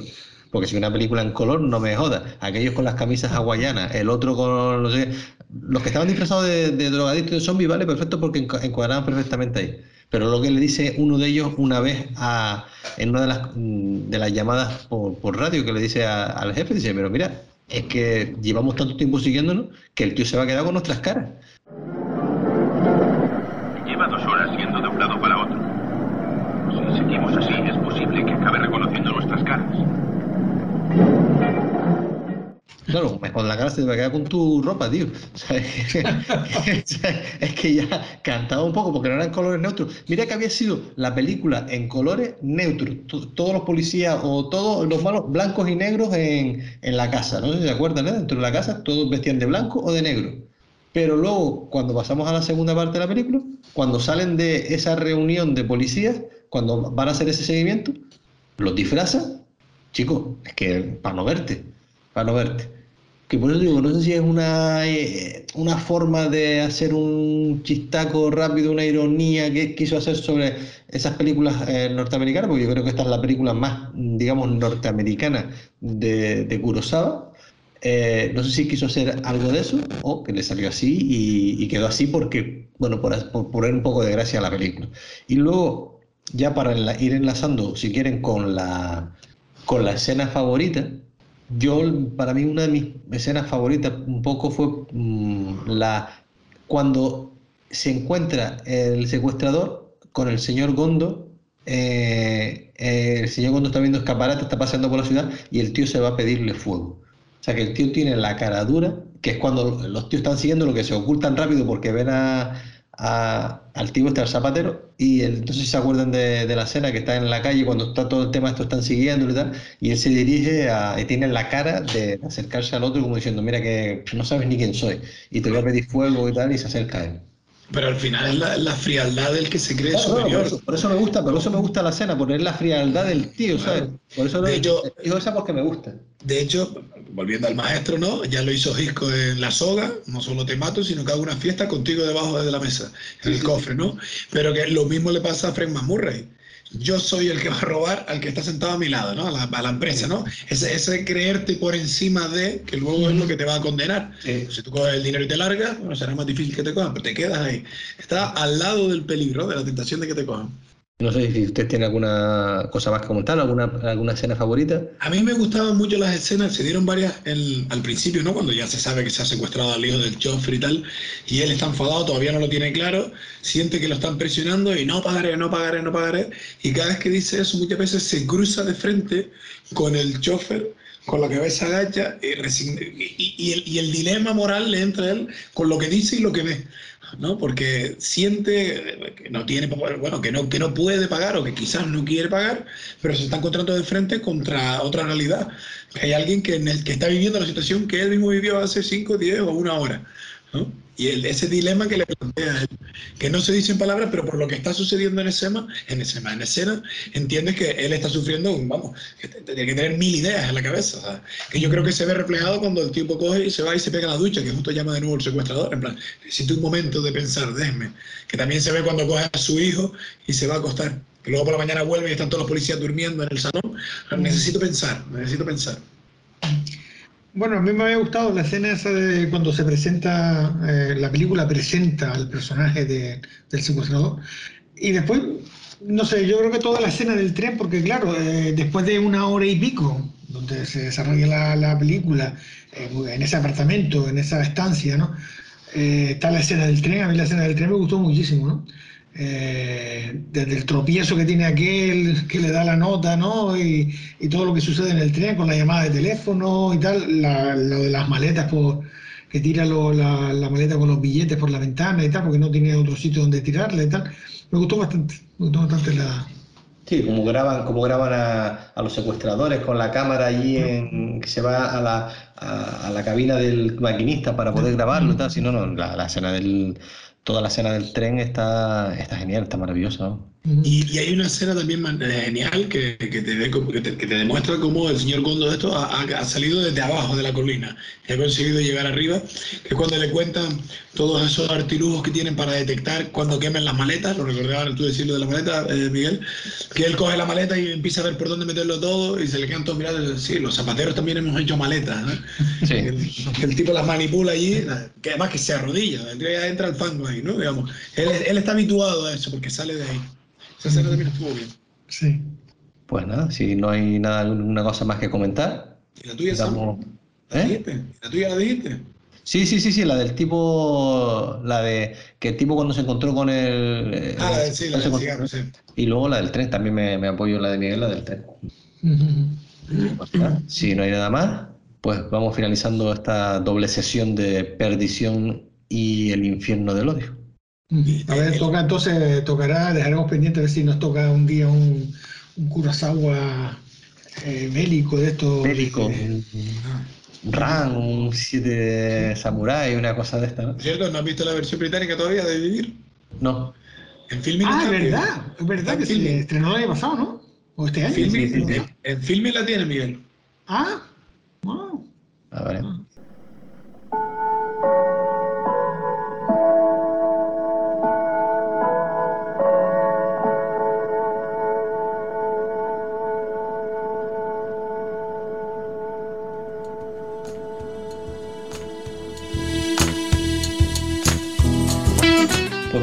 Porque si una película en color, no me joda. Aquellos con las camisas hawaianas, el otro con, no los que estaban disfrazados de, de drogadictos y de zombies, vale, perfecto, porque encu- encuadraban perfectamente ahí. Pero lo que le dice uno de ellos una vez a, en una de las, mm, de las llamadas por, radio, que le dice a- al jefe, dice, pero mira, es que llevamos tanto tiempo siguiéndonos que el tío se va a quedar con nuestras caras. Lleva dos horas yendo de un lado para otro. Si seguimos así, es posible que acabe reconociendo nuestras caras. Claro, con la cara se te va a quedar con tu ropa, tío. Es, que, ya cantaba un poco porque no eran colores neutros. Mira que había sido la película en colores neutros. To- Todos los policías o todos los malos blancos y negros en, en la casa. No sé si se acuerdan, ¿eh? Dentro de la casa todos vestían de blanco o de negro. Pero luego, cuando pasamos a la segunda parte de la película, cuando salen de esa reunión de policías, cuando van a hacer ese seguimiento, los disfrazan. Chicos, es que para no verte, para no verte. Que por eso digo, no sé si es una, eh, una forma de hacer un chistaco rápido, una ironía que quiso hacer sobre esas películas eh, norteamericanas, porque yo creo que esta es la película más, digamos, norteamericana de, de Kurosawa. Eh, no sé si quiso hacer algo de eso o que le salió así y, quedó así porque, bueno, por, por poner un poco de gracia a la película. Y luego, ya para ir enlazando, si quieren, con la, con la escena favorita, yo, para mí, una de mis escenas favoritas un poco fue mm, la cuando se encuentra el secuestrador con el señor Gondo. eh, eh, el señor Gondo está viendo escaparate, está paseando por la ciudad y el tío se va a pedirle fuego. O sea que el tío tiene la cara dura, que es cuando los tíos están siguiendo lo que se ocultan rápido porque ven a, a- al tío este, al zapatero, y entonces se acuerdan de, de, la escena que está en la calle cuando está todo el tema, esto están siguiendo y tal, y él se dirige a, y tiene la cara de acercarse al otro como diciendo, mira que no sabes ni quién soy, y te voy a pedir fuego y tal, y se acerca a él. Pero al final es la, la frialdad del que se cree Claro, superior. por, eso, por eso me gusta, por eso me gusta la escena, porque es la frialdad del tío, ¿sabes? Por eso De hecho- digo esa porque me gusta. De hecho, volviendo al maestro, ¿no? Ya lo hizo Gisco en La Soga, no solo te mato, sino que hago una fiesta contigo debajo de la mesa, en el cofre, ¿no? Pero que lo mismo le pasa a Frank McMurray. Yo soy el que va a robar al que está sentado a mi lado, ¿no? A la, a la empresa, ¿no? Ese, ese creerte por encima de, que luego es lo que te va a condenar. Si tú coges el dinero y te largas, bueno, será más difícil que te cojan, pero te quedas ahí. Está al lado del peligro, de la tentación de que te cojan. No sé si usted tiene alguna cosa más que comentar, alguna, alguna escena favorita. A mí me gustaban mucho las escenas, se dieron varias el- al principio, ¿no? Cuando ya se sabe que se ha secuestrado al hijo del Joffrey y tal, y él está enfadado, todavía no lo tiene claro, siente que lo están presionando y no pagaré, no pagaré, no pagaré, y cada vez que dice eso, muchas veces se cruza de frente con el chofer, con la cabeza agacha, y, y- y el, y el dilema moral le entra a él con lo que dice y lo que ve. ¿No? Porque siente que no tiene, bueno, que no, que no puede pagar o que quizás no quiere pagar, pero se está encontrando de frente contra otra realidad. Hay alguien que, en el- que está viviendo la situación que él mismo vivió hace 5, 10 o una hora. ¿no? Y ese dilema que le plantea él, que no se dice en palabras, pero por lo que está sucediendo en escena, en escena, en escena, entiendes que él está sufriendo, vamos, que tiene que tener mil ideas en la cabeza. que yo creo que se ve reflejado cuando el tipo coge y se va y se pega la ducha, que justo llama de nuevo el secuestrador, en plan, necesito un momento de pensar, déjeme. Que también se ve cuando coge a su hijo y se va a acostar. Que luego por la mañana vuelve y están todos los policías durmiendo en el salón. Necesito pensar, necesito pensar. Bueno, a mí me había gustado la escena esa de cuando se presenta, eh, la película presenta al personaje de- del secuestrador. Y después, no sé, yo creo que toda la escena del tren, porque claro, eh, después de una hora y pico, donde se desarrolla la, la película, eh, en ese apartamento, en esa estancia, ¿no? Eh, está la escena del tren, a mí la escena del tren me gustó muchísimo, ¿no? Eh, desde el tropiezo que tiene aquel que le da la nota, ¿no? Y, y todo lo que sucede en el tren con la llamada de teléfono y tal, la- lo de las maletas por, que tira lo- la, la maleta con los billetes por la ventana y tal, porque no tiene otro sitio donde tirarla y tal. Me gustó bastante, me gustó bastante la... Sí, como graban, como graban a, a los secuestradores con la cámara allí en, que se va a la, a, a la cabina del maquinista para poder grabarlo y tal. Si no, no, la, la escena del, toda la escena del tren está, está genial, está maravillosa. Y, y hay una escena también eh, genial que, que te, que, te, que te demuestra cómo el señor Gondo de esto ha, ha- salido desde abajo de la colina y ha conseguido llegar arriba, que es cuando le cuentan todos esos artilujos que tienen para detectar cuando quemen las maletas, lo recordaba tú decirlo de la maleta, eh, Miguel, que él coge la maleta y empieza a ver por dónde meterlo todo y se le quedan todos mirando y dice, sí, los zapateros también hemos hecho maletas, ¿no? Que el, el tipo las manipula allí, que además que se arrodilla, entra al fango ahí, ¿no? Digamos, él, él está habituado a eso porque sale de ahí. Esa escena también estuvo bien. Sí. Pues nada, si no hay nada, una cosa más que comentar. ¿Y la tuya, Sam? damos- ¿La ¿Eh? dijiste? ¿La tuya la dijiste? Sí, sí, sí, sí, la del tipo, la de que el tipo cuando se encontró con el... Ah, sí, la del encontró- cigarro, sí. Y luego la del tren, también me, me apoyo en la de Miguel, la del tren. Pues si no hay nada más, pues vamos finalizando esta doble sesión de perdición y el infierno del odio. A ver, toca entonces, tocará, dejaremos pendiente a ver si nos toca un día un, un Kurosawa eh, bélico de estos. Bélico. eh, Un Ran, un siete samurái, una cosa de esta, ¿no? ¿Es cierto? ¿No has visto la versión británica todavía de Vivir? No. En Filmin Ah, es verdad, es verdad que se estrenó el año pasado, ¿no? O este año. En, en Filmin la tiene, Miguel. Ah, wow. A ver. Pues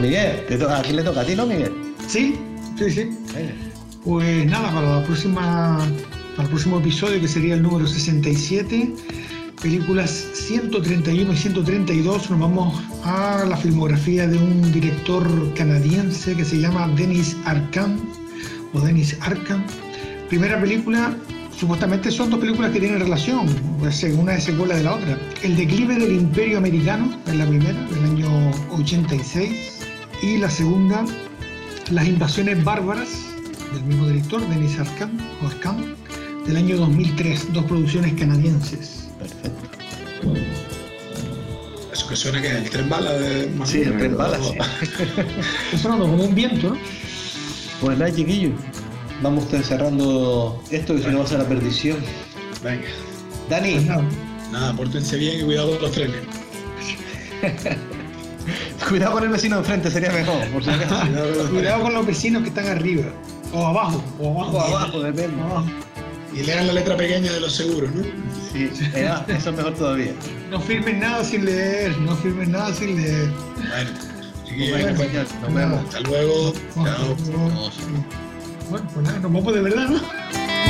Miguel, ¿a quién le toca? ¿A ti, no, Miguel? Sí, sí, sí. Pues nada, para la próxima, para el próximo episodio, que sería el número 67, películas 131 y 132, nos vamos a la filmografía de un director canadiense que se llama Dennis Arcand, o Dennis Arcand. Primera película, supuestamente son dos películas que tienen relación, pues, una es secuela de la otra. El declive del imperio americano es la primera, del año 86, y la segunda Las invasiones bárbaras, del mismo director, Denis Arcand, del año 2003, dos producciones canadienses. Perfecto. Eso que suena que es el tren bala de Sí, el tren bala, sí. Está sonando como un viento, ¿no? Pues nada, chiquillos. Vamos cerrando esto que si no va a ser la perdición. Venga. Dani. Pues nada. Nada, pórtense bien y cuidado con los trenes. Cuidado con el vecino de enfrente, sería mejor. Por si acaso. Cuidado con los vecinos que están arriba, o abajo, o abajo. O abajo, depende. Abajo. Y lean la letra pequeña de los seguros, ¿no? Sí, era- eso es mejor todavía. No firmen nada sin leer, no firmen nada sin leer. Bueno, chiquillos, Bueno, nos vemos. hasta luego. Chao. Bueno, pues nada, nos vamos de verdad, ¿no?